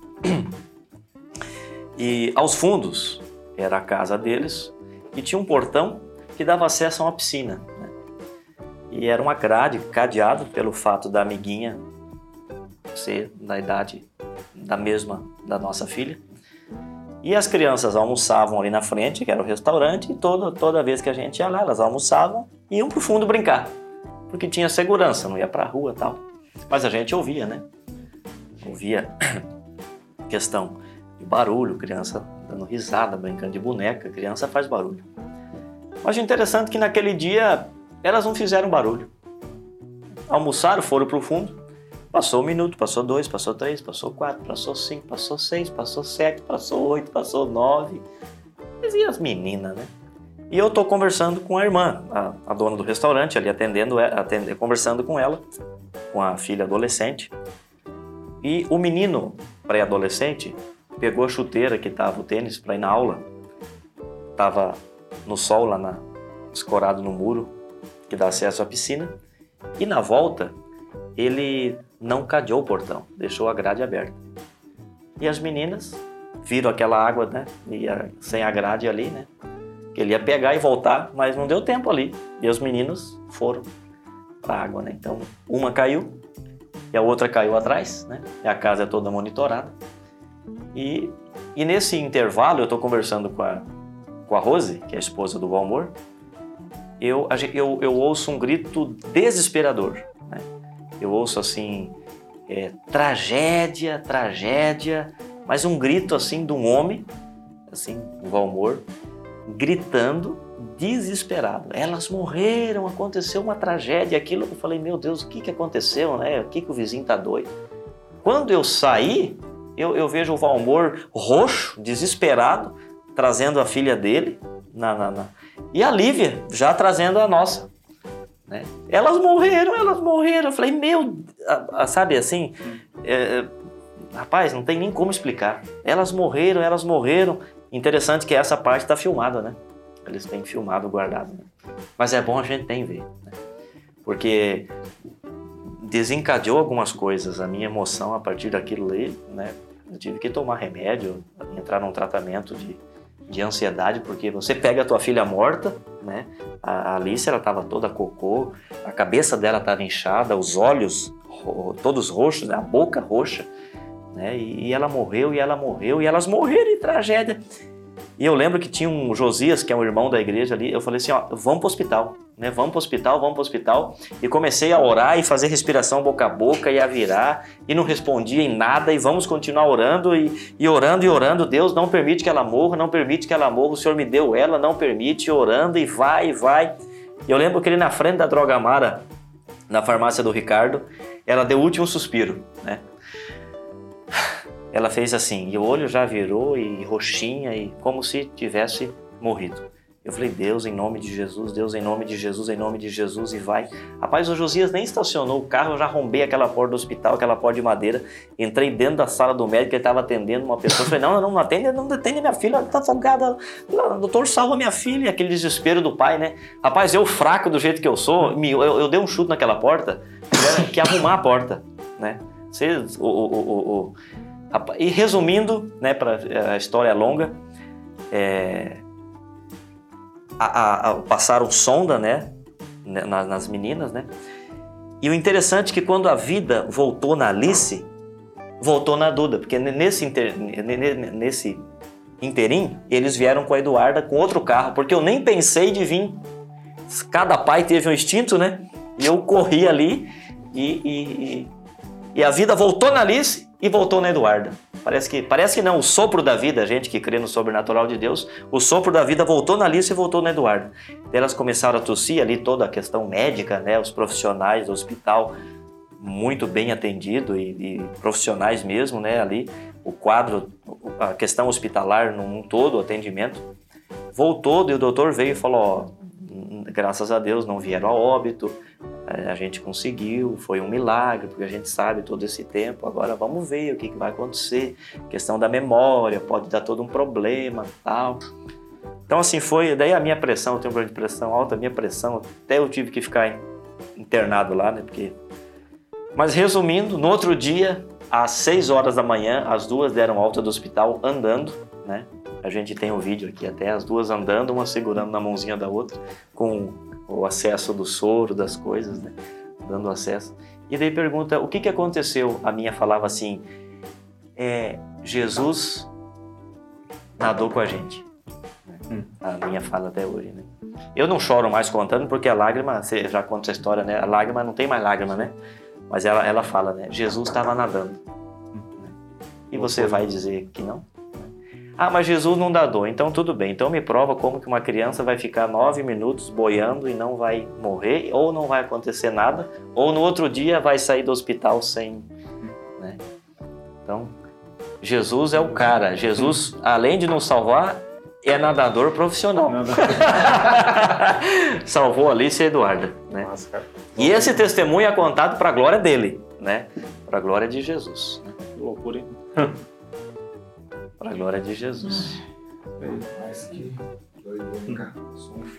E aos fundos era a casa deles e tinha um portão que dava acesso a uma piscina. né? E era uma grade cadeado pelo fato da amiguinha ser da idade da mesma da nossa filha. E as crianças almoçavam ali na frente, que era o restaurante, e toda, toda vez que a gente ia lá, elas almoçavam e iam pro fundo brincar. Porque tinha segurança, não ia pra rua tal. Mas a gente ouvia, né? Ouvia questão de barulho, criança dando risada, brincando de boneca, criança faz barulho. Mas o interessante é que naquele dia elas não fizeram barulho. Almoçaram, foram pro fundo, Passou um minuto, passou dois, passou três, passou quatro, passou cinco, passou seis, passou sete, passou oito, passou nove. Mas e as meninas, né? E eu tô conversando com a irmã, a, a dona do restaurante, ali atendendo, atendendo, conversando com ela, com a filha adolescente. E o menino pré-adolescente pegou a chuteira que tava o tênis para ir na aula. Tava no sol lá na, escorado no muro que dá acesso à piscina. E na volta ele não cadeou o portão, deixou a grade aberta. E as meninas viram aquela água, né? Ia, sem a grade ali, né? Que ele ia pegar e voltar, mas não deu tempo ali. E os meninos foram para água, né? Então, uma caiu e a outra caiu atrás, né? E a casa é toda monitorada. E, e nesse intervalo, eu estou conversando com a, com a Rose, que é a esposa do Valmor, eu, eu, eu ouço um grito desesperador, né? eu ouço assim é, tragédia, tragédia, mas um grito assim de um homem, assim, o Valmor, gritando desesperado. Elas morreram, aconteceu uma tragédia, aquilo. Eu falei, meu Deus, o que, que aconteceu, né? O que, que o vizinho tá doido? Quando eu saí, eu, eu vejo o Valmor roxo, desesperado, trazendo a filha dele na, na, na- e a Lívia já trazendo a nossa né? Elas morreram, elas morreram. Eu falei, meu, a- a- sabe assim, é, rapaz, não tem nem como explicar. Elas morreram, elas morreram. Interessante que essa parte está filmada, né? Eles têm filmado, guardado. Né? Mas é bom a gente tem ver, né? porque desencadeou algumas coisas. A minha emoção a partir daquilo ali, né? Eu tive que tomar remédio, entrar num tratamento de, de ansiedade, porque você pega a tua filha morta, né? A Alice ela estava toda cocô, a cabeça dela estava inchada, os olhos todos roxos, a boca roxa, né? E ela morreu, e ela morreu, e elas morreram em tragédia. E eu lembro que tinha um Josias, que é um irmão da igreja ali, eu falei assim, ó, vamos pro hospital, né? Vamos pro hospital, vamos pro hospital. E comecei a orar e fazer respiração boca a boca e a virar, e não respondia em nada, e vamos continuar orando e, e orando e orando. Deus não permite que ela morra, não permite que ela morra, o Senhor me deu ela, não permite, orando e vai, e vai. E eu lembro que ele na frente da Droga Mara, na farmácia do Ricardo, ela deu o último suspiro, né? Ela fez assim, e o olho já virou e roxinha e como se tivesse morrido. Eu falei, Deus, em nome de Jesus, Deus, em nome de Jesus, em nome de Jesus, e vai. Rapaz, o Josias nem estacionou o carro, eu já arrombei aquela porta do hospital, aquela porta de madeira, entrei dentro da sala do médico, ele estava atendendo uma pessoa, eu falei, não, não, não atende, não atende minha filha, ela está afogada, doutor, salva minha filha, aquele desespero do pai, né? Rapaz, eu fraco do jeito que eu sou, eu, eu dei um chute naquela porta, que arrumar a porta, né? Vocês, o, o, o, E resumindo, né, pra, a história é longa, é, a- a- a- passaram sonda, né, né, na- nas meninas, né, e o interessante é que quando a vida voltou na Alice, voltou na Duda, porque nesse, inter, ne- ne- nesse interim, eles vieram com a Eduarda com outro carro, porque eu nem pensei de vir. Cada pai teve um instinto, né, e eu corri ali e, e, e- e a vida voltou na Alice e voltou na Eduarda. Parece que, parece que não, o sopro da vida, gente que crê no sobrenatural de Deus, o sopro da vida voltou na Alice e voltou na Eduarda. Elas começaram a tossir ali toda a questão médica, né, os profissionais do hospital muito bem atendido e, e profissionais mesmo, né, ali, o quadro, a questão hospitalar num todo, o atendimento. Voltou e o doutor veio e falou, ó, graças a Deus não vieram a óbito, é, a gente conseguiu, foi um milagre, porque a gente sabe todo esse tempo. Agora vamos ver o que, vai acontecer. Questão da memória, pode dar todo um problema tal. Então, assim, foi. Daí a minha pressão, eu tenho um problema de pressão alta, a minha pressão, até eu tive que ficar internado lá, né? Porque. Mas resumindo, no outro dia, às 6 horas da manhã, as duas deram alta do hospital andando, né? A gente tem o um vídeo aqui até, as duas andando, uma segurando na mãozinha da outra, com o acesso do soro, das coisas, né? Dando acesso. E daí pergunta, o que, que aconteceu? A minha falava assim, é, Jesus nadou com a gente. Hum. A minha fala até hoje, né? Eu não choro mais contando porque a lágrima, você já conta essa história, né? A lágrima não tem mais lágrima, né? Mas ela, ela fala, né? Jesus estava nadando. Hum. E você vai dizer que não? Ah, mas Jesus não dá dor, então tudo bem. Então me prova como que uma criança vai ficar nove minutos boiando e não vai morrer, ou não vai acontecer nada, ou no outro dia vai sair do hospital sem. Né? Então, Jesus é o cara. Jesus, além de nos salvar, é nadador profissional. Salvou Alice e Eduarda. Né? Nossa, e esse testemunho é contado para a glória dele, né? para a glória de Jesus.
Que loucura, hein?
Para a glória de Jesus.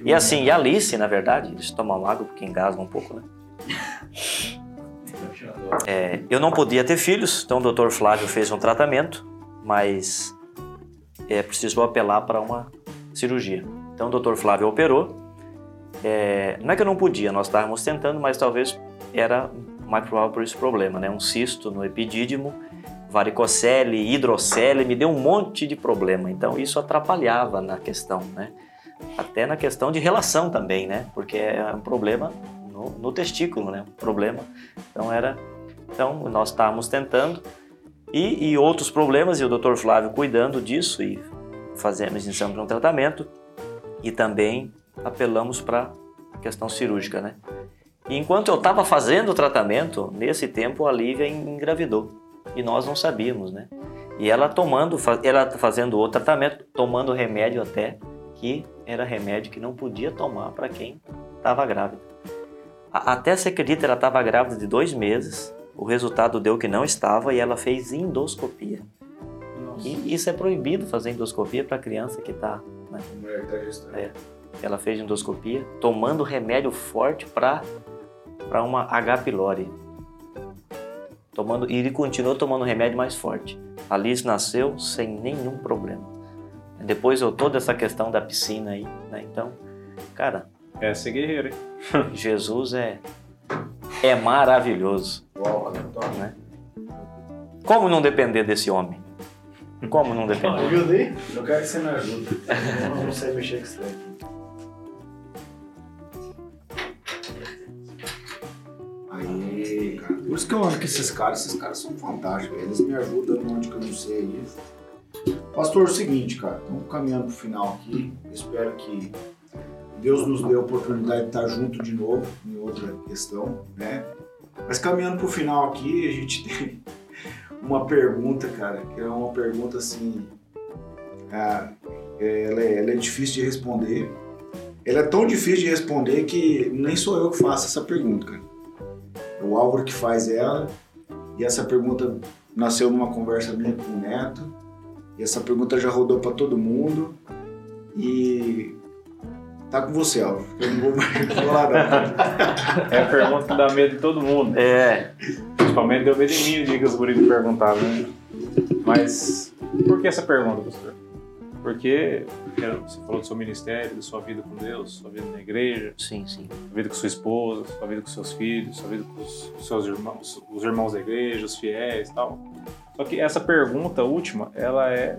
E assim, e Alice, na verdade, tomar uma água porque engasga um pouco, né? É, eu não podia ter filhos, então o doutor Flávio fez um tratamento, mas é, precisou apelar para uma cirurgia. Então o doutor Flávio operou. É, não é que eu não podia, nós estávamos tentando, mas talvez era mais provável por esse problema, né? Um cisto no epidídimo varicocele, hidrocele, me deu um monte de problema. Então isso atrapalhava na questão, né? Até na questão de relação também, né? Porque é um problema no, no testículo, né? Um problema. Então era, então nós estávamos tentando e, e, outros problemas e o Dr. Flávio cuidando disso e fazemos iniciamos um tratamento e também apelamos para a questão cirúrgica, né? Enquanto eu estava fazendo o tratamento, nesse tempo a Lívia engravidou e nós não sabíamos, né? E ela tomando, ela fazendo o tratamento, tomando remédio até que era remédio que não podia tomar para quem estava grávida. Até se acredita, ela estava grávida de dois meses, o resultado deu que não estava e ela fez endoscopia. Nossa. E isso é proibido fazer endoscopia para criança que está. Né? É. Ela fez endoscopia tomando remédio forte para uma H. pylori tomando e ele continuou tomando remédio mais forte. A Liz nasceu sem nenhum problema. Depois eu toda essa questão da piscina aí, né? Então, cara,
é ser guerreiro, hein?
Jesus é é maravilhoso. Uau, né? Como não depender desse homem? Como não depender?
Eu quero que você me ajude. Eu não sei mexer com isso Por isso que eu amo que esses caras, esses caras são fantásticos. Eles me ajudam onde que eu não sei isso. Pastor, é o seguinte, cara, estamos caminhando pro final aqui. espero que Deus nos dê a oportunidade de estar junto de novo em outra questão, né? Mas caminhando pro final aqui, a gente tem uma pergunta, cara, que é uma pergunta assim. É, ela, é, ela é difícil de responder. Ela é tão difícil de responder que nem sou eu que faço essa pergunta, cara. É o Álvaro que faz ela. E essa pergunta nasceu numa conversa minha com o Neto. E essa pergunta já rodou para todo mundo. E tá com você, Álvaro. Eu não vou mais falar
nada. É a pergunta que dá medo de todo mundo.
É.
Principalmente deu medo em mim o dia que os guris perguntaram, né? Mas por que essa pergunta, pastor? Porque você falou do seu ministério, da sua vida com Deus, sua vida na igreja.
Sim, sim.
Sua vida com sua esposa, sua vida com seus filhos, sua vida com os seus irmãos, os irmãos da igreja, os fiéis e tal. Só que essa pergunta última, ela é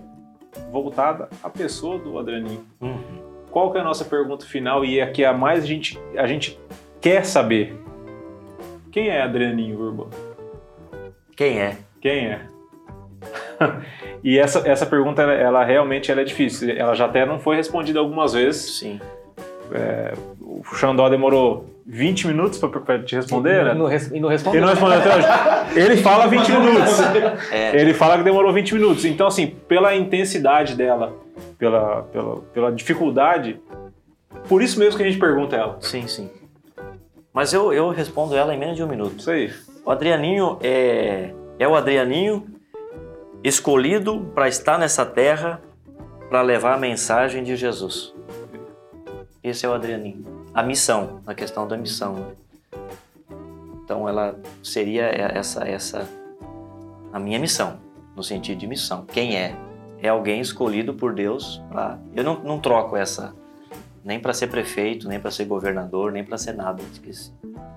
voltada à pessoa do Adrianinho. Uhum. Qual que é a nossa pergunta final e é a que a mais a gente, a gente quer saber? Quem é Adrianinho Urbano?
Quem é?
Quem é? e essa, essa pergunta, ela, ela realmente ela é difícil. Ela já até não foi respondida algumas vezes.
Sim.
O Xandó demorou 20 minutos para te responder,
E
né?
não, e não respondeu.
Ele não respondeu até hoje. Ele fala 20 minutos.
É.
Ele fala que demorou 20 minutos. Então, assim, pela intensidade dela, pela, pela, pela dificuldade, por isso mesmo que a gente pergunta ela.
Sim, sim. Mas eu, eu respondo ela em menos de um minuto.
Isso aí.
O Adrianinho é, é o Adrianinho escolhido para estar nessa terra para levar a mensagem de Jesus. Esse é o Adrianinho. A missão, a questão da missão. né? Então ela seria essa essa a minha missão, no sentido de missão. Quem é? É alguém escolhido por Deus para. Eu não, não troco essa nem para ser prefeito, nem para ser governador, nem para ser nada. Esqueci.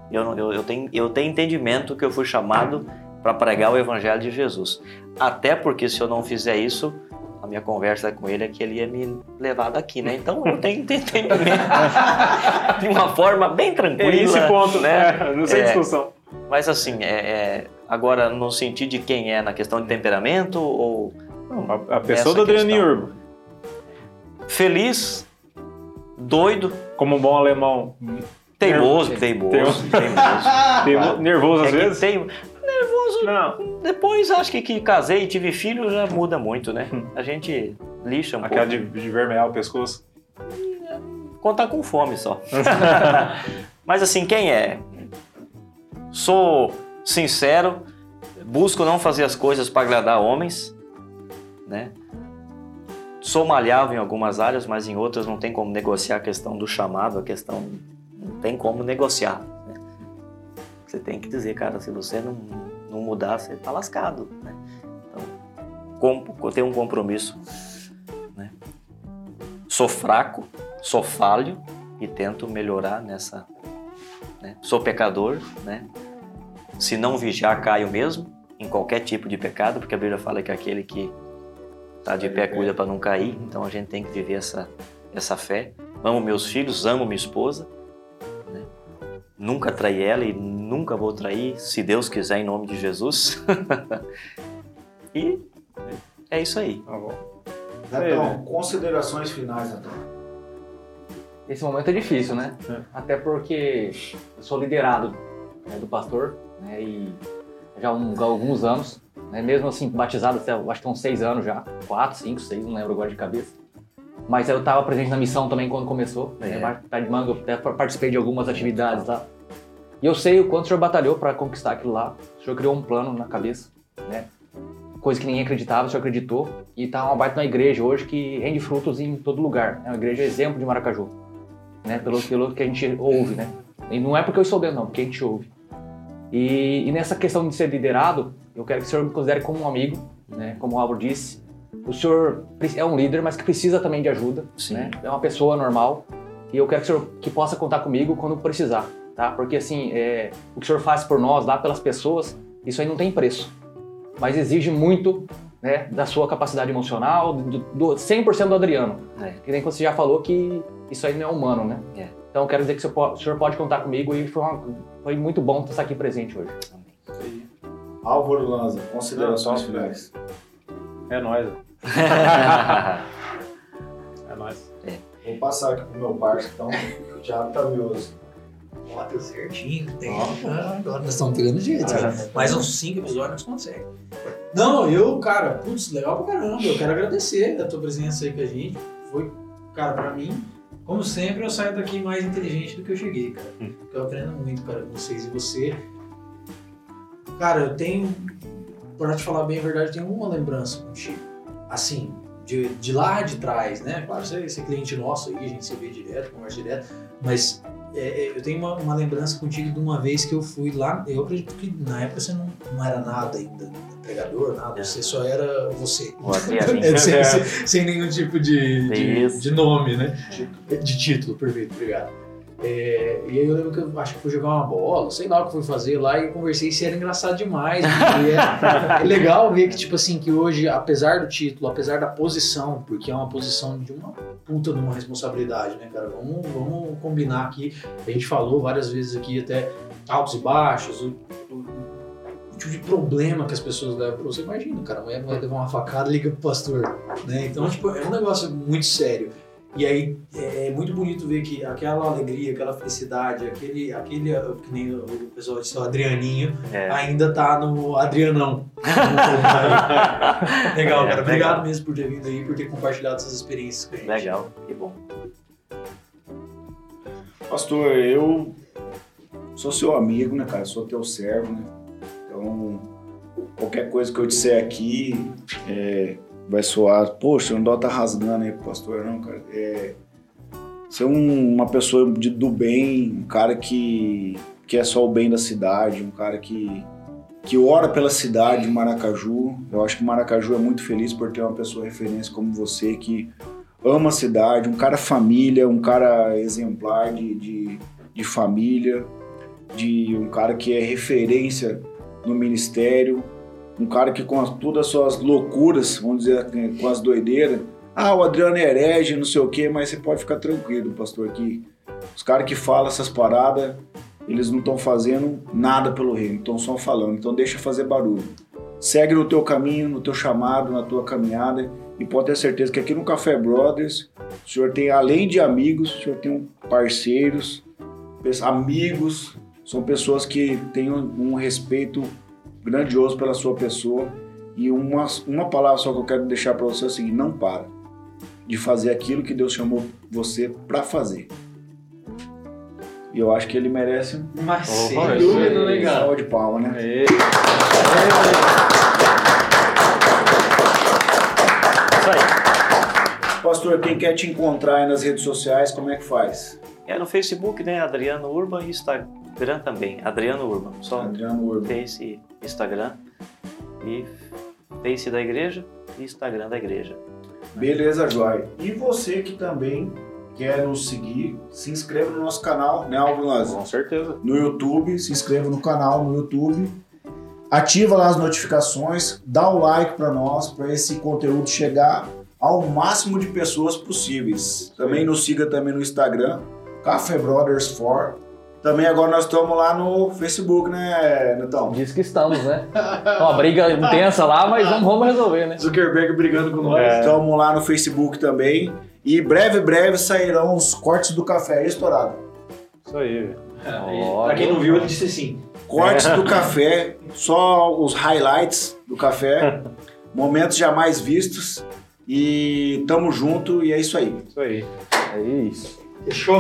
Eu, eu, eu, tenho, eu tenho entendimento que eu fui chamado para pregar o evangelho de Jesus. Até porque se eu não fizer isso, a minha conversa com ele é que ele ia me levar daqui, né? Então eu tenho entendimento de uma forma bem tranquila.
É esse ponto,
né?
né? Não sei
É.
discussão.
Mas assim, é, é- agora no sentido de quem é, na questão de temperamento ou
A, a pessoa do
questão.
Urbo,
feliz, doido,
como um bom alemão,
teimoso, teimoso,
Teimoso.
teimoso.
nervoso às
É que
Não,
Depois, acho que, que casei e tive filho já muda muito, né? A gente lixa um
aquela
pouco.
de, de vermelhar o pescoço.
Quando tá com fome só. Mas assim, quem é? Sou sincero, busco não fazer as coisas para agradar homens, né? Sou malhável em algumas áreas, mas em outras não tem como negociar a questão do chamado, a questão não tem como negociar. né? Você tem que dizer, cara, se você não, não mudar, você tá lascado, né? Então, ter um compromisso, né? Sou fraco, sou falho e tento melhorar nessa. né? Sou pecador, né? Se não vigiar, caio mesmo em qualquer tipo de pecado, porque a Bíblia fala que aquele que está de pé cuida para não cair. Então a gente tem que viver essa essa fé. Amo meus filhos, amo minha esposa. Nunca traí ela e nunca vou trair, se Deus quiser, em nome de Jesus. e é isso aí.
Tá bom.
Natão, considerações finais, Natão.
Esse momento é difícil, né?
É.
Até porque eu sou liderado né, do pastor, né? E já há um- alguns anos, né? Mesmo assim, batizado até, acho que uns seis anos já. Quatro, cinco, seis, não lembro agora de cabeça. Mas eu estava presente na missão também quando começou.
É.
Né? Tá de manga, eu até participei de algumas atividades lá. E eu sei o quanto o senhor batalhou para conquistar aquilo lá. O senhor criou um plano na cabeça, né? Coisa que ninguém acreditava, o senhor acreditou. E tá uma baita na igreja hoje que rende frutos em todo lugar. É uma igreja exemplo de Maracaju né? Pelo, pelo que a gente ouve, né? E não é porque eu estou dentro, não, porque a gente ouve. E, e nessa questão de ser liderado, eu quero que o senhor me considere como um amigo, né? Como o Álvaro disse. O senhor é um líder, mas que precisa também de ajuda,
Sim.
né? É uma pessoa normal. E eu quero que o senhor que possa contar comigo quando precisar, tá? Porque assim, é, o que o senhor faz por nós, lá pelas pessoas, isso aí não tem preço. Mas exige muito né, da sua capacidade emocional, do, do 100% do Adriano.
É.
Que nem você já falou que isso aí não é humano, né?
É.
Então eu quero dizer que o senhor o senhor pode contar comigo e foi, uma- foi muito bom estar aqui presente hoje.
Álvaro Lanza, considerações finais.
É nóis. É nóis.
Vou passar aqui pro meu parceiro, então o Thiago tá mioso.
Ó, deu certinho. Tem. Ah, agora nós estamos pegando jeito. cara. Mais uns 5 episódios nós conseguimos. Não, eu, cara, putz, legal pra caramba. Eu quero agradecer a tua presença aí com a gente. Foi, cara, pra mim, como sempre, eu saio daqui mais inteligente do que eu cheguei, cara. Porque eu aprendo muito, cara, com vocês. E você, cara, eu tenho, pra te falar bem a verdade, eu tenho uma lembrança contigo. Assim, de, de lá de trás, né? Claro, você, você é cliente nosso aí, a gente se vê direto, conversa direto. Mas é, é, eu tenho uma, uma lembrança contigo de uma vez que eu fui lá. Eu acredito que na época você não, não era nada ainda, empregador, nada. Você só era você. É, sem, sem- sem nenhum tipo de, de, de nome, né? De título, perfeito, obrigado. É, e aí eu lembro que eu acho que fui jogar uma bola, sei lá o que fui fazer lá e conversei se era engraçado demais. porque é, é legal ver que, tipo assim, que hoje, apesar do título, apesar da posição, porque é uma posição de uma puta de uma responsabilidade, né, cara? Vamos, vamos combinar aqui. A gente falou várias vezes aqui até altos e baixos, o- o- tipo de problema que as pessoas levam pra você. Imagina, cara, a mulher vai levar uma facada liga pro pastor. Né? Então, tipo, é um negócio muito sério. E aí é, é muito bonito ver que aquela alegria, aquela felicidade, aquele, aquele que nem o pessoal disse, o Adrianinho,
É.
ainda tá no Adrianão. legal,
É,
cara.
legal.
Obrigado mesmo por ter vindo aí, por ter compartilhado essas experiências com a gente.
Legal, que bom.
Pastor, eu sou seu amigo, né, cara? Sou teu servo, né? Então, qualquer coisa que eu disser aqui é, vai soar, poxa, o Andó tá rasgando aí pro pastor, não, cara. É, ser um- uma pessoa de- do bem, um cara que, que é só o bem da cidade, um cara que, que ora pela cidade de Maracaju. Eu acho que Maracaju é muito feliz por ter uma pessoa referência como você que ama a cidade, um cara família, um cara exemplar de, de, de família, de um cara que é referência no ministério, um cara que com as- todas as suas loucuras, vamos dizer, com as doideiras, ah, o Adriano é herege, não sei o quê, mas você pode ficar tranquilo, pastor, que os caras que falam essas paradas, eles não estão fazendo nada pelo reino, estão só falando, então deixa fazer barulho. Segue no teu caminho, no teu chamado, na tua caminhada, e pode ter certeza que aqui no Café Brothers, o senhor tem, além de amigos, o senhor tem parceiros, amigos, são pessoas que têm um respeito grandioso pela sua pessoa. E uma, uma palavra só que eu quero deixar para você é o seguinte: não para de fazer aquilo que Deus chamou você para fazer. E eu acho que ele merece um
sem
isso
dúvida, né, cara?
salve de palma, né?
Aê.
Isso aí.
Pastor, quem quer te encontrar aí nas redes sociais, como é que faz?
É no Facebook, né? Adriano Urban e Instagram também. Adriano Urban. Só
Adriano Urban.
Face e Instagram. E Face da igreja e Instagram da igreja.
Beleza, Joy. E você que também quer nos seguir, se inscreva no nosso canal, né, Lanza?
Com certeza.
no YouTube, se inscreva no canal no YouTube, ativa lá as notificações, dá o like para nós, para esse conteúdo chegar ao máximo de pessoas possíveis. Também nos siga também no Instagram, Café Brothers 4. Também agora nós estamos lá no Facebook, né, Netão?
Diz que estamos, né? Uma briga intensa lá, mas vamos, vamos resolver, né?
Zuckerberg brigando com nós.
É.
Estamos lá no Facebook também. E breve, breve sairão os cortes do café estourado.
Isso aí, velho.
Pra quem não viu, ele disse assim.
Cortes do café, só os highlights do café, momentos jamais vistos. E tamo junto e é isso aí.
Isso aí.
É isso.
Fechou.